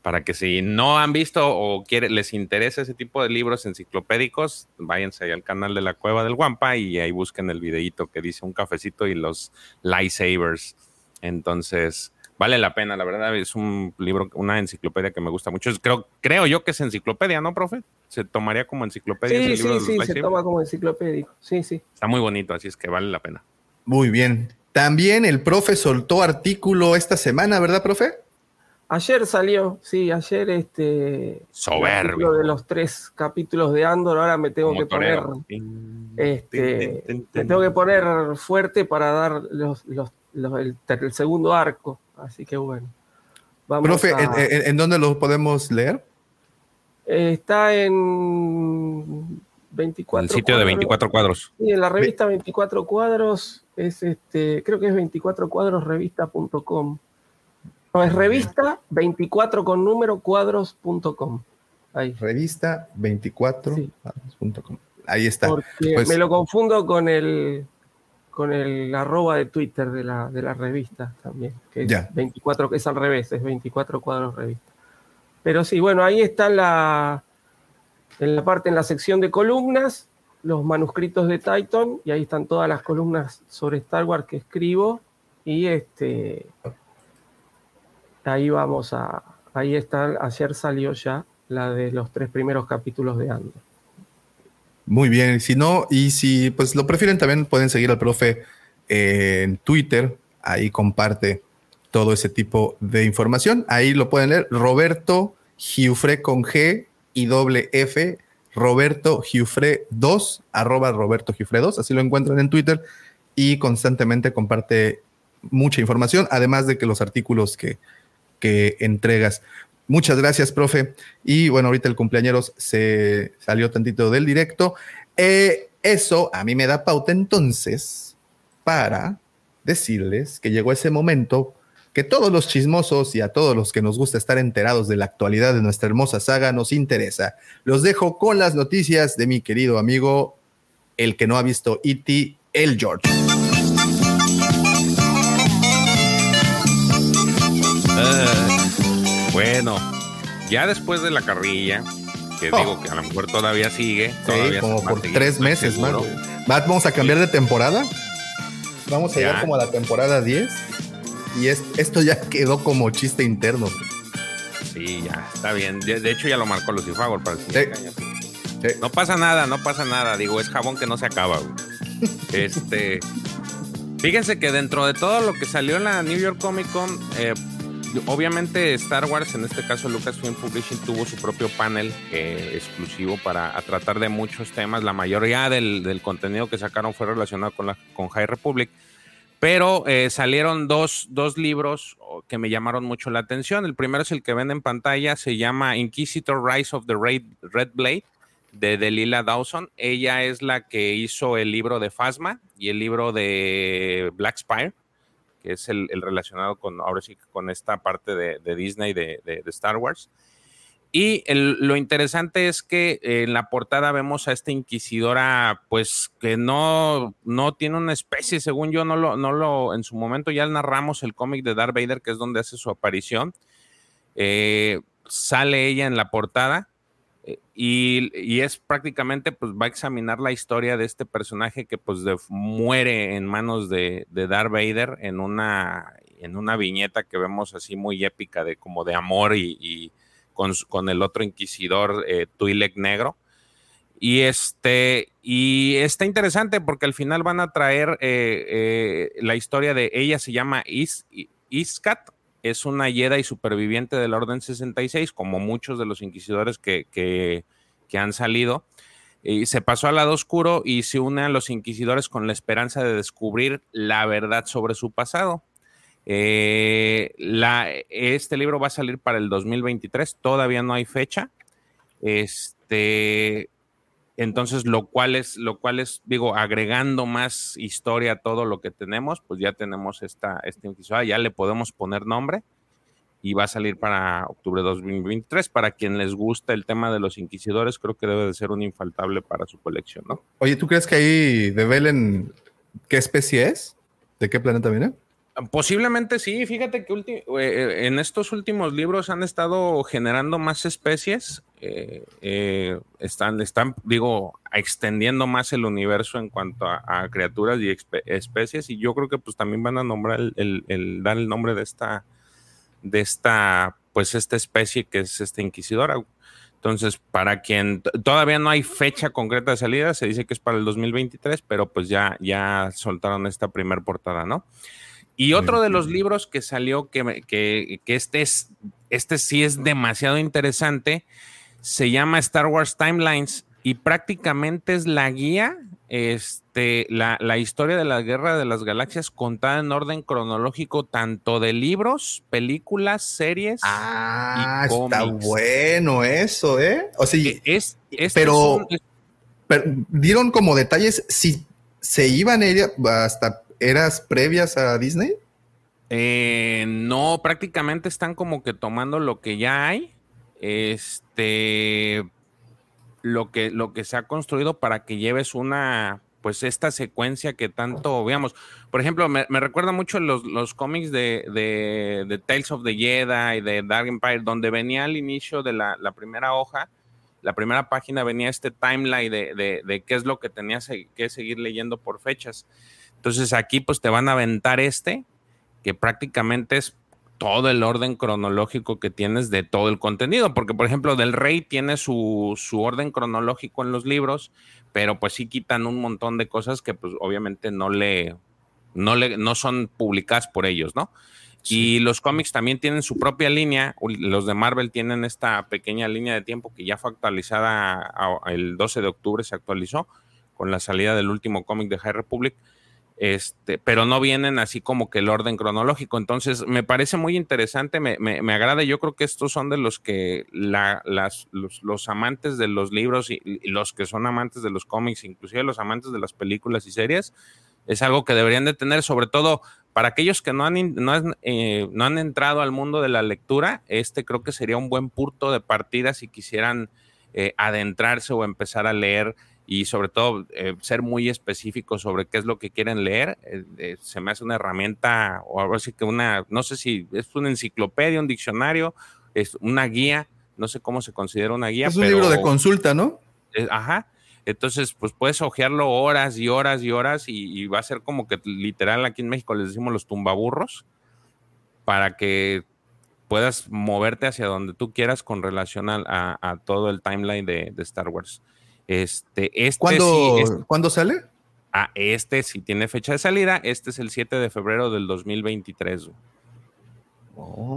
para que si no han visto o quiere, les interesa ese tipo de libros enciclopédicos, váyanse ahí al canal de la Cueva del Guampa y ahí busquen el videito que dice un cafecito y los lightsabers. Entonces, vale la pena, la verdad, es un libro, una enciclopedia que me gusta mucho. Creo, creo yo que es enciclopedia, ¿no, profe? Se tomaría como enciclopedia. Sí, ese libro sí, de los sí, se toma como enciclopédico. Sí, sí. Está muy bonito, así es que vale la pena. Muy bien. También el profe soltó artículo esta semana, ¿verdad, profe? Ayer salió, sí, ayer este. Soberbio. de los tres capítulos de Andor, ahora me tengo Como que poner. Este, me tengo que poner fuerte para dar los, los- los- el, ter- el segundo arco. Así que bueno. Vamos profe, a- ¿en, en- en dónde lo podemos leer? Eh, está en 24 El sitio de cuadros. 24 cuadros. Sí, en la revista 24 cuadros es este, creo que es 24cuadrosrevista.com. No, es revista 24 con número cuadros.com. Ahí. Revista 24.com. Ahí está. Porque Pues- me lo confundo con el con el arroba de Twitter de la, de la revista también, que es Ya. 24, que es al revés, es 24 cuadros revista. Pero sí, bueno, ahí está la, en la parte, en la sección de columnas, los manuscritos de Titan, y ahí están todas las columnas sobre Star Wars que escribo, y este, ahí vamos a, ahí está, ayer salió ya la de los tres primeros capítulos de Andor. Muy bien, si no, y si pues lo prefieren, también pueden seguir al profe eh, en Twitter, ahí comparte todo ese tipo de información. Ahí lo pueden leer, Roberto Giufre con G y doble F, Roberto Giufre 2, arroba Roberto Giufre 2, así lo encuentran en Twitter y constantemente comparte mucha información, además de que los artículos que, que entregas. Muchas gracias, profe. Y bueno, ahorita el cumpleañeros se salió tantito del directo. Eh, eso a mí me da pauta entonces para decirles que llegó ese momento que todos los chismosos y a todos los que nos gusta estar enterados de la actualidad de nuestra hermosa saga nos interesa. Los dejo con las noticias de mi querido amigo, el que no ha visto E.T., el George. Ah, bueno, ya después de la carrilla, que Oh. digo que a lo mejor todavía sigue, Sí, todavía como por tres meses más. Va- Vamos a cambiar de temporada. Vamos a Ya. llegar como a la temporada 10. Y es- esto ya quedó como chiste interno. Sí, ya, está bien. De hecho, ya lo marcó Lucifer para el siguiente Sí. año. Sí. No pasa nada, no pasa nada. Digo, es jabón que no se acaba. güey. <laughs> Este. Fíjense que dentro de todo lo que salió en la New York Comic Con, eh, obviamente Star Wars, en este caso Lucasfilm Publishing, tuvo su propio panel eh, exclusivo para tratar de muchos temas. La mayoría del, contenido que sacaron fue relacionado con, la, con High Republic. Pero eh, salieron dos, dos libros que me llamaron mucho la atención. El primero es el que ven en pantalla, se llama Inquisitor Rise of the Red, Red Blade de Delilah Dawson. Ella es la que hizo el libro de Phasma y el libro de Black Spire, que es el, el relacionado con, ahora sí, con esta parte de, Disney, de, de- Star Wars. Y lo interesante es que en la portada vemos a esta inquisidora, pues que no, no tiene una especie, según yo, no lo, no lo, en su momento ya narramos el cómic de Darth Vader, que es donde hace su aparición. Eh, sale ella en la portada y, y es prácticamente, pues va a examinar la historia de este personaje que pues muere en manos de, Darth Vader en una, en una viñeta que vemos así muy épica de como de amor y, con, el otro inquisidor eh, negro. Y este, y está interesante porque al final van a traer eh, eh, la historia de ella se llama Is, Iskat, es una Jedi superviviente del Orden 66, como muchos de los inquisidores que, que, que han salido. Y se pasó al lado oscuro y se une a los inquisidores con la esperanza de descubrir la verdad sobre su pasado. Eh, la, este libro va a salir para el 2023, todavía no hay fecha. Este, entonces, lo cual es, lo cual es, digo, agregando más historia a todo lo que tenemos, pues ya tenemos esta, esta inquisidora, ya le podemos poner nombre y va a salir para octubre de 2023. Para quien les gusta el tema de los inquisidores, creo que debe de ser un infaltable para su colección, ¿no? Oye, ¿tú crees que ahí develen qué especie es? ¿De qué planeta viene? Posiblemente sí, fíjate que eh, en estos últimos libros han estado generando más especies, eh, eh, están, están, digo, extendiendo más el universo en cuanto a, criaturas y especies, y yo creo que pues también van a nombrar el, dar el nombre de esta, de esta, pues esta especie que es esta inquisidora. Entonces, para quien todavía no hay fecha concreta de salida, se dice que es para el 2023, pero pues ya, ya soltaron esta primer portada, ¿no? Y otro de los libros que salió, que, que, este, es, este sí es demasiado interesante, se llama Star Wars Timelines y prácticamente es la guía, este, la, la, historia de la Guerra de las Galaxias contada en orden cronológico, tanto de libros, películas, series. Ah, está bueno eso, ¿eh? O sea, e, es, pero, pero, dieron como detalles si se iban a ir hasta eras previas a Disney? Eh, no, prácticamente están como que tomando lo que ya hay, este, lo que, lo que se ha construido para que lleves una, pues esta secuencia que tanto, veamos, por ejemplo, me, recuerda mucho los, los cómics de, de, Tales of the Jedi y de Dark Empire, donde venía al inicio de la, primera hoja, la primera página venía este timeline de, de qué es lo que tenías que seguir leyendo por fechas. Entonces aquí pues te van a aventar este, que prácticamente es todo el orden cronológico que tienes de todo el contenido, porque por ejemplo del rey tiene su, orden cronológico en los libros, pero pues sí quitan un montón de cosas que pues obviamente no le, no le, no son publicadas por ellos, ¿no? Y los cómics también tienen su propia línea, los de Marvel tienen esta pequeña línea de tiempo que ya fue actualizada el 12 de octubre, se actualizó con la salida del último cómic de High Republic este, pero no vienen así como que el orden cronológico. Entonces, me parece muy interesante, me, me, agrada. Yo creo que estos son de los que la, las, los, amantes de los libros y, los que son amantes de los cómics, inclusive los amantes de las películas y series, es algo que deberían de tener, sobre todo para aquellos que no han, no han, eh, no han entrado al mundo de la lectura. Este creo que sería un buen punto de partida si quisieran eh, adentrarse o empezar a leer y sobre todo eh, ser muy específico sobre qué es lo que quieren leer, eh, eh, se me hace una herramienta o algo así que una, no sé si es una enciclopedia, un diccionario, es una guía, no sé cómo se considera una guía. Es un libro de consulta, ¿no? ajá. Entonces, pues puedes hojearlo horas y horas y horas y, va a ser como que literal aquí en México les decimos los tumbaburros para que puedas moverte hacia donde tú quieras con relación a, todo el timeline de Star Wars. Este, este ¿Cuándo, sale? Ah, este sí tiene fecha de salida. Este es el 7 de febrero del 2023.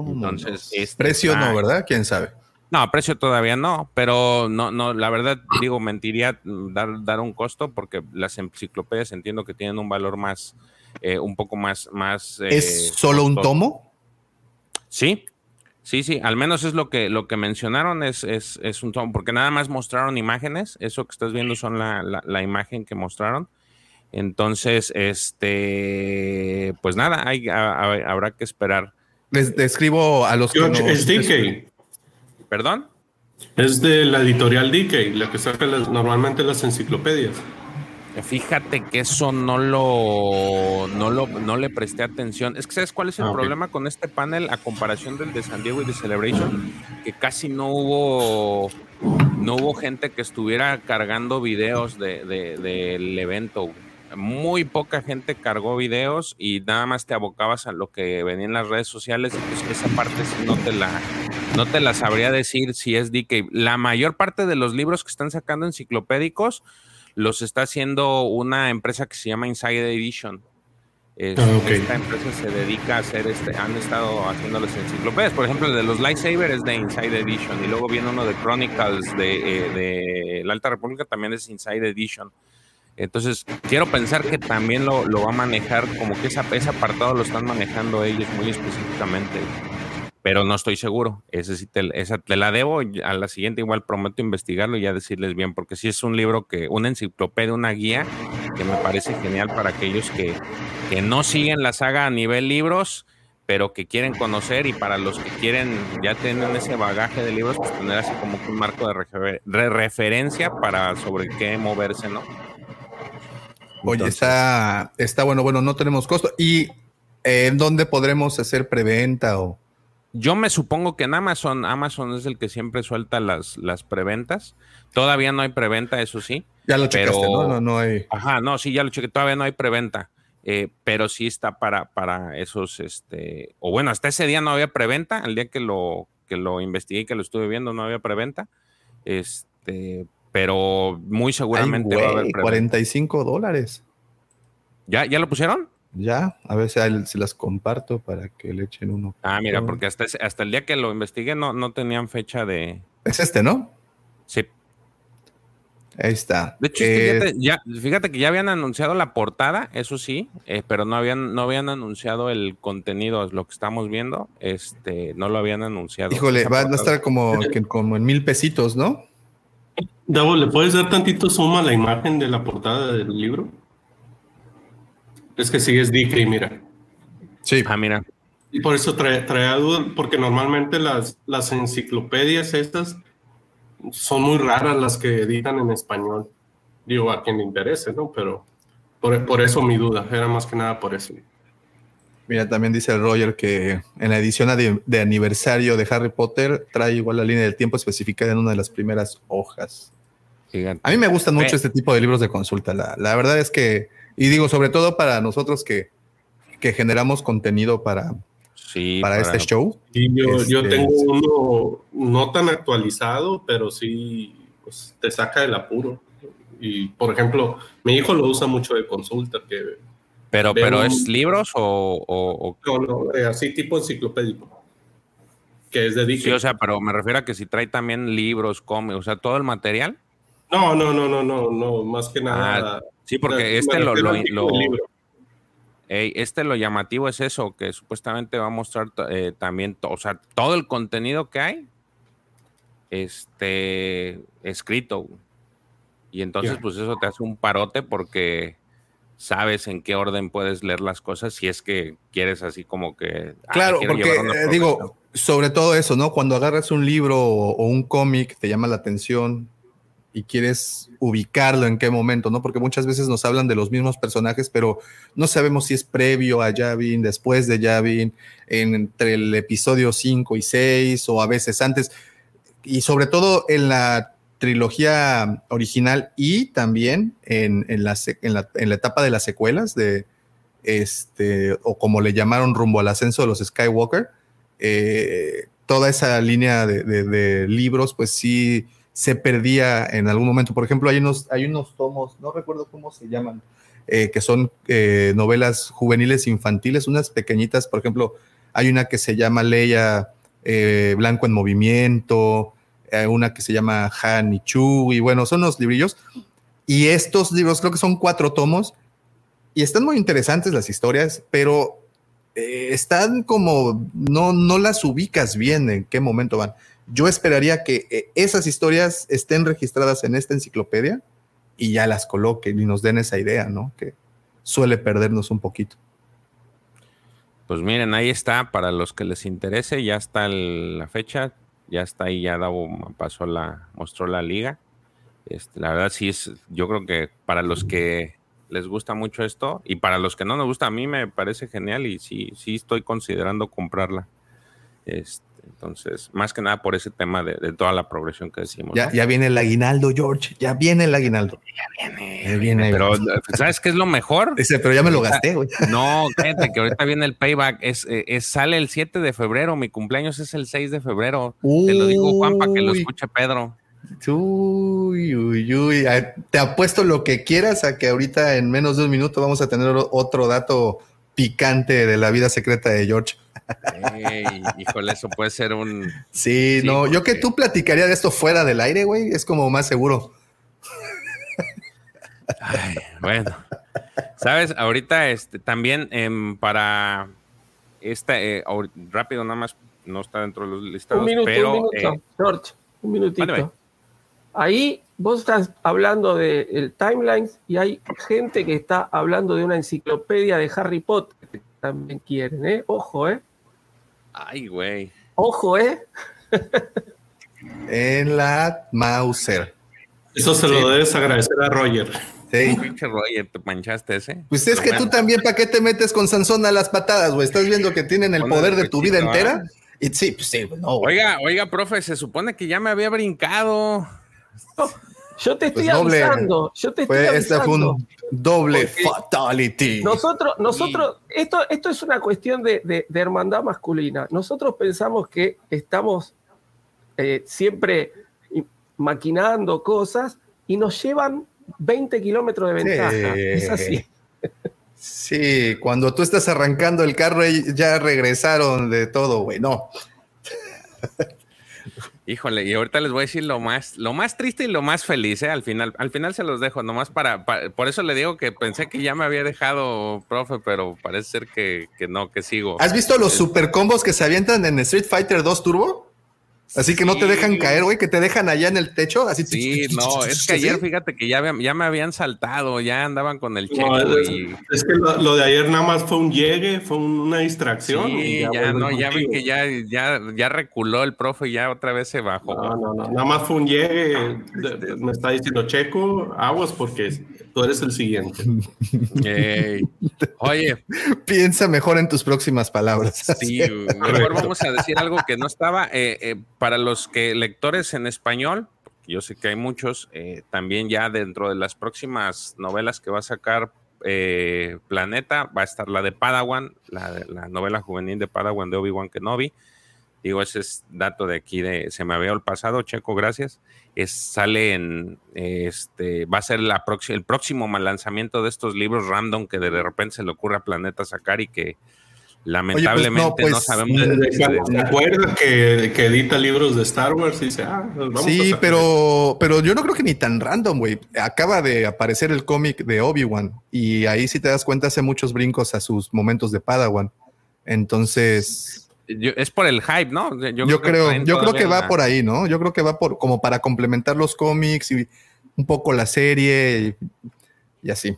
Entonces, este precio no, ¿verdad? ¿Quién sabe? No, precio todavía no, pero no, no, la verdad, digo, mentiría dar, dar un costo porque las enciclopedias entiendo que tienen un valor más, eh, un poco más, más. ¿Es eh, solo un tomo? Sí, Sí, sí, al menos es lo que, lo que mencionaron, es, es, es un tomo, porque nada más mostraron imágenes, eso que estás viendo son la, la, imagen que mostraron. Entonces, este, pues nada, hay, habrá que esperar. Les describo a los que Es DK. ¿Perdón? Es de la editorial DK, la que saca normalmente las enciclopedias. Fíjate que eso no lo, no lo, no le presté atención. Es que sabes cuál es el ah, problema con este panel a comparación del de San Diego y de Celebration, que casi no hubo, no hubo gente que estuviera cargando videos del de, evento. Muy poca gente cargó videos y nada más te abocabas a lo que venía en las redes sociales. Entonces esa parte sí no te la, no te la sabría decir si es DK. La mayor parte de los libros que están sacando enciclopédicos los está haciendo una empresa que se llama Inside Edition. Ah, esta empresa se dedica a hacer, este, han estado haciendo las enciclopedias. Por ejemplo, el de los Lightsaber es de Inside Edition y luego viene uno de Chronicles de, eh, la Alta República, también es Inside Edition. Entonces, quiero pensar que también lo, lo va a manejar, como que esa, ese apartado lo están manejando ellos muy específicamente pero no estoy seguro. Ese sí te, esa te la debo. A la siguiente igual prometo investigarlo y ya decirles bien, porque sí es un libro que, una enciclopedia, una guía que me parece genial para aquellos que, que no siguen la saga a nivel libros, pero que quieren conocer y para los que quieren ya tienen ese bagaje de libros, pues tener así como un marco de, referencia para sobre qué moverse, ¿no? Oye, está, está bueno, bueno, no tenemos costo. ¿Y eh, en dónde podremos hacer preventa o...? Yo me supongo que en Amazon, Amazon es el que siempre suelta las, las preventas. Todavía no hay preventa, eso sí. Ya lo checaste, pero- ¿no? No, no hay... Ajá, no, sí, ya lo chequé, todavía no hay preventa. eh, pero sí está para, para esos, este, o bueno, hasta ese día no había preventa, el día que lo, que lo investigué y que lo estuve viendo no había preventa. Este, pero muy seguramente Ay, va a haber preventa. 45 dólares. ¿Ya, ¿Ya lo pusieron? Ya, a ver si ahí se las comparto para que le echen uno. Ah, mira, porque hasta, hasta el día que lo investigué no, no tenían fecha de. Es este, ¿no? Sí. Ahí está. De hecho, es que Eh, fíjate, ya, fíjate que ya habían anunciado la portada, eso sí, eh, pero no habían, no habían anunciado el contenido, lo que estamos viendo, este, no lo habían anunciado. híjole, va, va a estar como, que- como en mil pesitos, ¿no? Davo, ¿le puedes dar tantito zoom a la imagen de la portada del libro? Es que sí es DK, mira. Sí. Ah, mira. Y por eso trae, trae a duda, porque normalmente las, las enciclopedias estas son muy raras las que editan en español. Digo, a quien le interese, ¿no? Pero por, por eso mi duda, era más que nada por eso. Mira, también dice el Roger que en la edición de, de aniversario de Harry Potter trae igual la línea del tiempo especificada en una de las primeras hojas. Fíjate. A mí me gustan mucho Eh. este tipo de libros de consulta. La, la verdad es que, y digo, sobre todo para nosotros que, que generamos contenido para, Sí, para, este show. Y yo, yo Este, tengo uno no tan actualizado, pero sí pues, te saca del apuro. Y, por ejemplo, mi hijo lo usa mucho de consulta, que Pero, pero un- ¿es libros o, o- o- no, no, eh, así tipo enciclopédico, que es de Sí, o sea, pero me refiero a que si trae también libros, cómics, o sea, todo el material. No, no, no, no, no, no, más que nada. Ah, sí, porque este lo, lo- lo- este lo llamativo es eso, que supuestamente va a mostrar eh, también, to- o sea, todo el contenido que hay, este, escrito. Y entonces, pues eso te hace un parote porque sabes en qué orden puedes leer las cosas si es que quieres así como que... ah, Claro, quiero porque llevar una eh, digo, sobre todo eso, ¿no? Cuando agarras un libro o, o un cómic, te llama la atención y quieres ubicarlo en qué momento, ¿no? Porque muchas veces nos hablan de los mismos personajes, pero no sabemos si es previo a Yavin, después de Yavin, entre el episodio 5 y 6 o a veces antes. Y sobre todo en la trilogía original y también en, en la, en, la, en la etapa de las secuelas de este, o como le llamaron rumbo al ascenso de los Skywalker, eh, toda esa línea de- de libros, pues sí se perdía en algún momento. Por ejemplo, hay unos, hay unos tomos, no recuerdo cómo se llaman, eh, que son eh, novelas juveniles infantiles, unas pequeñitas, por ejemplo, hay una que se llama Leia eh, Blanco en Movimiento, una que se llama Han y Chu, y bueno, son unos librillos. Y estos libros creo que son cuatro tomos y están muy interesantes las historias, pero están como, no, no las ubicas bien en qué momento van. Yo esperaría que eh, esas historias estén registradas en esta enciclopedia y ya las coloquen y nos den esa idea, ¿no? Que suele perdernos un poquito. Pues miren, ahí está, para los que les interese, ya está la fecha, ya está ahí, ya Davo pasó la, mostró la liga. Este, la verdad sí es, yo creo que para los que les gusta mucho esto y para los que no nos gusta, a mí me parece genial y sí, sí estoy considerando comprarla. Este, entonces, más que nada por ese tema de, de toda la progresión que decimos. Ya, ¿no? ya viene el aguinaldo, George, ya viene el aguinaldo. Ya viene. viene Pero, ¿sabes qué es lo mejor? Dice, pero ya me lo gasté, güey. <laughs> No, cállate, que ahorita viene el payback. Es, eh, es- sale el 7 de febrero. Mi cumpleaños es el 6 de febrero. Te lo digo, Juan, para que lo Uy. escuche Pedro. Uy, uy, uy. Ah, Te apuesto lo que quieras a que ahorita en menos de un minuto vamos a tener otro dato picante de la vida secreta de George. Ey, híjole, eso puede ser un. Sí, Sí, no, yo que tú platicaría de esto fuera del aire, güey, es como más seguro. Ay, bueno. Sabes, ahorita este, también em, para esta, eh, rápido, nada más, no está dentro de los listados, Un minuto, pero. un minuto, eh, George, un minutito. mándame. Ahí vos estás hablando del timeline y hay gente que está hablando de una enciclopedia de Harry Potter que también quieren, ¿eh? Ojo, ¿eh? ay, güey. Ojo, ¿eh? <laughs> En la Mauser. Eso se lo debes agradecer a Roger. Sí. Pinche Roger, te manchaste ese. Pues es que tú también, ¿para qué te metes con Sansón a las patadas, güey? Estás viendo que tienen el poder de tu vida entera. ¿ah? Y sí, pues sí, no, güey. Oiga, oiga, profe, se supone que ya me había brincado. <laughs> Yo te estoy Pues doble. avisando, yo te estoy Fue, este avisando. fue un doble Porque fatality. Nosotros, nosotros, esto, esto es una cuestión de, de- de hermandad masculina. Nosotros pensamos que estamos eh, siempre maquinando cosas y nos llevan 20 kilómetros de Sí. ventaja. <laughs> Es así. Sí, cuando tú estás arrancando el carro, ya regresaron de todo, güey. No. <laughs> Híjole, y ahorita les voy a decir lo más, lo más triste y lo más feliz, ¿eh? Al final, al final se los dejo, nomás para, para- por eso le digo que pensé que ya me había dejado, profe, pero parece ser que, que no, que sigo. ¿Has visto los Es- super combos que se avientan en Street Fighter 2 Turbo? Así que no te dejan caer, güey, que te dejan allá en el techo. Así Sí, no, es que ayer fíjate que ya, ya me habían saltado, ya andaban con el checo No, es, y es que lo, lo de ayer nada más fue un llegue, fue un- una distracción. y sí, ya, vuelve no, ya ven que ya, ya, ya reculó el profe y ya otra vez se bajó. No, no, no, nada más fue un llegue. me está diciendo Checo, aguas porque tú eres el siguiente. Oye, <laughs> Piensa mejor en tus próximas palabras. Sí, <laughs> mejor vamos a decir algo que no estaba. eh, eh, para los que lectores en español, yo sé que hay muchos, eh, también ya dentro de las próximas novelas que va a sacar eh, Planeta, va a estar la de Padawan, la, la novela juvenil de Padawan de Obi-Wan Kenobi. Digo, ese es dato de aquí de se me había el pasado, Checo, gracias. Es, sale en eh, este, va a ser la el próximo mal lanzamiento de estos libros random que de repente se le ocurre a Planeta sacar y que lamentablemente no, pues, sabemos de mm, qué se ¿Se dedica. acuerda que, que edita libros de Star Wars? Y dice, ah, pues vamos a Sí, pero, pero yo no creo que ni tan random, güey. Acaba de aparecer el cómic de Obi-Wan y ahí si te das cuenta hace muchos brincos a sus momentos de Padawan. Entonces, Yo- es por el hype, ¿no? yo, creo, traen yo creo que va la- por ahí, ¿no? Yo creo que va por como para complementar los cómics y un poco la serie y, y así.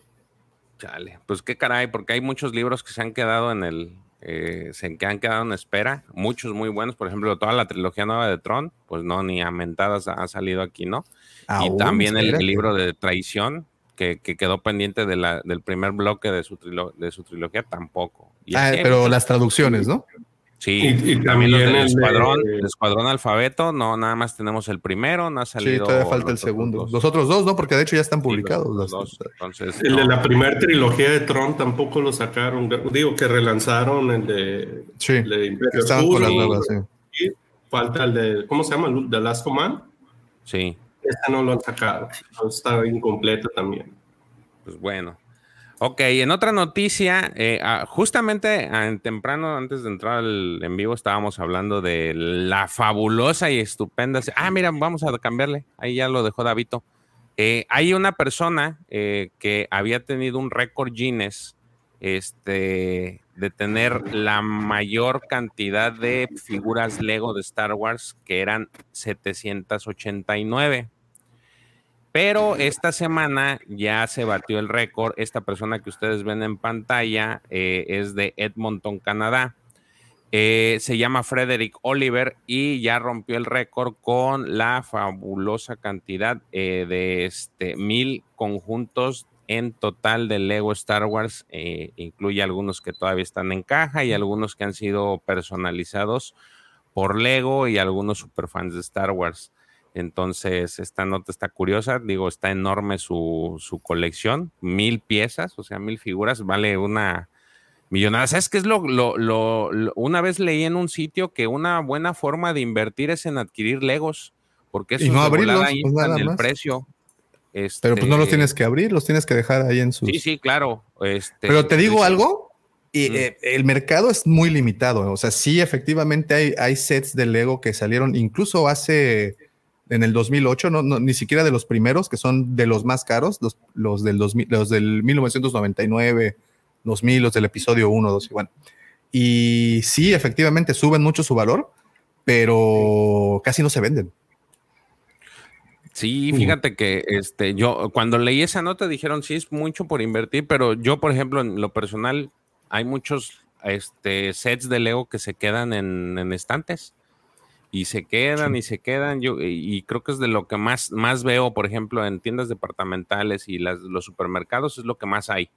Chale, pues qué caray, porque hay muchos libros que se han quedado en el, eh, se que han quedado en espera, muchos muy buenos, por ejemplo, toda la trilogía nueva de Tron, pues no, ni a mentadas ha, salido aquí, ¿no? Aún, y también el, espérate. libro de Traición, que, que quedó pendiente de la, del primer bloque de su, trilo- de su trilogía, tampoco. Y Ah, pero las traducciones, ¿no? Sí, Y- y también, los también del el de- escuadrón, el escuadrón alfabeto, no, nada más tenemos el primero, no ha Sí, salido. todavía falta el segundo. dos. Los otros dos, ¿no? Porque de hecho ya están Sí, los publicados. los- dos. Entonces, El de la primera trilogía de Tron tampoco lo sacaron. Digo que relanzaron el de, Sí, el de que Imperio estaban con las Oscuro, nuevas, sí. y falta el de, ¿cómo se llama? The Last Command. Sí. Este no lo han sacado. Está incompleto también. Pues bueno. Ok, en otra noticia, eh, ah, justamente ah, en temprano, antes de entrar al en vivo, estábamos hablando de la fabulosa y estupenda. Ah, mira, vamos a cambiarle. Ahí ya lo dejó Davito. Eh, hay una persona eh, que había tenido un récord Guinness este, de tener la mayor cantidad de figuras Lego de Star Wars, que eran 789. Pero esta semana ya se batió el récord. Esta persona que ustedes ven en pantalla eh, es de Edmonton, Canadá. Eh, se llama Frederick Oliver y ya rompió el récord con la fabulosa cantidad eh, de este, mil conjuntos en total de Lego Star Wars. Incluye algunos que todavía están en caja y algunos que han sido personalizados por Lego y algunos superfans de Star Wars. Entonces, esta nota está curiosa. Digo, está enorme su, su colección. Mil piezas, o sea, mil figuras. Vale una millonada. ¿Sabes qué es lo, lo, lo, lo- Una vez leí en un sitio que una buena forma de invertir es en adquirir Legos. Porque eso no abrirlos, pues inflan nada el más. precio. Pero pues no los Este, tienes que abrir, los tienes que dejar ahí en sus. Sí, sí, claro. Este, Pero te digo algo, y, Mm. eh, el mercado es muy limitado. O sea, sí, efectivamente hay, hay sets de Lego que salieron incluso hace en el 2008, no, no, ni siquiera de los primeros, que son de los más caros, los, los del 2000, los del 1999, 2000, los del episodio 1, 2 y bueno. Y sí, efectivamente suben mucho su valor, pero casi no se venden. Sí, fíjate que este, yo cuando leí esa nota dijeron sí es mucho por invertir, pero yo, por ejemplo, en lo personal, hay muchos este, sets de Lego que se quedan en, en estantes. Y se quedan y se quedan. Yo, y creo que es de lo que más, más veo, por ejemplo, en tiendas departamentales y las, los supermercados, es lo que más hay.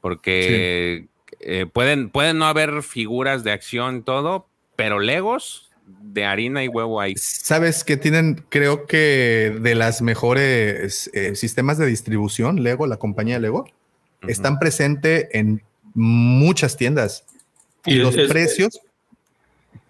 Porque eh, pueden, pueden no haber figuras de acción, todo, pero Legos de harina y huevo hay. Sabes que tienen, creo que de las mejores eh, sistemas de distribución, Lego, la compañía Lego, están presentes en muchas tiendas. Y, los precios,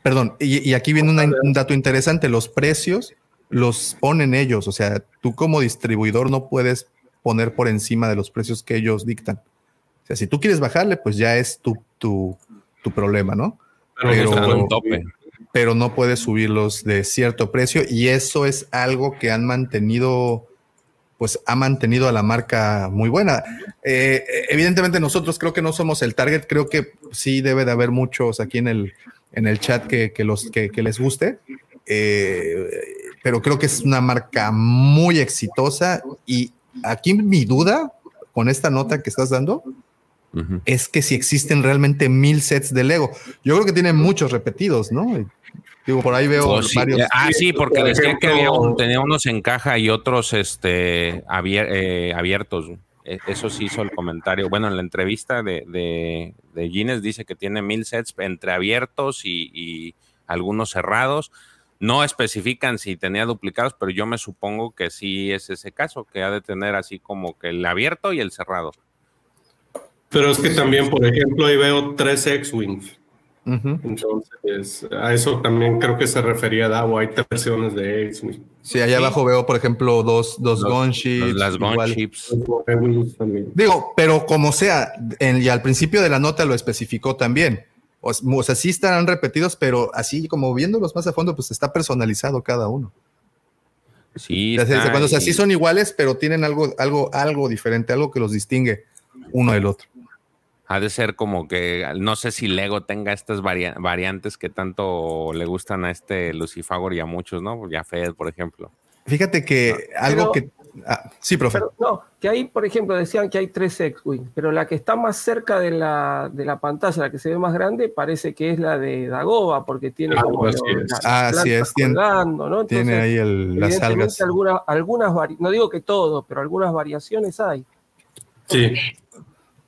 perdón, y, aquí viene un dato interesante, los precios los ponen ellos, o sea, tú como distribuidor no puedes poner por encima de los precios que ellos dictan. O sea, si tú quieres bajarle, pues ya es tu, tu, tu problema, ¿no? Pero, pero, tope. pero no puedes subirlos de cierto precio y eso es algo que han mantenido pues ha mantenido a la marca muy buena. Eh, evidentemente nosotros creo que no somos el target, creo que sí debe de haber muchos aquí en el, en el chat que, los, que, les guste, eh, pero creo que es una marca muy exitosa y aquí mi duda con esta nota que estás dando es que si existen realmente mil sets de Lego. Yo creo que tienen muchos repetidos, ¿no? Digo, por ahí veo Oh, varios. Ah, sí, porque Por decía que había un- tenía unos en caja y otros este, abier- eh, abiertos. E- Eso sí hizo el comentario. Bueno, en la entrevista de, de, de Guinness dice que tiene mil sets entre abiertos y, y algunos cerrados. No especifican si tenía duplicados, pero yo me supongo que sí es ese caso, que ha de tener así como que el abierto y el cerrado. Pero es que también, por ejemplo, ahí veo tres X-Wings. Entonces, a eso también creo que se refería Davo. Hay tres versiones de X-Wing. Sí, allá abajo veo, por ejemplo, dos, dos Los- gunships. Las gunships. Digo, pero como sea, en- y al principio de la nota lo especificó también. O, sea, sí estarán repetidos, pero así como viéndolos más a fondo, pues está personalizado cada uno. Sí, O sea, está, cuando, o sea, sí son iguales, pero tienen algo, algo, algo diferente, algo que los distingue uno del otro. Ha de ser como que no sé si Lego tenga estas varia- variantes que tanto le gustan a este Lucifagor y a muchos, ¿no? Ya Fed, por ejemplo. Fíjate que algo que. ah, sí, profe. Pero, no, que ahí, por ejemplo, decían que hay tres X-Wing, pero la que está más cerca de la, de la pantalla, la que se ve más grande, parece que es la de Dagoba, porque tiene Ah, como así lo- es. las Ah, así plantas es, tiene- colgando, ¿no? Tiene ahí el- las evidentemente algas. Algunas, algunas vari- no digo que todo, pero algunas variaciones hay. Sí.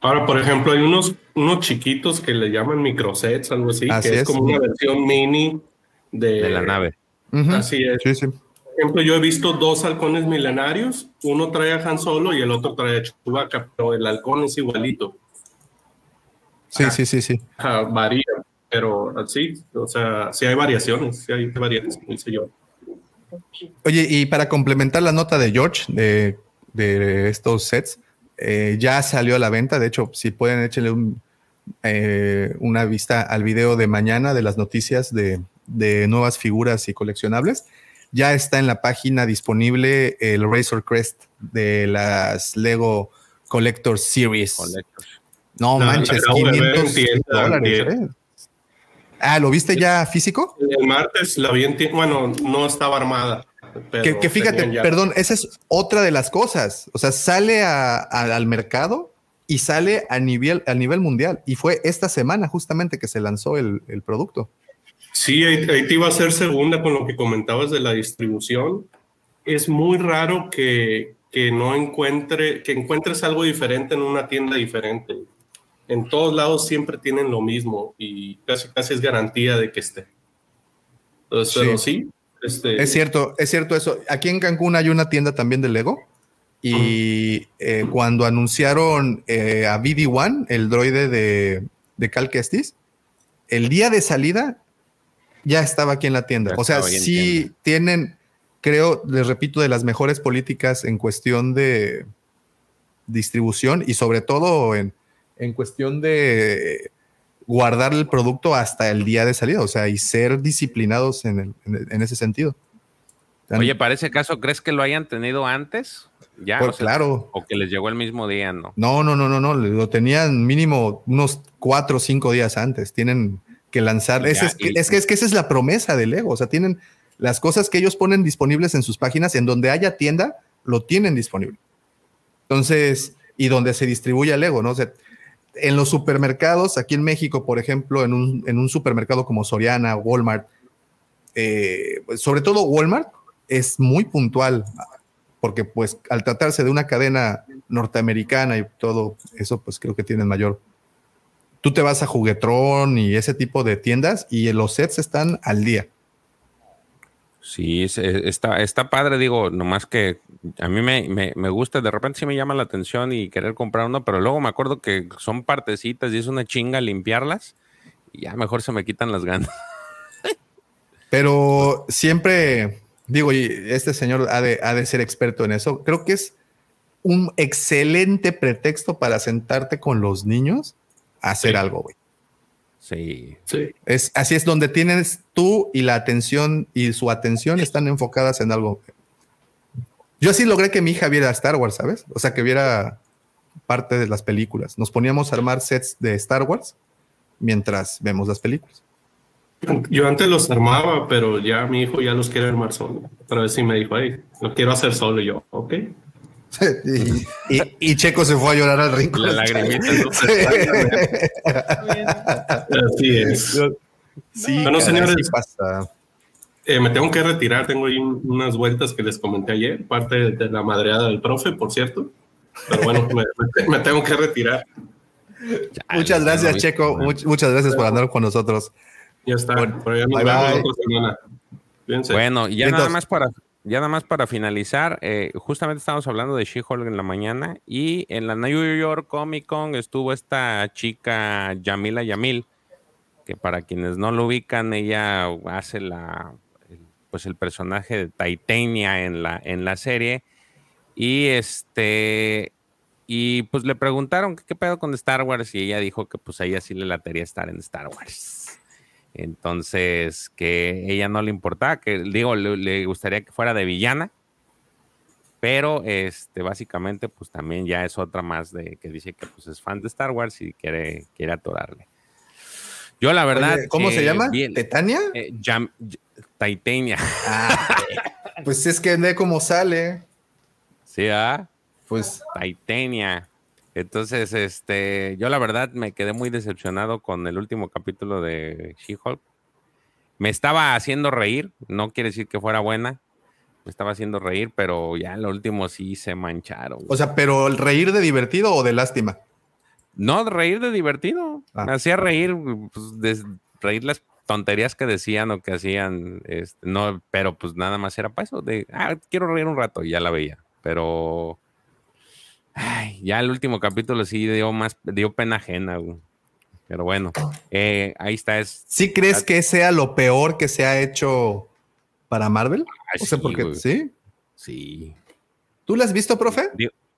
Ahora, por ejemplo, hay unos, unos chiquitos que le llaman microsets, algo así, Así que es, es. como una versión mini de, De la nave. Así es. Sí, sí. Por ejemplo, yo he visto dos halcones milenarios, uno trae a Han Solo y el otro trae a Chewbacca, pero el halcón es igualito. Sí, sí, sí, sí. Ajá, varía, pero así, o sea, sí hay variaciones, sí hay variaciones, dice yo. Oye, y para complementar la nota de George de, de estos sets, eh, ya salió a la venta. De hecho, si pueden, échenle un, eh, una vista al video de mañana de las noticias de, de nuevas figuras y coleccionables. Ya está en la página disponible el Razor Crest de las Lego Collector Series. No manches, la acabo de ver en 500 tienda, dólares. ¿eh? Ah, ¿lo viste ya físico? El martes la vi en tie- bueno, no estaba armada. Pero Que, que fíjate, perdón, esa es otra de las cosas. O sea, sale a- a- al mercado y sale a nivel, a nivel mundial. Y fue esta semana justamente que se lanzó el, el producto. Sí, ahí, ahí te iba a hacer segunda con lo que comentabas de la distribución. Es muy raro que, que no encuentre, que encuentres algo diferente en una tienda diferente. En todos lados siempre tienen lo mismo y casi casi es garantía de que esté. Entonces, pero sí, este, Es cierto, es cierto eso. Aquí en Cancún hay una tienda también de Lego. Y eh, cuando anunciaron eh, a BD-1, el droide de, de Cal Kestis, el día de salida ya estaba aquí en la tienda. O sea, sí tienen, creo, les repito, de las mejores políticas en cuestión de distribución y sobre todo en, en cuestión de guardar el producto hasta el día de salida, o sea, y ser disciplinados en, el- en- en ese sentido. Oye, para ese caso, ¿crees que lo hayan tenido antes? Ya, Pues o sea, claro. O que les llegó el mismo día, ¿no? No, no, no, no, no, lo tenían mínimo unos cuatro o cinco días antes. Tienen que lanzar. Ese es, que, y- es, que, es que esa es la promesa de Lego. O sea, tienen las cosas que ellos ponen disponibles en sus páginas, en donde haya tienda, lo tienen disponible. Entonces, y donde se distribuye Lego, ¿no? O sea, en los supermercados, aquí en México, por ejemplo, en un, en un supermercado como Soriana, Walmart, eh, pues, sobre todo Walmart, es muy puntual, porque pues al tratarse de una cadena norteamericana y todo eso, pues creo que tienen mayor. Tú te vas a Juguetrón y ese tipo de tiendas y los sets están al día. Sí, está, está padre, digo, nomás que a mí me, me, gusta, de repente sí me llama la atención y querer comprar uno, pero luego me acuerdo que son partecitas y es una chinga limpiarlas y ya mejor se me quitan las ganas. <laughs> Pero siempre, digo, y este señor ha de, ha de ser experto en eso, creo que es un excelente pretexto para sentarte con los niños a hacer algo, güey. Sí. sí. Es, así es donde tienes tú y la atención y su atención están enfocadas en algo. Yo sí logré que mi hija viera Star Wars, ¿sabes? O sea, que viera parte de las películas. Nos poníamos a armar sets de Star Wars mientras vemos las películas. Yo antes los armaba, pero ya mi hijo ya los quiere armar solo. Pero sí me dijo, hey, lo quiero hacer solo. Y yo, ok. <laughs> y, Checo se fue a llorar al rincón. La lagrimita. <laughs> Así es. Sí, bueno, señores, eh, me tengo que retirar. Tengo ahí unas vueltas que les comenté ayer, parte de la madreada del profe, por cierto. Pero bueno, me, tengo que retirar. muchas gracias, Checo. muchas gracias por andar con nosotros. Ya está. Bueno, Bueno, ya nada más para ya nada más para finalizar, eh, justamente estábamos hablando de She-Hulk en la mañana y en la New York Comic Con estuvo esta chica Yamila Yamil, que para quienes no lo ubican, ella hace la pues el personaje de Titania en la, en la serie. Y este y pues le preguntaron qué pedo con Star Wars y ella dijo que pues a ella sí le latería estar en Star Wars. Entonces, que ella no le importaba, que digo, le, gustaría que fuera de villana, pero este, básicamente, pues también ya es otra más de que dice que pues, es fan de Star Wars y quiere, quiere atorarle. Yo, la verdad. ¿Cómo se llama? ¿Tetania? Eh, Titania. Ah, pues es que ve cómo sale. <laughs> Sí, ¿ah? Pues. Titania. Entonces, este, yo la verdad me quedé muy decepcionado con el último capítulo de She-Hulk. Me estaba haciendo reír, no quiere decir que fuera buena, me estaba haciendo reír, pero ya en lo último sí se mancharon. O sea, pero el reír de divertido o de lástima? No, reír de divertido. Ah. Me hacía reír, pues, de, reír las tonterías que decían o que hacían, este, no, pero pues nada más era para eso, de, ah, quiero reír un rato y ya la veía, pero ya el último capítulo sí dio más, dio pena ajena, Pero bueno, eh, ahí está. Es, ¿Sí crees que sea lo peor que se ha hecho para Marvel? o sea, porque sí. Sí. ¿Tú lo has visto, profe?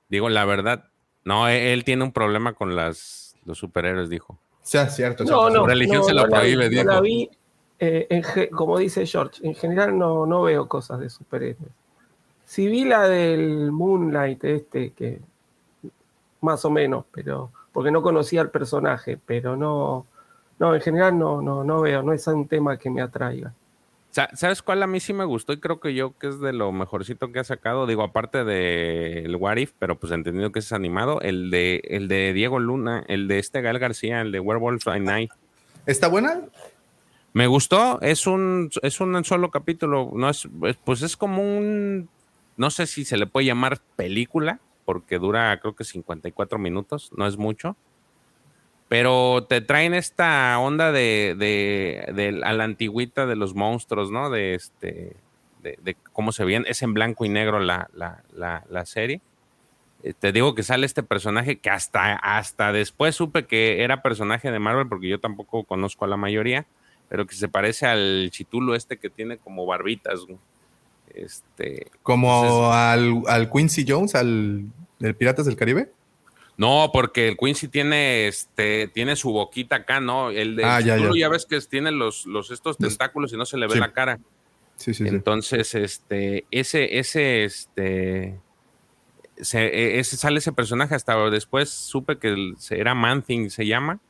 Digo, la verdad, no, e, él, tiene un problema con las, los superhéroes, dijo. O sea, cierto. No, no, Su religión se lo prohíbe, dijo. la vi, eh, como dice George, en general no, no veo cosas de superhéroes. Si vi la del Moonlight, este, que más o menos, pero porque no conocía al personaje, pero no, no, en general no, no, no veo, no es un tema que me atraiga. ¿Sabes cuál a mí sí me gustó y creo que yo que es de lo mejorcito que ha sacado? Digo, aparte del de What If, pero pues entendido que es animado, el de, el de Diego Luna, el de este Gal García, el de Werewolf by Night. ¿Está buena? Me gustó, es un, es un solo capítulo, no es, pues es como un, no sé si se le puede llamar película, porque dura creo que 54 minutos, no es mucho. Pero te traen esta onda de, de, a la antigüita de los monstruos, ¿no? De este, de, cómo se ven. Es en blanco y negro la, la, serie. Eh, te digo que sale este personaje que hasta, hasta después supe que era personaje de Marvel, porque yo tampoco conozco a la mayoría, pero que se parece al chitulo este que tiene como barbitas. Este, Como al, al, Quincy Jones, al del Piratas del Caribe. No, porque el Quincy tiene este tiene su boquita acá, ¿no? El de ah, ya, ya. ves que tiene los, los estos tentáculos y no se le ve la cara. Sí, sí, Entonces, este, ese, ese, este, e, ese, sale ese personaje hasta después supe que era Man Thing, se llama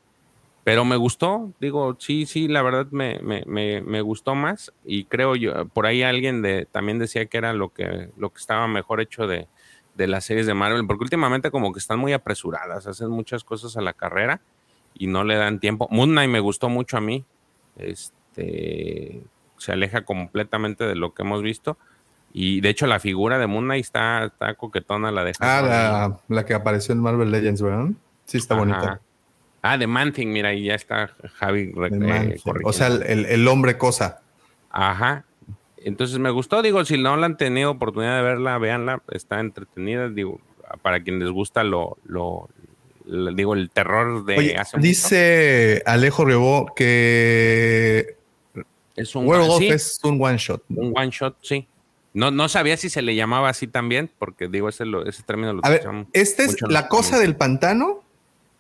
pero me gustó, digo, sí, sí, la verdad me, me, me, gustó más y creo yo, por ahí alguien de, también decía que era lo que, lo que estaba mejor hecho de, de las series de Marvel, porque últimamente como que están muy apresuradas, hacen muchas cosas a la carrera y no le dan tiempo. Moon Knight me gustó mucho a mí, este, se aleja completamente de lo que hemos visto. Y de hecho la figura de Moon Knight está, está coquetona, la de Ah, la, la que apareció en Marvel Legends, ¿verdad? Sí, está Ajá. bonita. Ah, de Man-Thing, mira, ahí ya está Javi. eh, o sea, el, el- el hombre cosa. Ajá. Entonces me gustó, digo, si no la han tenido oportunidad de verla, véanla, está entretenida, digo, para quien les gusta lo, lo, lo- digo, el terror de Oye, hace mucho. dice Alejo Rebó que es un Werewolf sí, es un one shot. un one shot, sí. No, no sabía si se le llamaba así también, porque digo, ese, lo- ese término lo A ver, ¿esta es la cosa del pantano?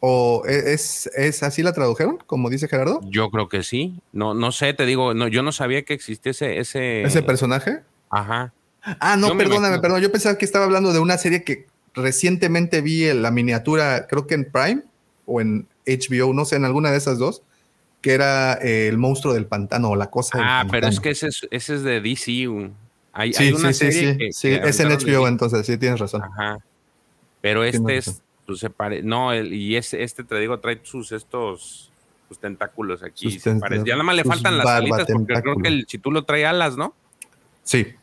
¿O e, es, es así la tradujeron, como dice Gerardo? Yo creo que sí. No, no sé, te digo, no, yo no sabía que existía ese, ese, ¿Ese personaje? Ajá. Ah, no, Yo perdóname, perdón. Yo pensaba que estaba hablando de una serie que recientemente vi en la miniatura, creo que en Prime o en HBO, no sé, en alguna de esas dos, que era eh, el monstruo del pantano o la cosa del Ah, pero es que ese es, ese es de DC. Hay, Sí, hay una sí, serie sí, que- sí, que es en HBO, entonces sí tienes razón. Ajá. Pero este es, pues se pare, no, el- y ese, este te digo, trae sus estos sus tentáculos aquí. Sus se parece. Ya nada más le faltan las alitas, porque creo que el chitulo trae alas, ¿no? Sí.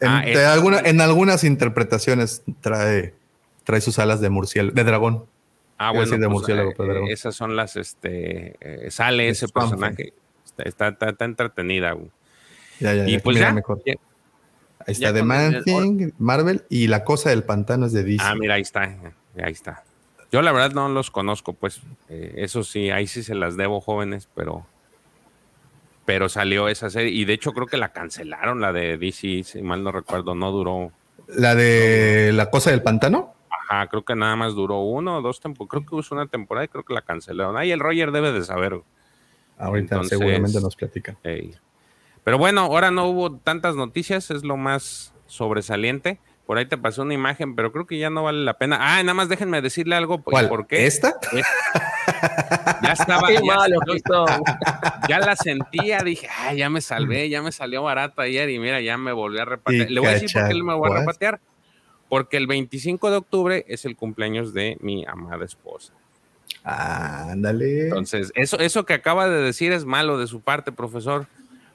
En, Ah, de es- alguna- en algunas interpretaciones trae, trae sus alas de murciélago, de dragón. Ah, bueno, de pues, eh, esas son las, este, eh, sale ese personaje. Está, está, está- está entretenida. Ya, ya, Y ya, pues mira ya, mejor. ya- Ahí está el- Man Marvel y la cosa del pantano es de DC. Ah, mira, ahí está, ahí está. Yo la verdad no los conozco, pues, eh, eso sí, ahí sí se las debo jóvenes, pero, pero salió esa serie y de hecho creo que la cancelaron, la de DC, si mal no recuerdo, no duró, La de la cosa del pantano. ajá, creo que nada más duró uno o dos temporadas, creo que hubo una temporada y creo que la cancelaron. Ahí el Roger debe de saber. Ahorita Entonces, seguramente nos platican. Ey. Pero bueno, ahora no hubo tantas noticias, es lo más sobresaliente. Por ahí te pasó una imagen, pero creo que ya no vale la pena. Ah, nada más déjenme decirle algo. ¿Por, ¿Cuál? ¿por qué? ¿Esta? Ya <laughs> estaba. Qué ya, malo ya la sentía, dije, ah, ya me salvé, ya me salió barato ayer y mira, ya me volví a repatear. Le voy a decir por qué me voy a repatear. Porque el 25 de octubre es el cumpleaños de mi amada esposa. Ándale. Entonces, eso, eso que acaba de decir es malo de su parte, profesor.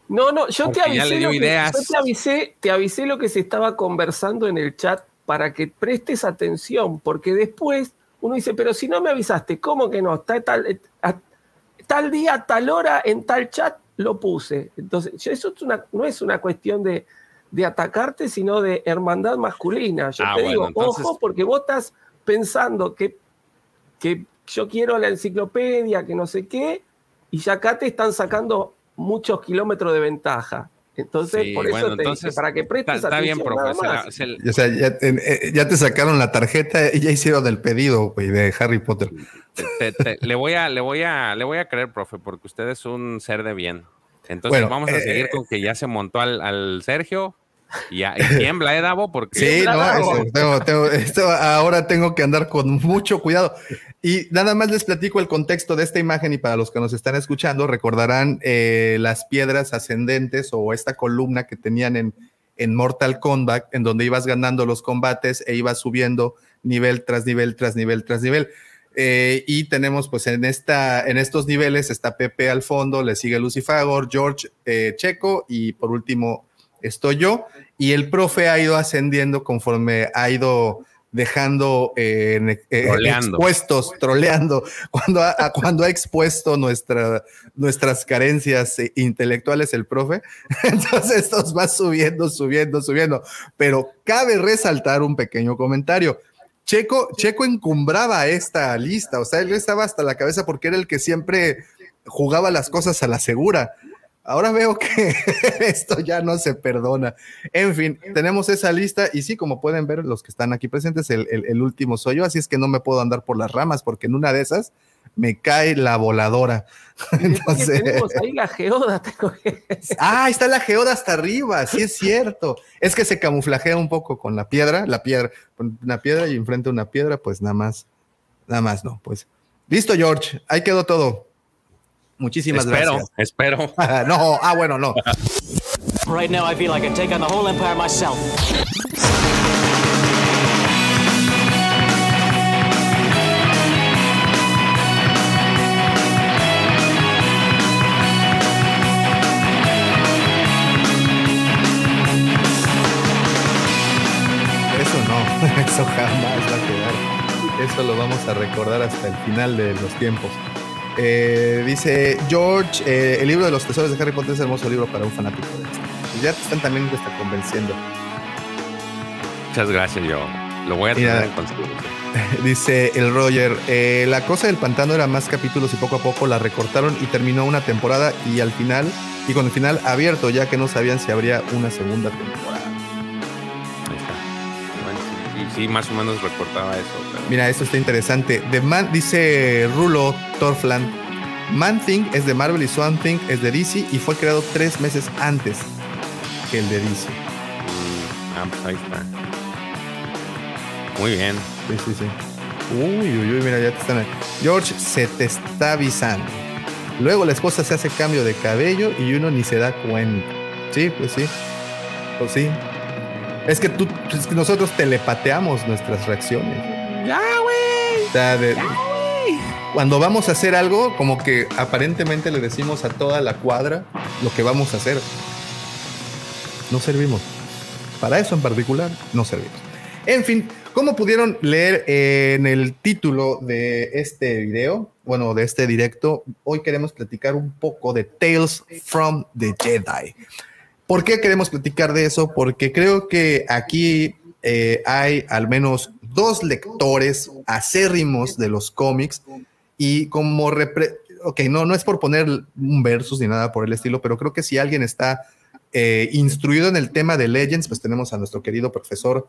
No, no, yo te Porque avisé, lo que- yo te avisé, te avisé lo que se estaba conversando en el chat para que prestes atención, porque después uno dice, pero si no me avisaste, ¿cómo que no? Está tal, a- tal día, tal hora, en tal chat lo puse. Entonces, eso es una- no es una cuestión de, de atacarte, sino de hermandad masculina. Yo Ah, te bueno, digo, entonces- ojo, porque vos estás pensando que, que yo quiero la enciclopedia, que no sé qué, y ya acá te están sacando muchos kilómetros de ventaja. Entonces, Sí, por eso bueno, te dije, para que prestes Está, está bien, profe. nada se la- más. se la- O sea, ya, te- eh, ya te sacaron la tarjeta y ya hicieron el pedido, güey, de Harry Potter. te- te- le voy a, le voy a, le voy a creer, profe, porque usted es un ser de bien. Entonces Bueno, vamos a eh, seguir con que ya se montó al, al Sergio y, y tiembla, ¿eh, Davo? Porque Sí, no, Bravo. eso, tengo- tengo- esto ahora tengo que andar con mucho cuidado. Y nada más les platico el contexto de esta imagen y para los que nos están escuchando recordarán eh, las piedras ascendentes o esta columna que tenían en, en Mortal Kombat, en donde ibas ganando los combates e ibas subiendo nivel tras nivel, tras nivel, tras nivel. Eh, y tenemos pues en, esta, en estos niveles está Pepe al fondo, le sigue Lucifagor, George eh, Checo y por último estoy yo. Y el profe ha ido ascendiendo conforme ha ido dejando eh, eh, Troleando. expuestos, troleando, cuando ha, a- cuando ha expuesto nuestra, nuestras carencias intelectuales el profe. <laughs> Entonces estos va subiendo, subiendo, subiendo. Pero cabe resaltar un pequeño comentario. Checo, Checo encumbraba esta lista, o sea, él estaba hasta la cabeza porque era el que siempre jugaba las cosas a la segura. Ahora veo que <laughs> esto ya no se perdona. En fin, tenemos esa lista y sí, como pueden ver los que están aquí presentes, el, el- el último soy yo, así es que no me puedo andar por las ramas porque en una de esas me cae la voladora. <laughs> Entonces, tenemos ahí la geoda, <laughs> ah, está la geoda hasta arriba, sí es cierto. Es que se camuflajea un poco con la piedra, la piedra, una piedra y enfrente una piedra, pues nada más, nada más no, pues. Listo, George, ahí quedó todo. Muchísimas espero, gracias. Espero. <laughs> no, ah, bueno, no. Right now I feel like I can take on the whole empire myself. Eso no, <laughs> eso jamás va a quedar. Eso lo vamos a recordar hasta el final de los tiempos. Eh, dice George, eh, el libro de los tesoros de Harry Potter es un hermoso libro para un fanático de esto. ya te están también te está convenciendo. Muchas gracias, yo. Lo voy a tener en consideración. <laughs> Dice el Roger, eh, la cosa del pantano era más capítulos y poco a poco la recortaron y terminó una temporada y al final, y con el final abierto, ya que no sabían si habría una segunda temporada. Ahí sí, más o menos reportaba eso. pero- Mira, esto está interesante. The Man, dice Rulo Torfland, Man Thing es de Marvel y Swan Thing es de DC y fue creado tres meses antes que el de DC. Mm, ah, pues ahí está. Muy bien. Sí, sí, sí. Uy, uy, uy, mira, ya te están. George se te está avisando. Luego la esposa se hace cambio de cabello y uno ni se da cuenta. Sí, pues sí. Pues sí. Es que tú, es que nosotros telepateamos nuestras reacciones. Ya, güey. O sea, de- cuando vamos a hacer algo, como que aparentemente le decimos a toda la cuadra lo que vamos a hacer. No servimos. Para eso en particular, no servimos. En fin, como pudieron leer eh, en el título de este video, bueno, de este directo, hoy queremos platicar un poco de Tales from the Jedi. ¿Por qué queremos platicar de eso? Porque creo que aquí eh, hay al menos dos lectores acérrimos de los cómics y como repre- ok, no, no es por poner un versus ni nada por el estilo, pero creo que si alguien está eh, instruido en el tema de Legends, pues tenemos a nuestro querido profesor.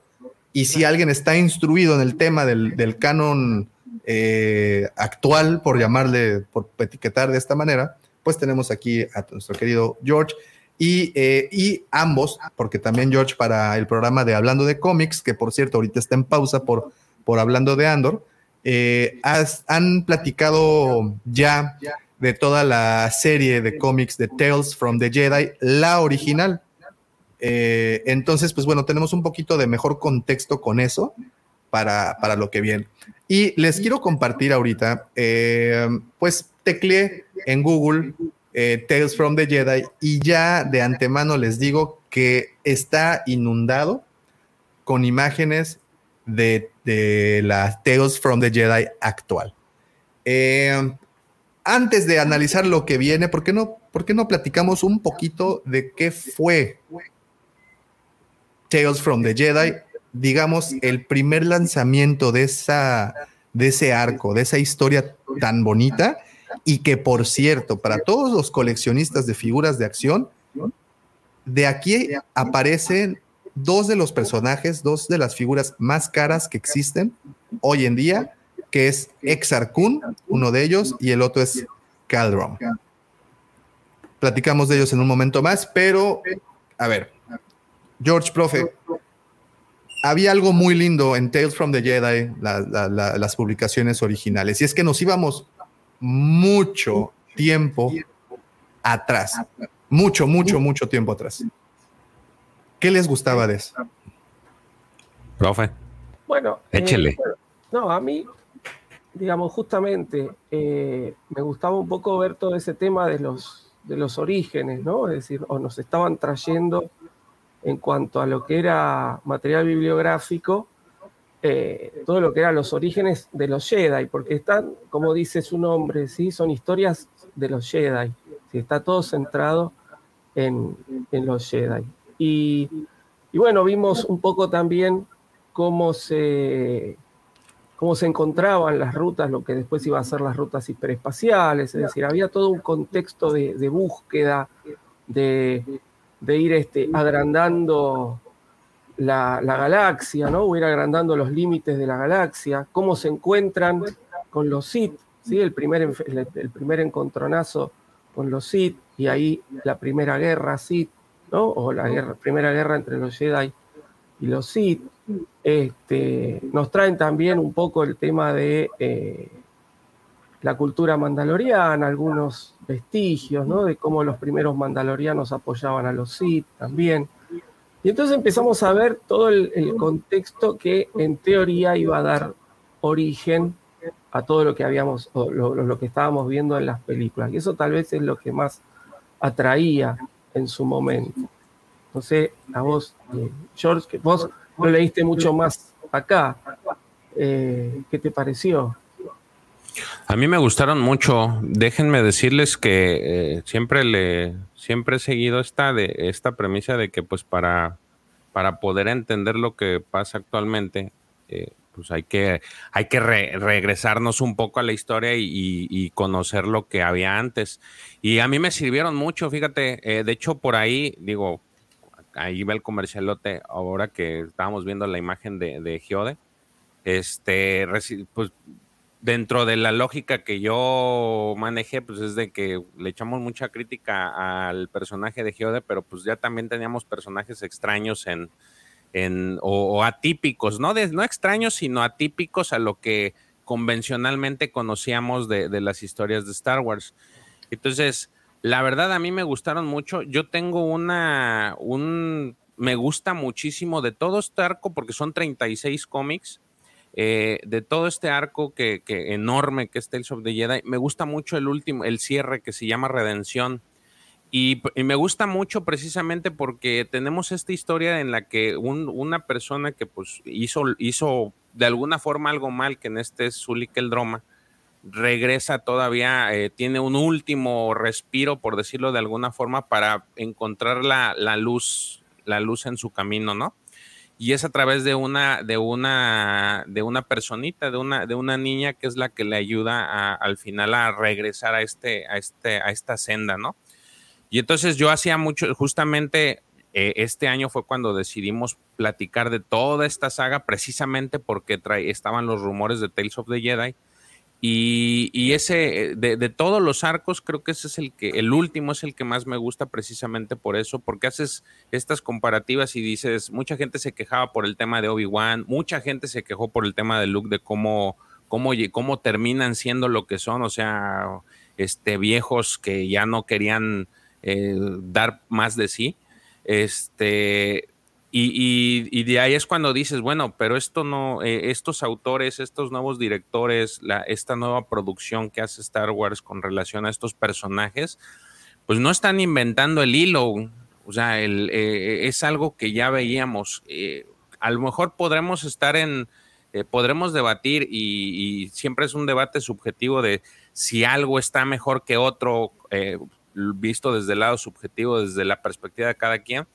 Y si alguien está instruido en el tema del, del canon eh, actual, por llamarle, por etiquetar de esta manera, pues tenemos aquí a nuestro querido George. Y, eh, y ambos, porque también George para el programa de Hablando de Cómics, que por cierto ahorita está en pausa por, por Hablando de Andor, eh, han platicado ya de toda la serie de cómics de Tales from the Jedi, la original. Eh, entonces, pues bueno, tenemos un poquito de mejor contexto con eso para, para lo que viene. Y les quiero compartir ahorita, pues tecleé en Google eh, Tales from the Jedi y ya de antemano les digo que está inundado con imágenes de, de la Tales from the Jedi actual. Eh, antes de analizar lo que viene, ¿por qué, no, ¿por qué no platicamos un poquito de qué fue Tales from the Jedi? Digamos, el primer lanzamiento de, esa, de ese arco, de esa historia tan bonita, y que por cierto, para todos los coleccionistas de figuras de acción, de aquí aparecen dos de los personajes, dos de las figuras más caras que existen hoy en día, que es Exar Kun, uno de ellos, y el otro es Caldron. Platicamos de ellos en un momento más, pero a ver, George, profe, había algo muy lindo en Tales from the Jedi, la- la- la- las publicaciones originales, y es que nos íbamos mucho tiempo atrás, mucho, mucho, mucho tiempo atrás. ¿Qué les gustaba de eso? Profe. Bueno, eh, Échele. bueno, no, a mí, digamos, justamente eh, me gustaba un poco ver todo ese tema de los, de los orígenes, ¿no? Es decir, o nos estaban trayendo en cuanto a lo que era material bibliográfico, eh, todo lo que eran los orígenes de los Jedi, porque están, como dice su nombre, ¿sí? son historias de los Jedi, está todo centrado en, en los Jedi. Y, y bueno, vimos un poco también cómo se, cómo se encontraban las rutas, lo que después iba a ser las rutas hiperespaciales, es decir, había todo un contexto de, de búsqueda, de, de ir este, agrandando la, la galaxia, ¿no? Ir agrandando los límites de la galaxia, cómo se encuentran con los Sith, ¿sí? El primer, el primer encontronazo con los Sith, y ahí la primera guerra Sith, ¿no? O la guerra, primera guerra entre los Jedi y los Sith. Este, nos traen también un poco el tema de eh, la cultura mandaloriana, algunos vestigios, ¿no? De cómo los primeros mandalorianos apoyaban a los Sith también. Y entonces empezamos a ver todo el, contexto que en teoría iba a dar origen a todo lo que habíamos, o lo que estábamos viendo en las películas. Y eso tal vez es lo que más atraía en su momento. No sé, a vos, eh, George, que vos lo leíste mucho más acá. Eh, ¿Qué te pareció? A mí me gustaron mucho. Déjenme decirles que eh, siempre le siempre he seguido esta de esta premisa de que pues para para poder entender lo que pasa actualmente, eh, pues hay que hay que regresarnos un poco a la historia y, conocer lo que había antes. Y a mí me sirvieron mucho, fíjate. Eh, de hecho por ahí digo ahí va el comercialote ahora que estábamos viendo la imagen de, de Giode. Este, pues dentro de la lógica que yo manejé, pues es de que le echamos mucha crítica al personaje de Geode, pero pues ya también teníamos personajes extraños en, en o, atípicos, ¿no? no extraños, sino atípicos a lo que convencionalmente conocíamos de, de, las historias de Star Wars. Entonces, la verdad a mí me gustaron mucho. Yo tengo una, un, me gusta muchísimo de todo este arco porque son 36 cómics eh, de todo este arco que, enorme que es Tales of the Jedi, me gusta mucho el último, el cierre que se llama Redención. Y, me gusta mucho precisamente porque tenemos esta historia en la que una persona que pues hizo, hizo de alguna forma algo mal, que en este es Zulik el Droma, regresa todavía, eh, tiene un último respiro, por decirlo de alguna forma, para encontrar la, la luz, la luz en su camino, ¿no? Y es a través de una, de una, de una personita, de una, de una niña que es la que le ayuda al final a regresar a este, a este, a esta senda, ¿no? Y entonces yo hacía mucho, justamente eh, este año fue cuando decidimos platicar de toda esta saga, precisamente porque estaban los rumores de Tales of the Jedi y, ese, de, todos los arcos, creo que ese es el que, el último es el que más me gusta precisamente por eso, porque haces estas comparativas y dices, mucha gente se quejaba por el tema de Obi-Wan, mucha gente se quejó por el tema de Luke, de cómo, cómo, cómo terminan siendo lo que son, o sea, este, viejos que ya no querían eh, dar más de sí. Este, y, de ahí es cuando dices, bueno, pero esto no, eh, estos autores, estos nuevos directores, la, esta nueva producción que hace Star Wars con relación a estos personajes, pues no están inventando el hilo. O sea, el, eh, es algo que ya veíamos. Eh, a lo mejor podremos estar en, podremos debatir y, siempre es un debate subjetivo de si algo está mejor que otro, visto desde el lado subjetivo, desde la perspectiva de cada quien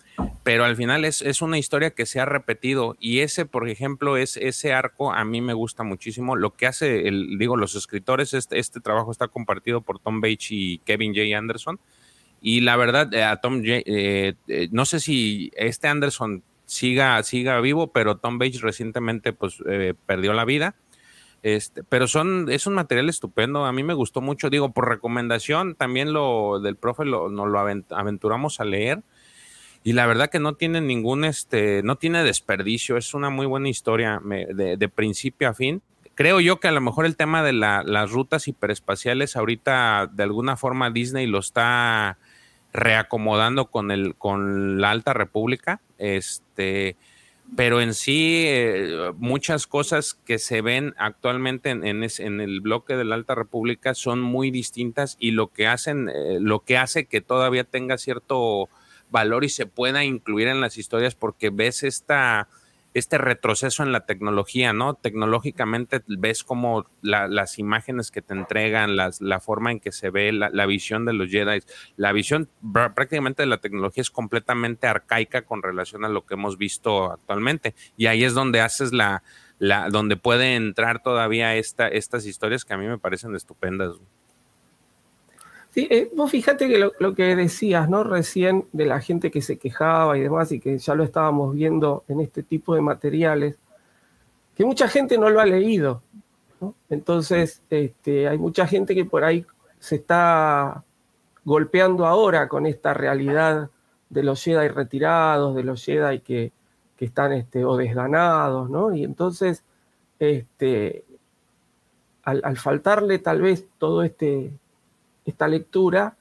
pero al final es, es, una historia que se ha repetido y ese, por ejemplo, es ese arco a mí me gusta muchísimo. Lo que hace, el, digo, los escritores, este, este trabajo está compartido por Tom Bates y Kevin J. Anderson. Y la verdad, eh, a Tom eh, eh, no sé si este Anderson siga, siga vivo, pero Tom Bates recientemente pues perdió la vida. Este, pero son, es un material estupendo, a mí me gustó mucho, digo, por recomendación, también lo del profe lo, nos lo aventuramos a leer y la verdad que no tiene ningún, este, no tiene desperdicio, es una muy buena historia de, principio a fin. Creo yo que a lo mejor el tema de las rutas hiperespaciales ahorita de alguna forma Disney lo está reacomodando con el con la Alta República, este, pero en sí eh, muchas cosas que se ven actualmente en, el bloque de la Alta República son muy distintas y lo que hacen, eh, lo que hace que todavía tenga cierto valor y se pueda incluir en las historias porque ves esta, este retroceso en la tecnología, ¿no? Tecnológicamente ves como las imágenes que te entregan, las, la forma en que se ve la, visión de los Jedi, la visión prácticamente de la tecnología es completamente arcaica con relación a lo que hemos visto actualmente. Y ahí es donde haces la, la donde puede entrar todavía esta, estas historias que a mí me parecen estupendas. Sí, eh, vos fíjate que lo, que decías, ¿no? Recién de la gente que se quejaba y demás, y que ya lo estábamos viendo en este tipo de materiales, que mucha gente no lo ha leído. Entonces, este, hay mucha gente que por ahí se está golpeando ahora con esta realidad de los Jedi retirados, de los Jedi que, que están este, o desganados, ¿no? Y entonces, este, al, al faltarle tal vez todo este esta lectura,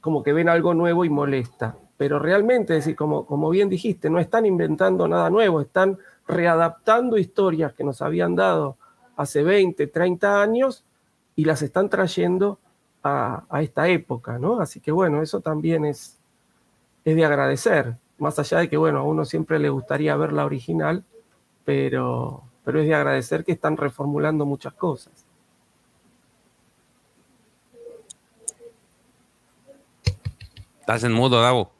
como que ven algo nuevo y molesta. Pero realmente, decir, como, como bien dijiste, no están inventando nada nuevo, están readaptando historias que nos habían dado hace 20, 30 años y las están trayendo a, esta época, ¿no? Así que bueno, eso también es, es de agradecer, más allá de que, bueno, a uno siempre le gustaría ver la original, pero, pero es de agradecer que están reformulando muchas cosas. Estás en mudo, Davo.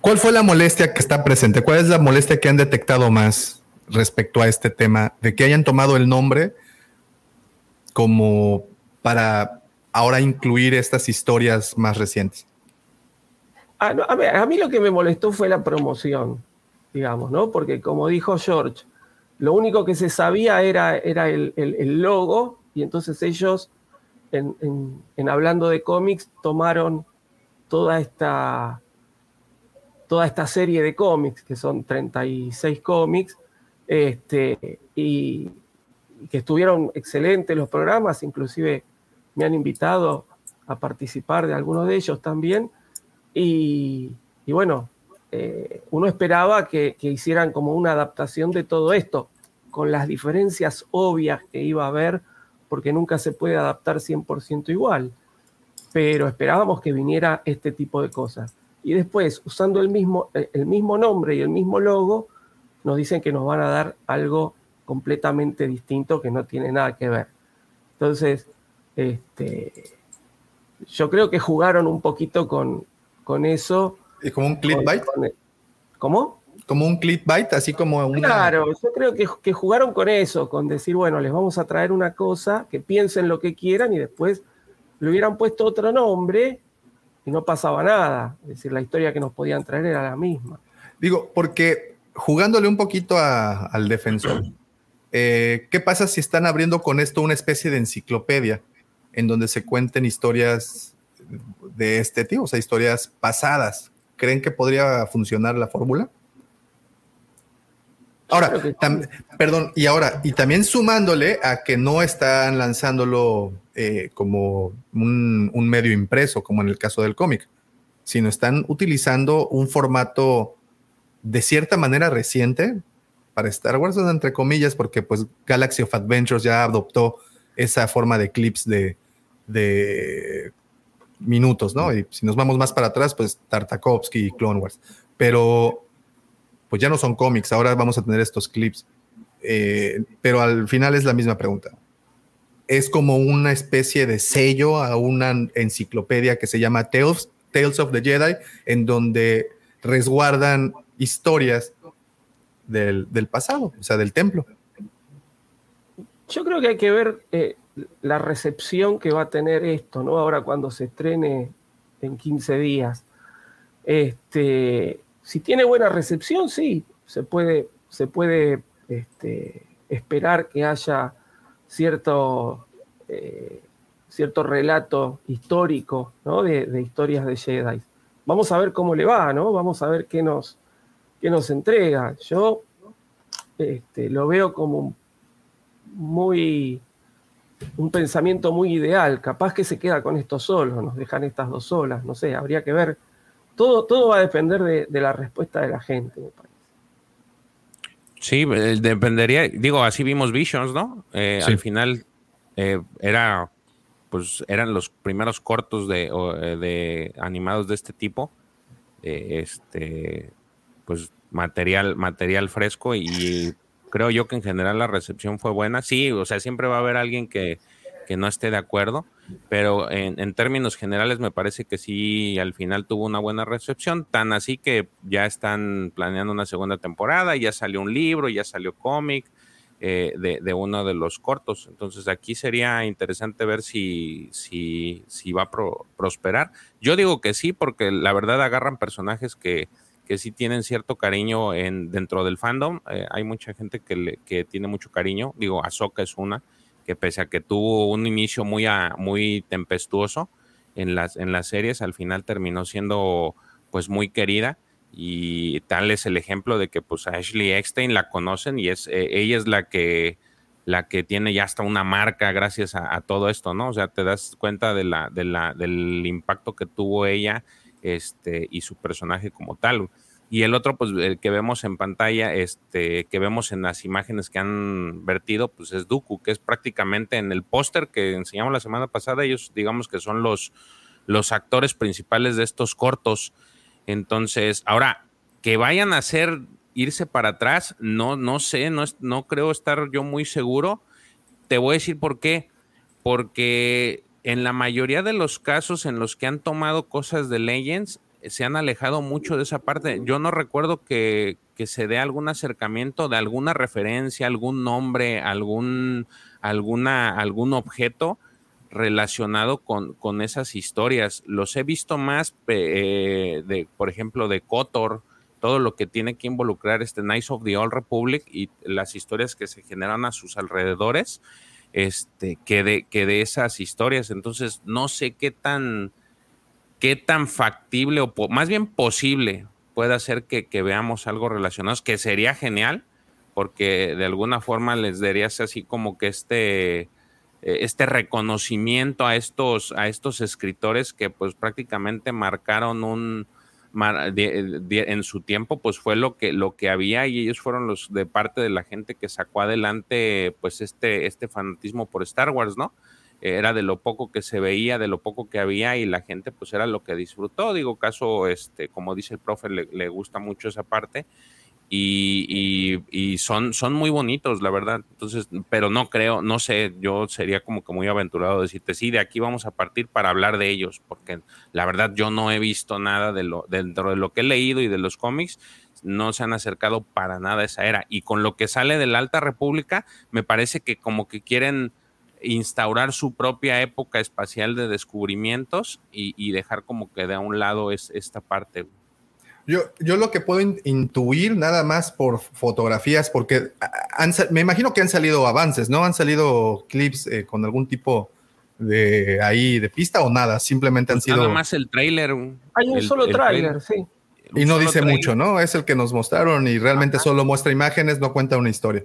¿Cuál fue la molestia que está presente? ¿Cuál es la molestia que han detectado más respecto a este tema de que hayan tomado el nombre como para ahora incluir estas historias más recientes? Ah, a, ver, a mí lo que me molestó fue la promoción, digamos, ¿no? Porque como dijo George, lo único que se sabía era, era el, logo y entonces ellos, en, en hablando de cómics, tomaron toda esta, toda esta serie de cómics, que son 36 cómics, este, y, que estuvieron excelentes los programas, inclusive me han invitado a participar de algunos de ellos también, y, bueno, eh, uno esperaba que, que, hicieran como una adaptación de todo esto, con las diferencias obvias que iba a haber, porque nunca se puede adaptar 100% igual pero esperábamos que viniera este tipo de cosas. Y después, usando el mismo, eh, el mismo nombre y el mismo logo, nos dicen que nos van a dar algo completamente distinto que no tiene nada que ver. Entonces, este, yo creo que jugaron un poquito con, con eso. ¿Es como un clickbait? ¿Cómo? Como un clickbait, así como un. Claro, yo creo que, que, jugaron con eso, con decir, bueno, les vamos a traer una cosa, que piensen lo que quieran y después le hubieran puesto otro nombre y no pasaba nada. Es decir, la historia que nos podían traer era la misma. Digo, porque jugándole un poquito al defensor, eh, ¿qué pasa si están abriendo con esto una especie de enciclopedia en donde se cuenten historias de este tipo, o sea, historias pasadas? ¿Creen que podría funcionar la fórmula? Ahora, perdón, y ahora, y también sumándole a que no están lanzándolo eh, como un, medio impreso, como en el caso del cómic, sino están utilizando un formato de cierta manera reciente para Star Wars, entre comillas, porque pues Galaxy of Adventures ya adoptó esa forma de clips de, de minutos, ¿no? Y si nos vamos más para atrás, pues Tartakovsky y Clone Wars. Pero pues ya no son cómics, ahora vamos a tener estos clips. Eh, pero al final es la misma pregunta. Es como una especie de sello a una enciclopedia que se llama Tales, Tales of the Jedi, en donde resguardan historias del, pasado, o sea, del templo. Yo creo que hay que ver eh, la recepción que va a tener esto, ¿no? Ahora cuando se estrene en 15 días. Este, si tiene buena recepción, sí, se puede, se puede este, esperar que haya cierto, eh, relato histórico ¿no? de, historias de Jedi. Vamos a ver cómo le va, ¿no? Vamos a ver qué nos, qué nos entrega. Yo este, lo veo como muy un pensamiento muy ideal. Capaz que se queda con esto solo, nos dejan estas dos solas, no sé, habría que ver todo, va a depender de, la respuesta de la gente, me parece. Sí, eh, dependería, digo, así vimos Visions, ¿no? Eh, al final eh, era, pues eran los primeros cortos de, animados de este tipo. este, pues material, material fresco y creo yo que en general la recepción fue buena. Sí, o sea, siempre va a haber alguien que, que no esté de acuerdo, pero en, términos generales me parece que sí, al final tuvo una buena recepción, tan así que ya están planeando una segunda temporada, ya salió un libro, ya salió cómic eh, de, uno de los cortos, entonces aquí sería interesante ver si, si, si va a prosperar. Yo digo que sí, porque la verdad agarran personajes que, que sí tienen cierto cariño en, dentro del fandom, eh, hay mucha gente que, le, que tiene mucho cariño, digo, Ahsoka es una, que pese a que tuvo un inicio muy, muy tempestuoso en las, en las series, al final terminó siendo pues muy querida y tal es el ejemplo de que pues a Ashley Eckstein la conocen y es eh, ella es la que la que tiene ya hasta una marca gracias a, todo esto, ¿no? O sea, te das cuenta del impacto que tuvo ella este, y su personaje como tal. Y el otro, pues el que vemos en pantalla, este, que vemos en las imágenes que han vertido, pues es Dooku, que es prácticamente en el póster que enseñamos la semana pasada, ellos digamos que son los, los actores principales de estos cortos. Entonces, ahora, que vayan a ser irse para atrás, no, no sé, no, no creo estar yo muy seguro. Te voy a decir por qué. Porque en la mayoría de los casos en los que han tomado cosas de Legends, se han alejado mucho de esa parte. Yo no recuerdo que, que se dé algún acercamiento de alguna referencia, algún nombre, algún, alguna, algún objeto relacionado con, con esas historias. Los he visto más, eh, de, por ejemplo, de Kotor, todo lo que tiene que involucrar este Knights of the Old Republic y las historias que se generan a sus alrededores, este, que de, que de esas historias. Entonces, no sé qué tan, qué tan factible o más bien posible puede ser que, veamos algo relacionado, que sería genial, porque de alguna forma les darías así como que este eh, este reconocimiento a estos, a estos escritores que pues prácticamente marcaron un, en su tiempo pues fue lo que, lo que había y ellos fueron los de parte de la gente que sacó adelante pues este, este fanatismo por Star Wars, ¿no? Era de lo poco que se veía, de lo poco que había y la gente pues era lo que disfrutó. Digo, caso, este, como dice el profe, le, gusta mucho esa parte y, son, son muy bonitos, la verdad. Entonces, pero no creo, no sé, yo sería como que muy aventurado decirte, sí, de aquí vamos a partir para hablar de ellos, porque la verdad yo no he visto nada de lo, dentro de lo que he leído y de los cómics, no se han acercado para nada a esa era. Y con lo que sale de la Alta República, me parece que como que quieren instaurar su propia época espacial de descubrimientos y, dejar como que de a un lado es esta parte. Yo, yo lo que puedo intuir nada más por fotografías, porque me imagino que han salido avances, ¿no? Han salido clips eh, con algún tipo de ahí de pista o nada, simplemente han sido. Nada más el trailer. Hay un solo trailer, sí. Y no dice mucho, ¿no? Es el que nos mostraron y realmente solo muestra imágenes, no cuenta una historia.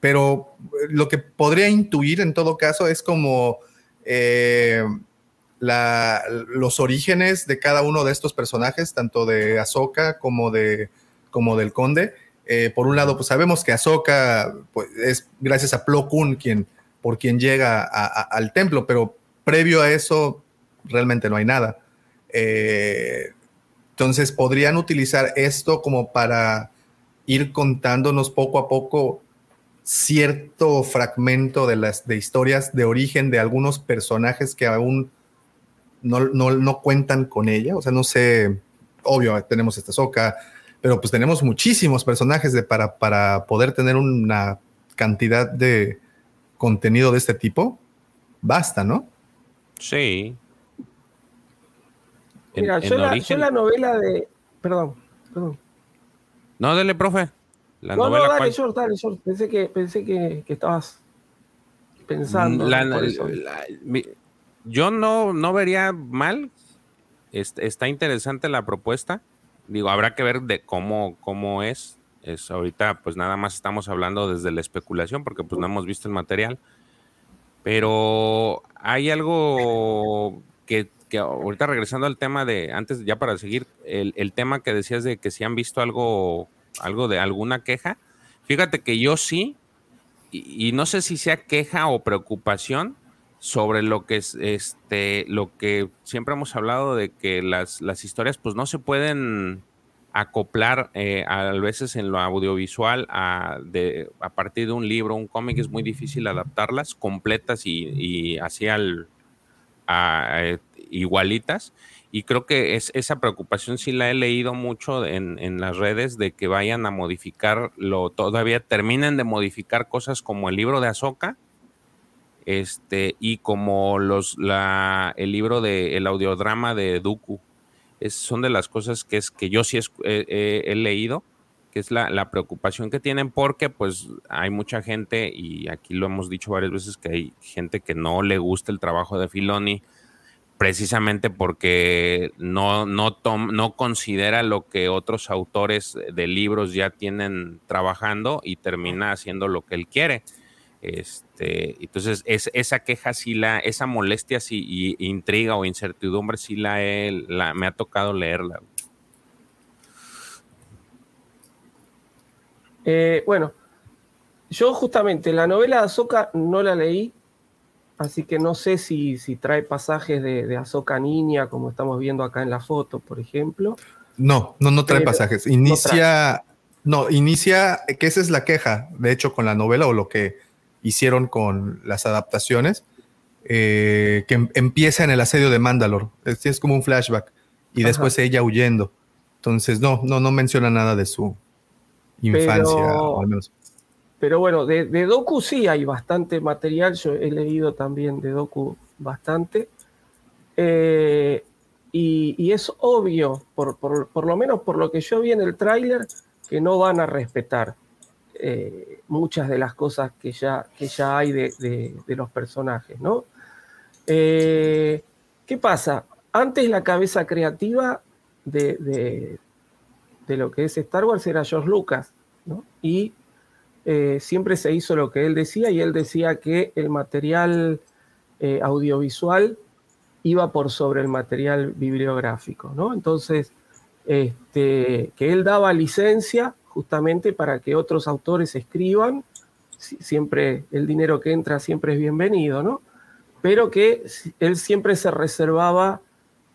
Pero eh, lo que podría intuir en todo caso es como eh, los orígenes de cada uno de estos personajes, tanto de Ahsoka como, de, como del Conde. Eh, por un lado, pues sabemos que Ahsoka pues, es gracias a Plo Koon quien, por quien llega al templo, pero previo a eso realmente no hay nada. Entonces podrían utilizar esto como para ir contándonos poco a poco cierto fragmento de las de historias de origen de algunos personajes que aún no, no, cuentan con ella. O sea, no sé, obvio, tenemos esta soca, pero pues tenemos muchísimos personajes de, para, para poder tener una cantidad de contenido de este tipo. Basta, ¿no? Sí. Mira, yo, la, novela de. Perdón, perdón. No, dale, profe. La no, novela no, dale, short, dale, short. Pensé que, pensé que, estabas pensando. La, yo no, no vería mal. está interesante la propuesta. Digo, habrá que ver de cómo, cómo es. es. Ahorita, pues nada más estamos hablando desde la especulación, porque pues no hemos visto el material. Pero hay algo que, que ahorita regresando al tema de, antes ya para seguir, el, el, tema que decías de que si han visto algo, algo de alguna queja. Fíjate que yo sí, y, no sé si sea queja o preocupación, sobre lo que es este lo que siempre hemos hablado de que las, las historias pues no se pueden acoplar eh, a veces en lo audiovisual a, de, a partir de un libro, un cómic, es muy difícil adaptarlas completas y, y así al, eh, igualitas. Y creo que es, esa preocupación sí la he leído mucho en, en, las redes de que vayan a modificar lo todavía terminen de modificar cosas como el libro de Azoka este, y como los, la, el libro de el audiodrama de Dooku. Es, son de las cosas que, es, que yo sí he leído, que es la, la, preocupación que tienen, porque pues hay mucha gente, y aquí lo hemos dicho varias veces, que hay gente que no le gusta el trabajo de Filoni, precisamente porque no, no, no considera lo que otros autores de libros ya tienen trabajando y termina haciendo lo que él quiere. Este, entonces, es, esa queja sí la, esa molestia sí, y, intriga o incertidumbre sí la, he, la me ha tocado leerla. Eh, bueno, yo justamente la novela de Azoka no la leí, así que no sé si, si trae pasajes de, de Azoka niña, como estamos viendo acá en la foto, por ejemplo. No, no, no trae pasajes. Inicia, No, inicia, que esa es la queja, de hecho, con la novela o lo que hicieron con las adaptaciones, eh, que em- empieza en el asedio de Mandalore. Es, es como un flashback. Y Ajá. después ella huyendo. Entonces, no, no, no menciona nada de su infancia, Pero- o al menos. Pero bueno, de, de Doku sí hay bastante material. Yo he leído también de Doku bastante. Eh, y, es obvio, por, por- lo menos por lo que yo vi en el tráiler, que no van a respetar eh, muchas de las cosas que ya, que ya hay de, de- los personajes, ¿no? Eh, ¿Qué pasa? Antes la cabeza creativa de, de- de lo que es Star Wars era George Lucas, ¿no? Y eh, siempre se hizo lo que él decía y él decía que el material eh, audiovisual iba por sobre el material bibliográfico, ¿no? Entonces, este, que él daba licencia justamente para que otros autores escriban, si- siempre el dinero que entra siempre es bienvenido. Pero que él siempre se reservaba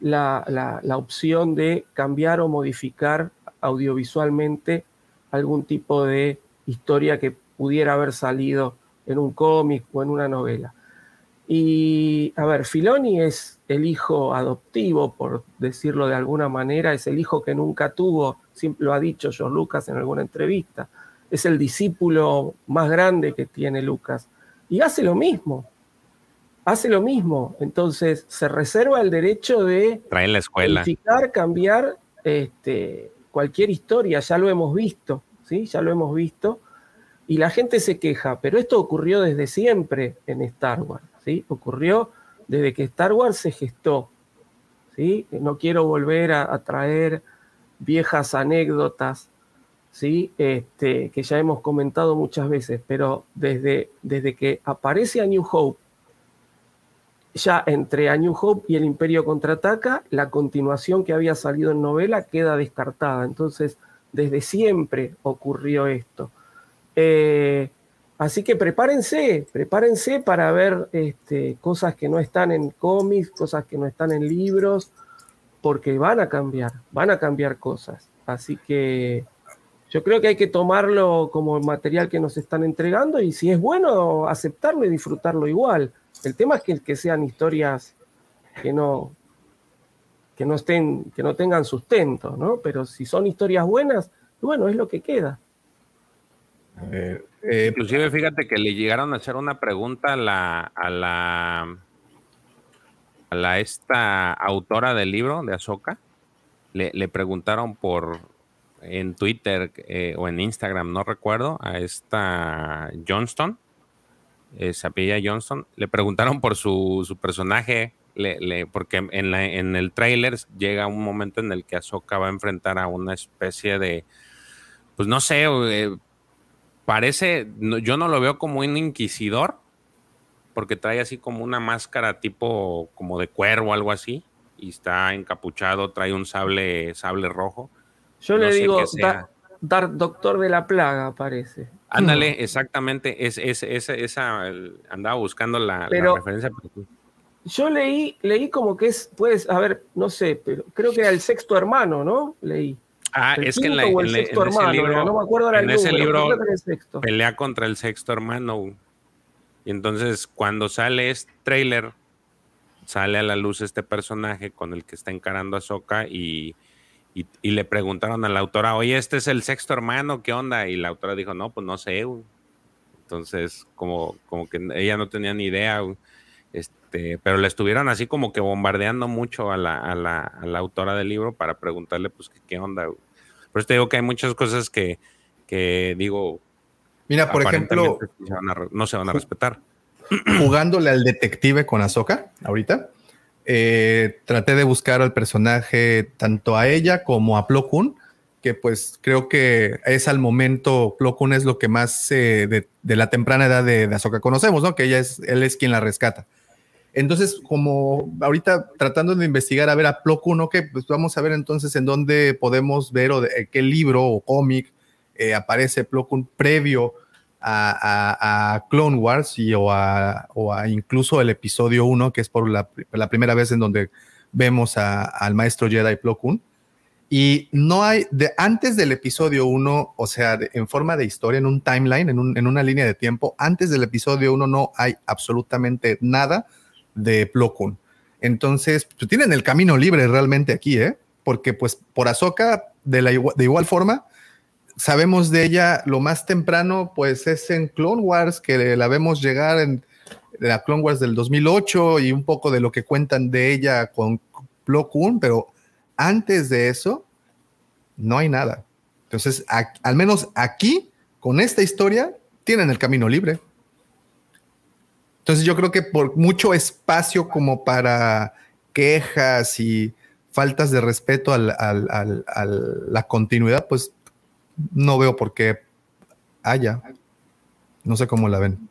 la opción de cambiar o modificar audiovisualmente algún tipo de historia que pudiera haber salido en un cómic o en una novela. Y, a ver, Filoni es el hijo adoptivo, por decirlo de alguna manera, es el hijo que nunca tuvo, siempre lo ha dicho George Lucas en alguna entrevista, es el discípulo más grande que tiene Lucas. Y hace lo mismo, hace lo mismo. Entonces, se reserva el derecho de Trae la escuela. modificar, cambiar este, cualquier historia, ya lo hemos visto, ¿sí? Ya lo hemos visto. Y la gente se queja, pero esto ocurrió desde siempre en Star Wars, ¿sí? Ocurrió desde que Star Wars se gestó, ¿sí? No quiero volver a, traer viejas anécdotas, ¿sí? Este, que ya hemos comentado muchas veces, pero desde, desde que aparece a New Hope, ya entre A New Hope y el Imperio Contraataca, la continuación que había salido en novela queda descartada. Entonces, desde siempre ocurrió esto. Eh, así que prepárense, prepárense para ver este, cosas que no están en cómics, cosas que no están en libros, porque van a cambiar, van a cambiar cosas. Así que yo creo que hay que tomarlo como material que nos están entregando y si es bueno, aceptarlo y disfrutarlo igual. El tema es que sean historias que no, que no estén, que no tengan sustento, ¿no? Pero si son historias buenas, bueno, es lo que queda. Eh, Inclusive, fíjate que le llegaron a hacer una pregunta a la, a la, a la esta autora del libro de Azoka. Le, le preguntaron por en Twitter eh, o en Instagram, no recuerdo, a esta Johnston, eh, Sapilla Johnston, le preguntaron por su, su personaje, le, le- porque en, la- en el tráiler llega un momento en el que Ahsoka va a enfrentar a una especie de, pues no sé, eh, parece, no- yo no lo veo como un inquisidor, porque trae así como una máscara tipo como de cuervo o algo así, y está encapuchado, trae un sable, sable rojo. Yo No le digo Dark Doctor de la Plaga, parece. Ándale, exactamente, es, es- es- esa, andaba buscando la, la Pero- referencia. pero- Yo leí, leí como que es, pues, a ver, no sé, pero creo que era el sexto hermano, ¿no? Leí. Ah, El es que en, la- el sexto en ese hermano, libro, no me acuerdo en ese libro pelea contra el sexto hermano. Y entonces cuando sale este trailer, sale a la luz este personaje con el que está encarando a Soka y, y, y le preguntaron a la autora, oye, este es el sexto hermano, ¿qué onda? Y la autora dijo, no, pues no sé. güey". Entonces, como, como que ella no tenía ni idea. Este, pero le estuvieron así como que bombardeando mucho a la, a la, a la autora del libro para preguntarle, pues, qué, qué onda. güey. Por eso te digo que hay muchas cosas que, que digo. Mira, por ejemplo, se van a no se van a respetar. <clears throat> jugándole al detective con Ahsoka ahorita, eh, traté de buscar al personaje tanto a ella como a Plo Koon, que pues creo que es al momento, Plo Koon es lo que más eh, de, de la temprana edad de, de Ahsoka conocemos, ¿no? Que ella es, él es quien la rescata. Entonces, como ahorita tratando de investigar a ver a Plo Koon, ok, pues vamos a ver entonces en dónde podemos ver o de, qué libro o cómic eh, aparece Plo Koon previo a, a- a Clone Wars y, o, a, o a incluso el episodio 1, que es por la, la primera vez en donde vemos al maestro Jedi Plo Koon. Y no hay, de, antes del episodio 1, o sea, de- en forma de historia, en un timeline, en, un- en una línea de tiempo, antes del episodio 1 no hay absolutamente nada de Plo Koon. Entonces, pues, tienen el camino libre realmente aquí, ¿eh? Porque pues por Ahsoka, de, la igua- de igual forma, sabemos de ella lo más temprano, pues es en Clone Wars, que la vemos llegar en la Clone Wars del 2008 y un poco de lo que cuentan de ella con Plo pero antes de eso, no hay nada. Entonces, al menos aquí, con esta historia, tienen el camino libre. Entonces, yo creo que por mucho espacio como para quejas y faltas de respeto al- a la continuidad, pues no veo por qué haya. No sé cómo la ven.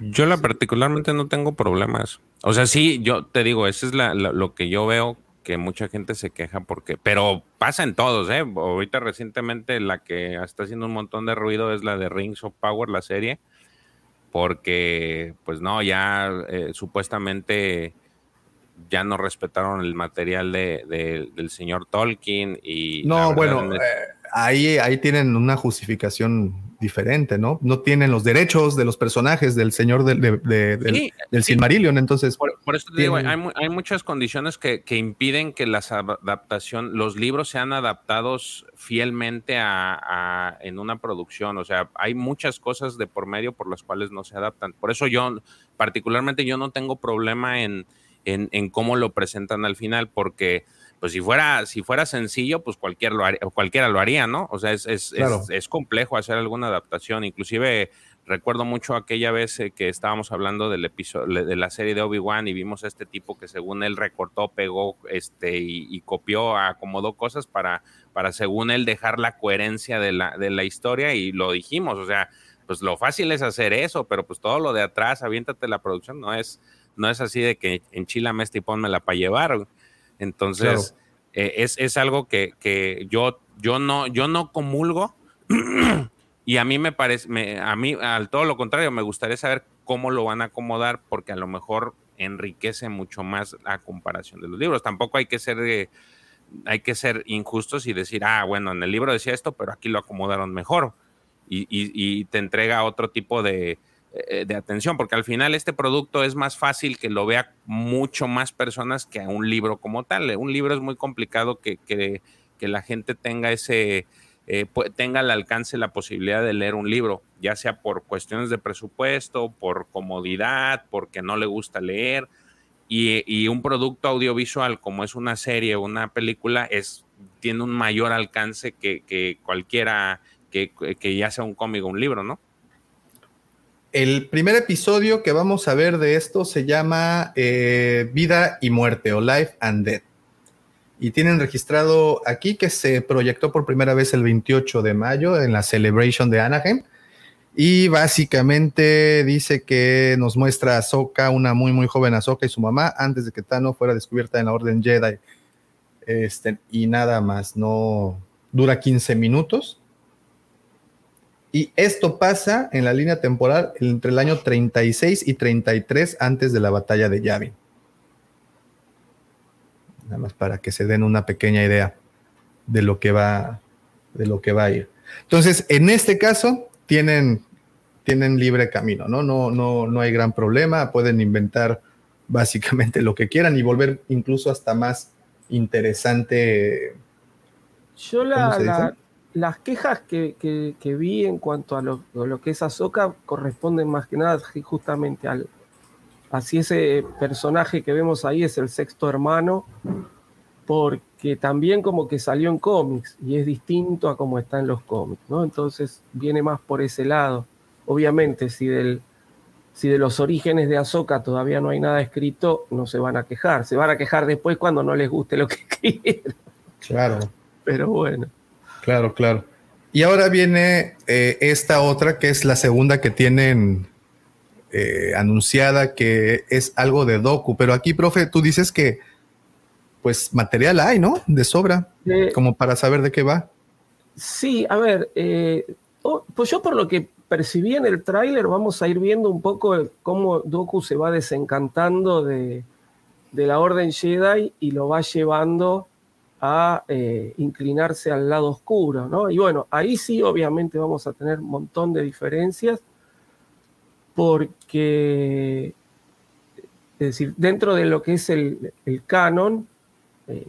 Yo la particularmente no tengo problemas. O sea, sí, yo te digo, eso es la- lo que yo veo que mucha gente se queja porque, pero pasa en todos, ¿eh? Ahorita recientemente la que está haciendo un montón de ruido es la de Rings of Power, la serie, porque, pues no, ya eh, supuestamente ya no respetaron el material de, de- del señor Tolkien y... No, bueno, es- eh, ahí, ahí tienen una justificación diferente, ¿no? No tienen los derechos de los personajes del señor del, de- de- del, Sí, del Silmarillion, entonces. Por, por eso te digo, hay, mu- hay muchas condiciones que, que impiden que las adaptación, los libros sean adaptados fielmente a, a- en una producción. O sea, hay muchas cosas de por medio por las cuales no se adaptan. Por eso yo, particularmente, yo no tengo problema en, en, en cómo lo presentan al final, porque pues si fuera, si fuera sencillo, pues cualquier lo haría- cualquiera lo haría, ¿no? O sea, es, es, Claro. es, es complejo hacer alguna adaptación. Inclusive recuerdo mucho aquella vez eh, que estábamos hablando del episodio de la serie de Obi-Wan y vimos a este tipo que según él recortó, pegó este y, y copió, acomodó cosas para, para según él dejar la coherencia de la, de la historia y lo dijimos, o sea, pues lo fácil es hacer eso, pero pues todo lo de atrás, aviéntate la producción, no es, no es así de que enchilame esta y pónmela para llevar. Entonces, eh, es, es algo que, que yo, yo, no, yo no comulgo <clears throat> y a mí me parece, me- a mí, al todo lo contrario, me gustaría saber cómo lo van a acomodar, porque a lo mejor enriquece mucho más la comparación de los libros. Tampoco hay que ser, eh, hay que ser injustos y decir, ah, bueno, en el libro decía esto, pero aquí lo acomodaron mejor. Y, y- y te entrega otro tipo de, eh, de atención, porque al final este producto es más fácil que lo vea mucho más personas que a un libro como tal. Un libro es muy complicado que, que- que la gente tenga ese, eh, tenga al alcance la posibilidad de leer un libro, ya sea por cuestiones de presupuesto, por comodidad, porque no le gusta leer. Y, y un producto audiovisual como es una serie o una película es, tiene un mayor alcance que, que cualquiera, que, que ya sea un cómic o un libro, ¿no? El primer episodio que vamos a ver de esto se llama eh, Vida y Muerte o Life and Death. Y tienen registrado aquí que se proyectó por primera vez el 28 de mayo en la Celebration de Anaheim. Y básicamente dice que nos muestra a Ahsoka, una muy, muy joven Ahsoka y su mamá, antes de que Tano fuera descubierta en la Orden Jedi. Este, y nada más, no dura 15 minutos. Y esto pasa en la línea temporal entre el año 36 y 33 antes de la batalla de Yavin. Nada más para que se den una pequeña idea de lo que va, de lo que va a ir. Entonces, en este caso, tienen, tienen libre camino, ¿no? No, no, no hay gran problema, pueden inventar básicamente lo que quieran y volver incluso hasta más interesante. Yo la, Las quejas que, que- que vi en cuanto a lo, a lo que es Ahsoka corresponden más que nada ju- justamente al así ese personaje que vemos ahí es el sexto hermano porque también como que salió en cómics y es distinto a como está en los cómics, ¿no? Entonces viene más por ese lado. Obviamente si del si de los orígenes de Ahsoka todavía no hay nada escrito, no se van a quejar. Se van a quejar después cuando no les guste lo que <laughs> escribieron. Claro. Pero bueno. Claro, claro. Y ahora viene eh, esta otra que es la segunda que tienen eh, anunciada, que es algo de docu. Pero aquí, profe, tú dices que pues material hay, ¿no? De sobra, Eh, como para saber de qué va. Sí, a ver, oh, pues yo por lo que percibí en el tráiler vamos a ir viendo un poco cómo Doku se va desencantando de, de la Orden Jedi y lo va llevando a eh, inclinarse al lado oscuro, ¿no? Y bueno, ahí sí obviamente vamos a tener un montón de diferencias porque, es decir, dentro de lo que es el, canon, eh,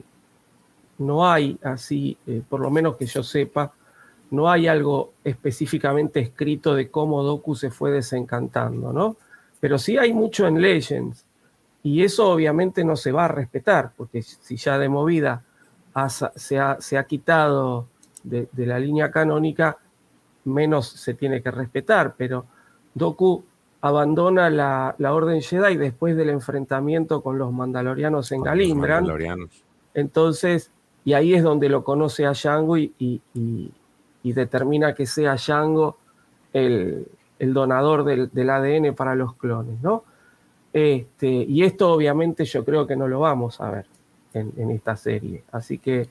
no hay así, eh, por lo menos que yo sepa, no hay algo específicamente escrito de cómo Doku se fue desencantando, ¿no? Pero sí hay mucho en Legends. Y eso obviamente no se va a respetar, porque si ya de movida se, ha, quitado de, la línea canónica, menos se tiene que respetar. Pero Doku abandona la, Orden Jedi después del enfrentamiento con los Mandalorianos en Galindran. Entonces, y ahí es donde lo conoce a Django y, determina que sea Django el, donador del, ADN para los clones, ¿no? Este, y esto obviamente yo creo que no lo vamos a ver en, esta serie. Así que,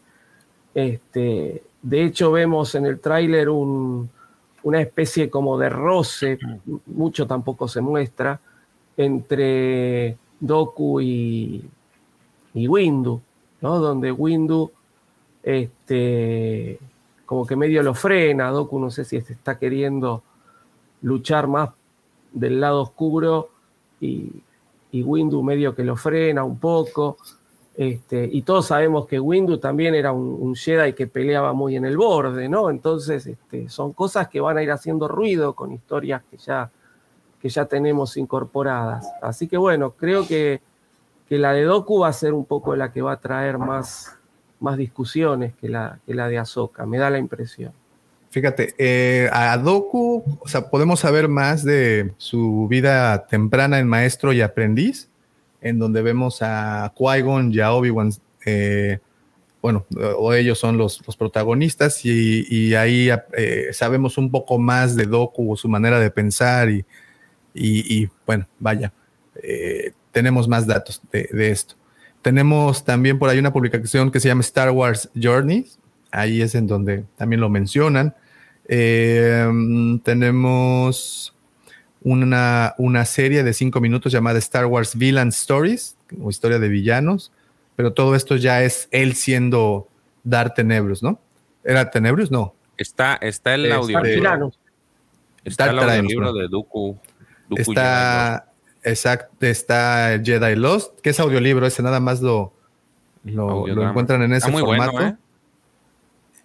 este, de hecho, vemos en el tráiler una especie como de roce, mucho tampoco se muestra, entre Doku y, y Windu, ¿no? Donde Windu este, como que medio lo frena, Doku no sé si está queriendo luchar más del lado oscuro y, y Windu medio que lo frena un poco. Este, y todos sabemos que Windu también era un, Jedi que peleaba muy en el borde, ¿no? Entonces, este, son cosas que van a ir haciendo ruido con historias que ya, que ya tenemos incorporadas. Así que bueno, creo que, que la de Doku va a ser un poco la que va a traer más, más discusiones que la, que la de Ahsoka, me da la impresión. Fíjate, eh, a Doku, o sea, podemos saber más de su vida temprana en maestro y aprendiz, en donde vemos a Qui-Gon y a Obi-Wan, eh, bueno, o ellos son los, protagonistas, y, ahí eh, sabemos un poco más de Doku, su manera de pensar, y, bueno, vaya, tenemos más datos de, esto. Tenemos también por ahí una publicación que se llama Star Wars Journeys. Ahí es en donde también lo mencionan. Eh, tenemos una, una, serie de cinco minutos llamada Star Wars Villain Stories, o historia de villanos. Pero todo esto ya es él siendo Darth Tenebrus, ¿no? ¿Era Tenebrus? No. Está, está el audiolibro. Está el audiolibro de Dooku. está, Exacto, está Jedi Lost, que es audiolibro, ese nada más lo, lo, encuentran en ese formato. ¿eh?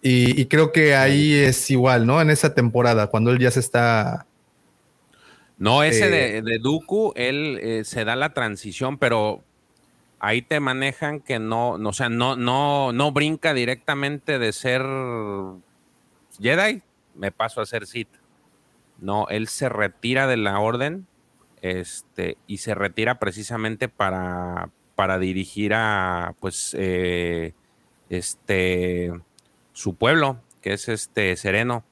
y, creo que ahí es igual, ¿no? En esa temporada, cuando él ya se está. No, ese de, eh, de, Dooku, él eh, se da la transición, pero ahí te manejan que no, no, o sea, no, no, no brinca directamente de ser Jedi, me paso a ser Sith. No, él se retira de la orden este, y se retira precisamente para, para dirigir a, pues, eh, este, su pueblo, que es este Sereno.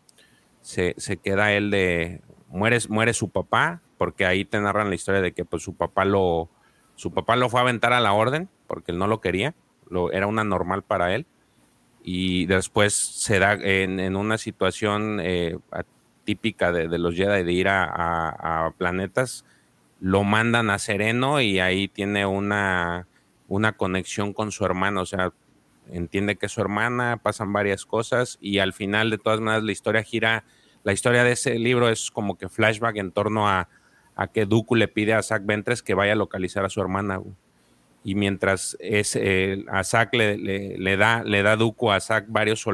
Se, queda él de, muere, muere su papá, porque ahí te narran la historia de que pues su papá lo, su papá lo fue a aventar a la orden, porque él no lo quería, lo, era una normal para él. Y después se da en, una situación eh, típica de, los Jedi de ir a planetas, lo mandan a Sereno y ahí tiene una, una conexión con su hermana, o sea, entiende que es su hermana, pasan varias cosas y al final de todas maneras la historia gira, la historia de ese libro es como que flashback en torno a, a que Dooku le pide a Zack Ventres que vaya a localizar a su hermana. Y mientras es, eh, a Zack le, le, da, le da Dooku a Zack varios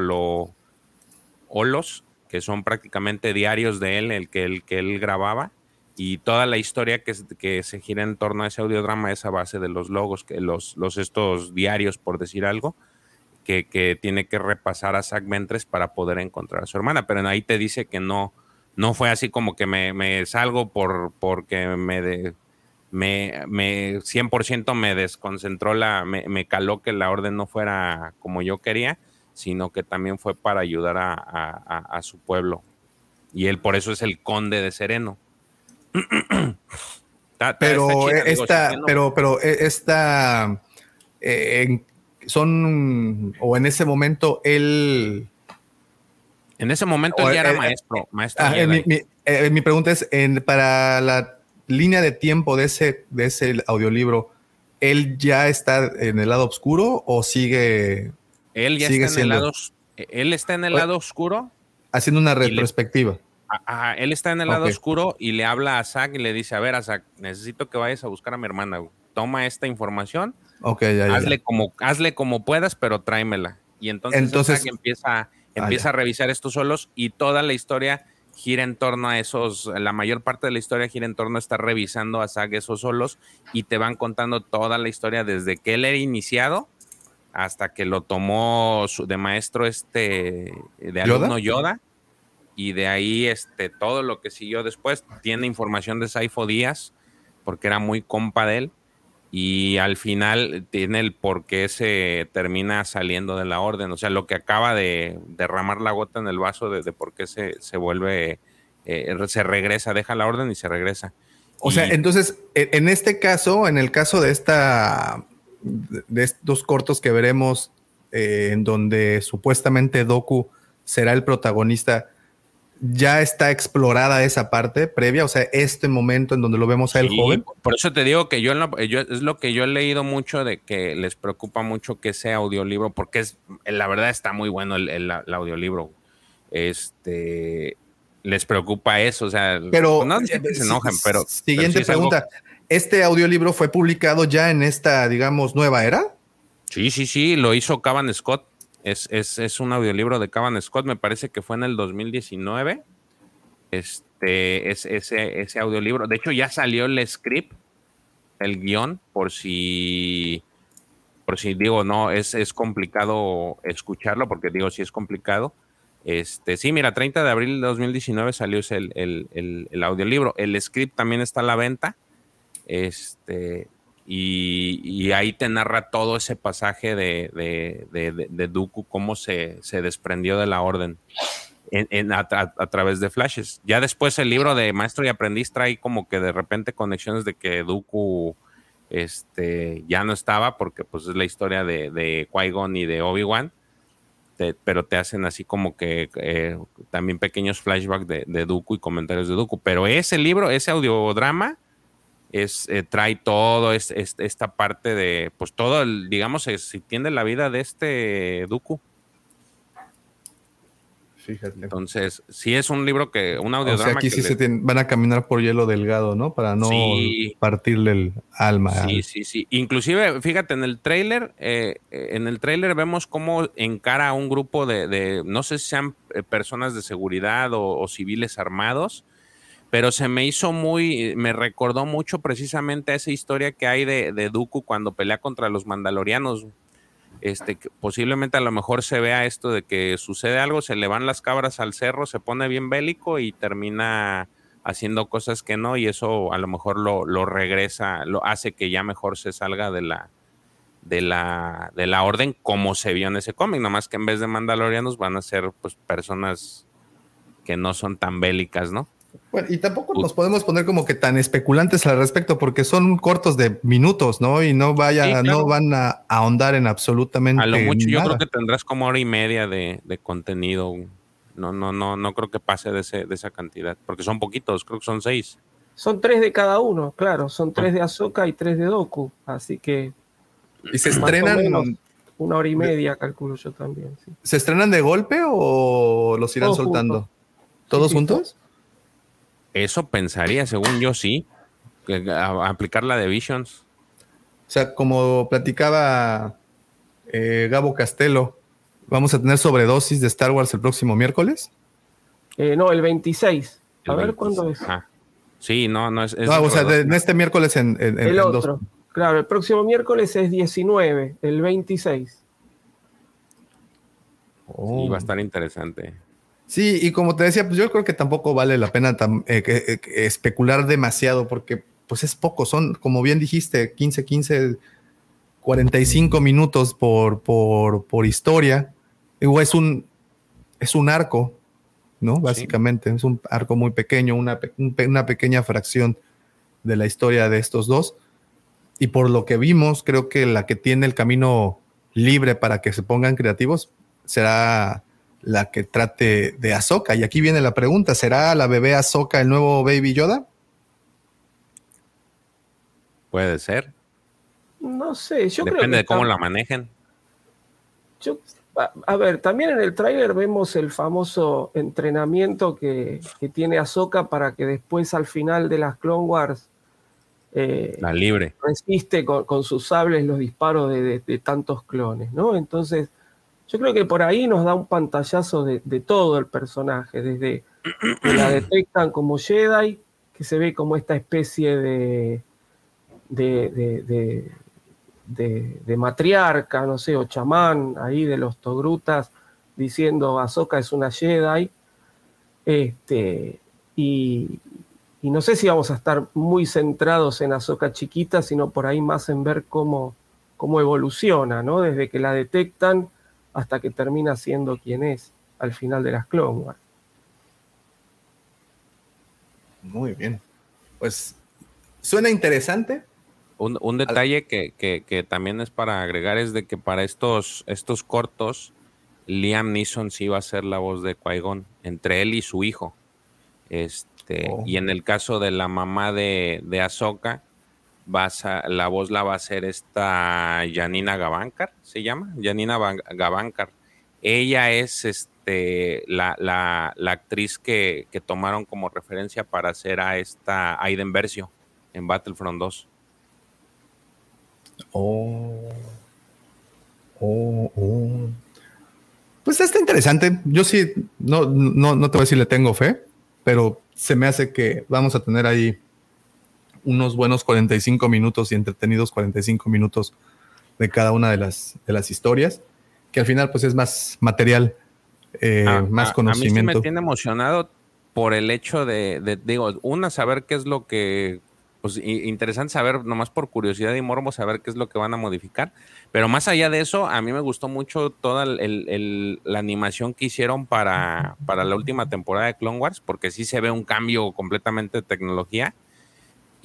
holos, que son prácticamente diarios de él, el que, el que él grababa y toda la historia que, que, se gira en torno a ese audiodrama es a base de los logos, que los, los estos diarios, por decir algo, que, que, tiene que repasar a Zach Ventres para poder encontrar a su hermana. Pero ahí te dice que no, no fue así como que me, me salgo por, porque me, de, me, me 100% me desconcentró, la, me, me, caló que la orden no fuera como yo quería, sino que también fue para ayudar a, a, a su pueblo. Y él por eso es el conde de Sereno <clears throat> pero esta, pero, pero e, esta, eh, son, o en ese momento él... En ese momento él ya era eh, maestro. maestro ah, eh, mi, pregunta es, en, para la línea de tiempo de ese, de ese audiolibro, ¿él ya está en el lado oscuro o sigue Él ya Sigue está en el lado, él está en el lado oscuro. Haciendo una le- retrospectiva. Ajá, él está en el lado Ok. oscuro y le habla a Zack y le dice, a ver, a Zack, necesito que vayas a buscar a mi hermana. Toma esta información, Ok, ya, ya, ya. hazle como, hazle como puedas, pero tráemela. Y entonces, Entonces- empieza, Ah, empieza a revisar estos solos y toda la historia gira en torno a esos, la mayor parte de la historia gira en torno a estar revisando a Zack esos solos y te van contando toda la historia desde que él era iniciado hasta que lo tomó su- de maestro este, de alumno Yoda. Y de ahí este todo lo que siguió después. Tiene información de Saifo Díaz porque era muy compa de él y al final tiene el por qué se termina saliendo de la orden, o sea, lo que acaba de derramar la gota en el vaso de, de por qué se, se vuelve, eh, se regresa, deja la orden y se regresa. O sea, entonces, e- en este caso, en el caso de esta, de estos cortos que veremos, eh, en donde supuestamente Doku será el protagonista, ya está explorada esa parte previa, o sea, este momento en donde lo vemos a él Sí, joven. Por eso te digo que yo, en lo- yo- es lo que yo he leído mucho de que les preocupa mucho que sea audiolibro, porque es la verdad está muy bueno el, el- el audiolibro. Este les preocupa eso, o sea, Pero no es que eh, se enojan, pero pero siguiente sí es algo- pregunta, ¿este audiolibro fue publicado ya en esta, digamos, nueva era? Sí, sí, sí, lo hizo Cavan Scott. Es, es, es un audiolibro de Cavan Scott, me parece que fue en el 2019. Este, es, ese, ese audiolibro. De hecho, ya salió el script, el guion, por si, por si digo, no, es, es complicado escucharlo, porque digo, sí es complicado. Este, sí, mira, 30 de abril de 2019 salió el, el, el, el audiolibro. El script también está a la venta. Este, y, y ahí te narra todo ese pasaje de, de, de, de- Dooku, cómo se, se desprendió de la orden en, en- a, a través de flashes. Ya después el libro de Maestro y Aprendiz trae como que de repente conexiones de que Dooku este, ya no estaba, porque pues es la historia de, de Qui-Gon y de Obi-Wan. pero te hacen así como que eh, también pequeños flashbacks de, de Dooku y comentarios de Dooku. Pero ese libro, ese audiodrama, es, eh, trae todo es- es- esta parte de, pues todo el, digamos, si tiene la vida de este Dooku. Fíjate. Entonces, sí es un libro que, un O audiodrama sea, aquí que sí le- se van a caminar por hielo delgado, ¿no? Para no Sí. partirle el alma. Sí, sí, sí. Inclusive, fíjate, en el tráiler, eh, eh, en el tráiler vemos cómo encara a un grupo de, de- no sé si sean eh, personas de seguridad o, o civiles armados, pero se me hizo muy, me recordó mucho precisamente a esa historia que hay de, de Dooku cuando pelea contra los mandalorianos. Este, que posiblemente a lo mejor se vea esto de que sucede algo, se le van las cabras al cerro, se pone bien bélico y termina haciendo cosas que no, y eso a lo mejor lo, lo regresa, lo hace que ya mejor se salga de la, de la, de la orden como se vio en ese cómic, nomás que en vez de mandalorianos van a ser pues personas que no son tan bélicas, ¿no? Bueno, y tampoco nos podemos poner como que tan especulantes al respecto, porque son cortos de minutos, ¿no? Y no vaya, Sí, claro. no van a ahondar en absolutamente A lo mucho yo creo que tendrás como hora y media de, de contenido. No, no, no, no creo que pase de, ese, de esa cantidad, porque son poquitos, creo que son seis. Son tres de cada uno, claro. Son tres de Ahsoka y tres de Doku. Así que. ¿Y se estrenan, Una hora y media, calculo yo también. sí. se estrenan de golpe o los irán Todos soltando? juntos. ¿Todos Sí, sí, juntos? Eso pensaría, según yo, sí. Que a- a aplicar la de Visions. O sea, como platicaba eh, Gabo Castelo, vamos a tener sobredosis de Star Wars el próximo miércoles. Eh, no, el 26. A El ver 26. cuándo es. Ah, sí, no, no es. es No, o sea, de- en este miércoles en, el en dos. otro. Claro, el próximo miércoles es 19, el 26. dos. Sí, va a estar interesante. Sí, y como te decía, pues yo creo que tampoco vale la pena tam- eh, eh, especular demasiado porque pues es poco, son como bien dijiste, 15, 15, 45 minutos por, por, por historia. Igual es un, es un arco, ¿no? Básicamente, es un arco muy pequeño, una, una pequeña fracción de la historia de estos dos. Y por lo que vimos, creo que la que tiene el camino libre para que se pongan creativos será la que trate de Ahsoka. Y aquí viene la pregunta, ¿será la bebé Ahsoka el nuevo Baby Yoda? Puede ser. No sé, yo creo Depende que de cómo la manejen. yo- a, a ver, también en el tráiler vemos el famoso entrenamiento que, que tiene Ahsoka para que después al final de las Clone Wars eh, La libre. resiste con, con sus sables los disparos de, de- de tantos clones, ¿no? Entonces, yo creo que por ahí nos da un pantallazo de, todo el personaje, desde que la detectan como Jedi, que se ve como esta especie de, de, de- matriarca, no sé, o chamán ahí de los Togrutas, diciendo Ahsoka es una Jedi. Este, y, y no sé si vamos a estar muy centrados en Ahsoka chiquita, sino por ahí más en ver cómo, cómo evoluciona, ¿no? Desde que la detectan hasta que termina siendo quien es al final de las Clone Wars. Muy bien. Pues suena interesante. Un, un detalle que, que- que también es para agregar es de que para estos, estos cortos, Liam Neeson sí va a ser la voz de Qui-Gon, entre él y su hijo. Este, Oh. Y en el caso de la mamá de, de Ahsoka, vas a- la voz la va a hacer esta Janina Gavankar, ¿se llama? Janina Van- Gavankar. Ella es este, la, la- la actriz que, que tomaron como referencia para hacer a esta Aiden Versio en Battlefront 2. Oh. Oh, oh. Pues está interesante. Yo sí, no, no, no te voy a decir le tengo fe, pero se me hace que vamos a tener ahí unos buenos 45 minutos y entretenidos 45 minutos de cada una de las, de las historias, que al final pues es más material, eh, Ah, más a- A, conocimiento. mí sí me tiene emocionado por el hecho de, de- digo, una, saber qué es lo que, pues interesante saber, nomás por curiosidad y morbo, saber qué es lo que van a modificar. Pero más allá de eso, a mí me gustó mucho toda el- el- el- la animación que hicieron para, para la última temporada de Clone Wars, porque sí se ve un cambio completamente de tecnología.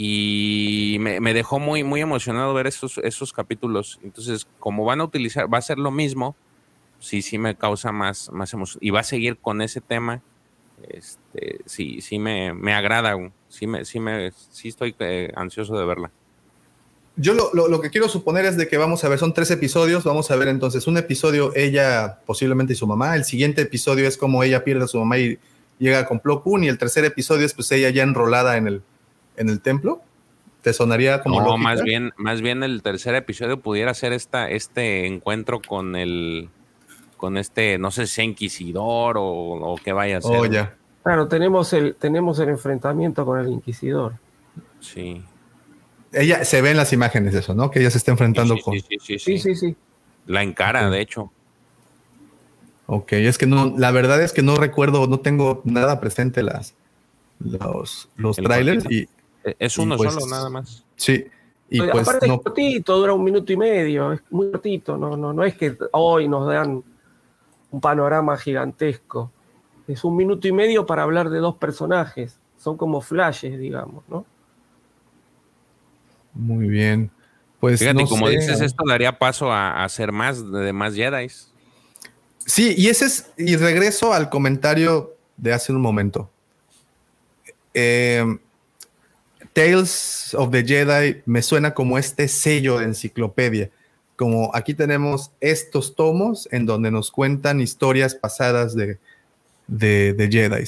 Y me, dejó muy, muy emocionado ver esos, esos capítulos. Entonces, como van a utilizar, va a ser lo mismo, sí, sí me causa más, más emoción. Y va a seguir con ese tema. Este, sí, sí me, me agrada. Sí, me, sí, me, sí estoy eh, ansioso de verla. Yo lo, lo- lo que quiero suponer es de que vamos a ver, son tres episodios, vamos a ver entonces un episodio ella posiblemente y su mamá, el siguiente episodio es como ella pierde a su mamá y llega con Plo Koon y el tercer episodio es pues ella ya enrolada en el, en el templo. ¿Te sonaría como no, lógica? más bien, más bien el tercer episodio pudiera ser esta, este encuentro con el, con este, no sé si sea inquisidor o, o qué vaya a ser. Oh, ya. Claro, tenemos el, tenemos el enfrentamiento con el Inquisidor. Sí. Ella se ve en las imágenes eso, ¿no? Que ella se está enfrentando Sí, con... sí, sí, sí, Sí, sí, sí. La encara, de hecho. Ok, es que no, la verdad es que no recuerdo, no tengo nada presente las, los, los trailers y Es y uno pues- solo, nada más. sí, y Oye, pues Aparte no, es cortito, dura un minuto y medio, es muy cortito, no, no, no es que hoy nos dan un panorama gigantesco. Es un minuto y medio para hablar de dos personajes. Son como flashes, digamos, ¿no? muy bien. Pues Fíjate, no como sé. dices, esto daría paso a, a hacer más de más Jedi. Sí, y ese es, y regreso al comentario de hace un momento. Eh, Tales of the Jedi me suena como este sello de enciclopedia. Como aquí tenemos estos tomos en donde nos cuentan historias pasadas de, de, Jedi.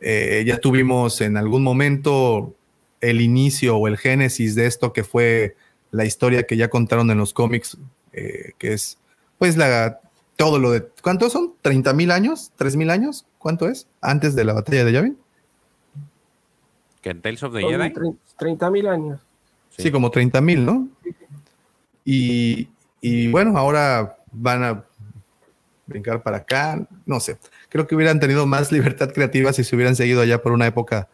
Eh, ya tuvimos en algún momento el inicio o el génesis de esto que fue la historia que ya contaron en los cómics, eh, que es pues la todo lo de ¿cuántos son? ¿30 mil años? ¿3 mil años? ¿Cuánto es? Antes de la batalla de Yavin. Que en Tales of the Jedi. 30 mil años. Sí, como 30 mil, ¿no? Y, y bueno, ahora van a brincar para acá, no sé. Creo que hubieran tenido más libertad creativa si se hubieran seguido allá por una época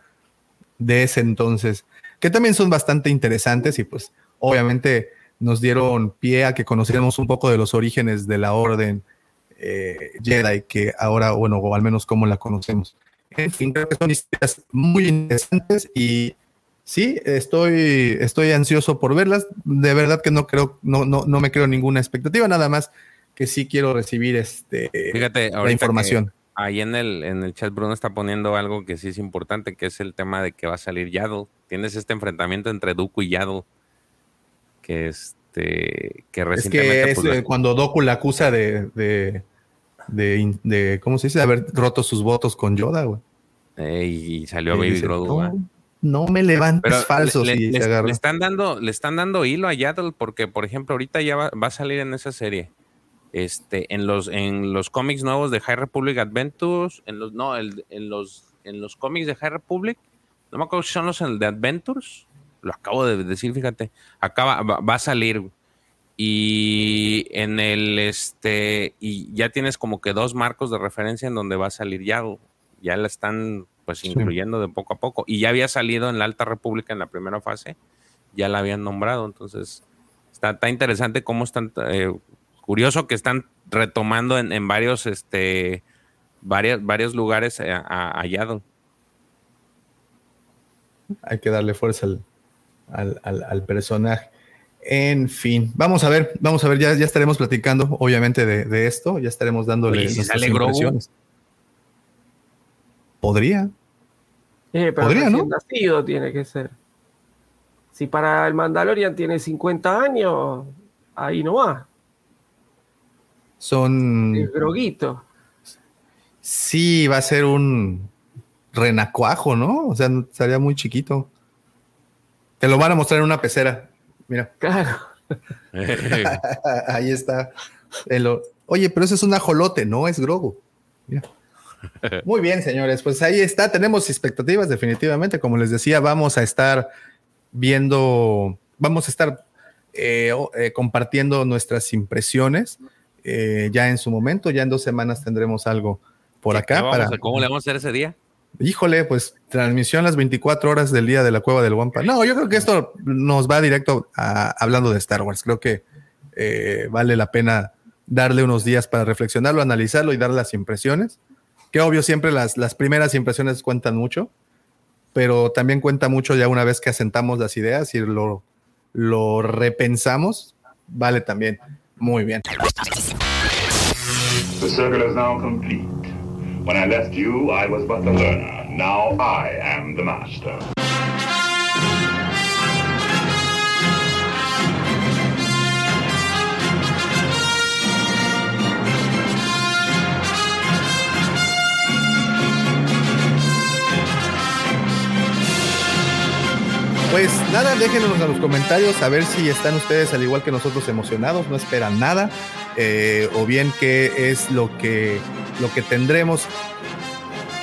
de ese entonces, que también son bastante interesantes y pues obviamente nos dieron pie a que conociéramos un poco de los orígenes de la orden eh, Jedi, que ahora, bueno, o al menos como la conocemos. En fin, creo que son historias muy interesantes y sí, estoy, estoy ansioso por verlas. De verdad que no creo, no, no, no me creo ninguna expectativa, nada más que sí quiero recibir este Fíjate, la información. que Ahí en el, en el chat Bruno está poniendo algo que sí es importante, que es el tema de que va a salir Yaddle. Tienes este enfrentamiento entre Dooku y Yaddle. Que este que Es recientemente que es pues, eh, cuando Doku la acusa de, de, de, de, ¿cómo se dice? De haber roto sus votos con Yoda, güey. Ey, y salió Y Baby dice, Grogu. no, me levantes Pero falsos le, y le- se le están dando, le están dando hilo a Yaddle porque, por ejemplo, ahorita ya va, va a salir en esa serie. Este, en los, en los cómics nuevos de High Republic Adventures, en los, no, el- en los, en los cómics de High Republic, no me acuerdo si son los de Adventures, lo acabo de decir, fíjate, acaba, va, va a salir. Y en el este, y ya tienes como que dos marcos de referencia en donde va a salir Yaddle. Ya la están pues incluyendo de poco a poco. Y ya había salido en la Alta República en la primera fase, ya la habían nombrado. Entonces, está, está interesante cómo están, eh, curioso que están retomando en, en varios, este, varios, varios lugares a, a, a. Hay que darle fuerza al, al, al- al personaje. En fin, vamos a ver, vamos a ver, ya, ya estaremos platicando, obviamente, de, de esto, ya estaremos dándole Oye, impresiones. Podría. Eh, pero Podría, ¿no? nacido tiene que ser. Si para el Mandalorian tiene 50 años, ahí no va. Son. Es groguito. Sí, va a ser un renacuajo, ¿no? O sea, estaría muy chiquito. Te lo van a mostrar en una pecera. Mira. Claro. <laughs> Ahí está. El Oye, pero ese es un ajolote, no es Grogu. Mira. Muy bien, señores. Pues ahí está. Tenemos expectativas, definitivamente. Como les decía, vamos a estar viendo, vamos a estar eh, eh, compartiendo nuestras impresiones eh, ya en su momento. Ya en dos semanas tendremos algo por ¿Qué acá. Para, ¿Cómo le vamos a hacer ese día? Híjole, pues transmisión las 24 horas del día de la cueva del Wampa. No, yo creo que esto nos va directo hablando de Star Wars. Creo que eh, vale la pena darle unos días para reflexionarlo, analizarlo y dar las impresiones. Que obvio, siempre las, las primeras impresiones cuentan mucho, pero también cuenta mucho ya una vez que asentamos las ideas y lo, lo repensamos, vale también. Muy bien. The circle is now complete. When I left you, I was but the learner. Now I am the master. Pues nada, déjenos en los comentarios a ver si están ustedes al igual que nosotros emocionados, no esperan nada, eh, o bien qué es lo que, lo que tendremos.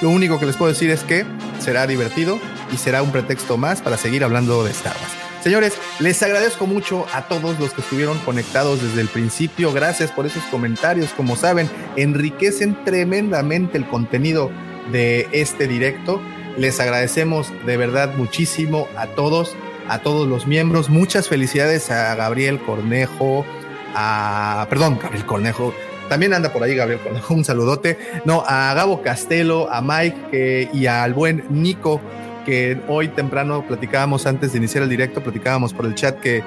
Lo único que les puedo decir es que será divertido y será un pretexto más para seguir hablando de Star Wars. Señores, les agradezco mucho a todos los que estuvieron conectados desde el principio. Gracias por esos comentarios. Como saben, enriquecen tremendamente el contenido de este directo. Les agradecemos de verdad muchísimo a todos, a todos los miembros. Muchas felicidades a Gabriel Cornejo, a, perdón, Gabriel Cornejo. También anda por ahí Gabriel Cornejo, <laughs> un saludote. No, a Gabo Castelo, a Mike y al buen Nico, que hoy temprano platicábamos antes de iniciar el directo, platicábamos por el chat que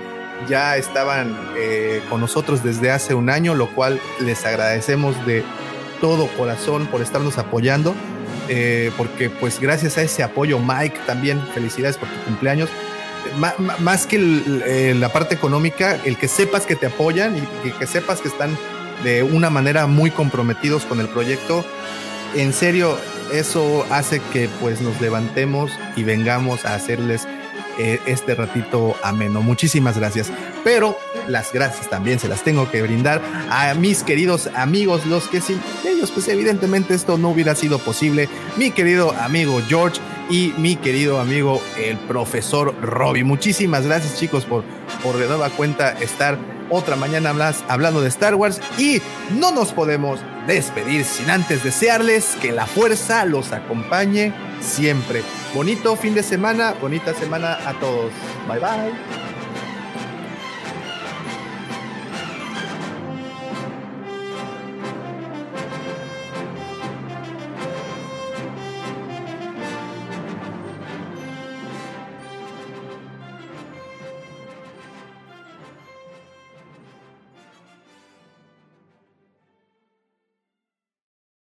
ya estaban eh, con nosotros desde hace un año, lo cual les agradecemos de todo corazón por estarnos apoyando, eh, porque pues gracias a ese apoyo, Mike, también felicidades por tu cumpleaños. Más que la parte económica, el que sepas que te apoyan y que sepas que están de una manera muy comprometidos con el proyecto, en serio, eso hace que pues nos levantemos y vengamos a hacerles eh, este ratito ameno. Muchísimas gracias. Pero las gracias también se las tengo que brindar a mis queridos amigos, los que sin ellos, pues evidentemente esto no hubiera sido posible. Mi querido amigo George y mi querido amigo el profesor Robbie. Muchísimas gracias chicos por, por de nueva cuenta estar otra mañana más hablando de Star Wars y no nos podemos despedir sin antes desearles que la fuerza los acompañe siempre. Bonito fin de semana, bonita semana a todos. Bye bye.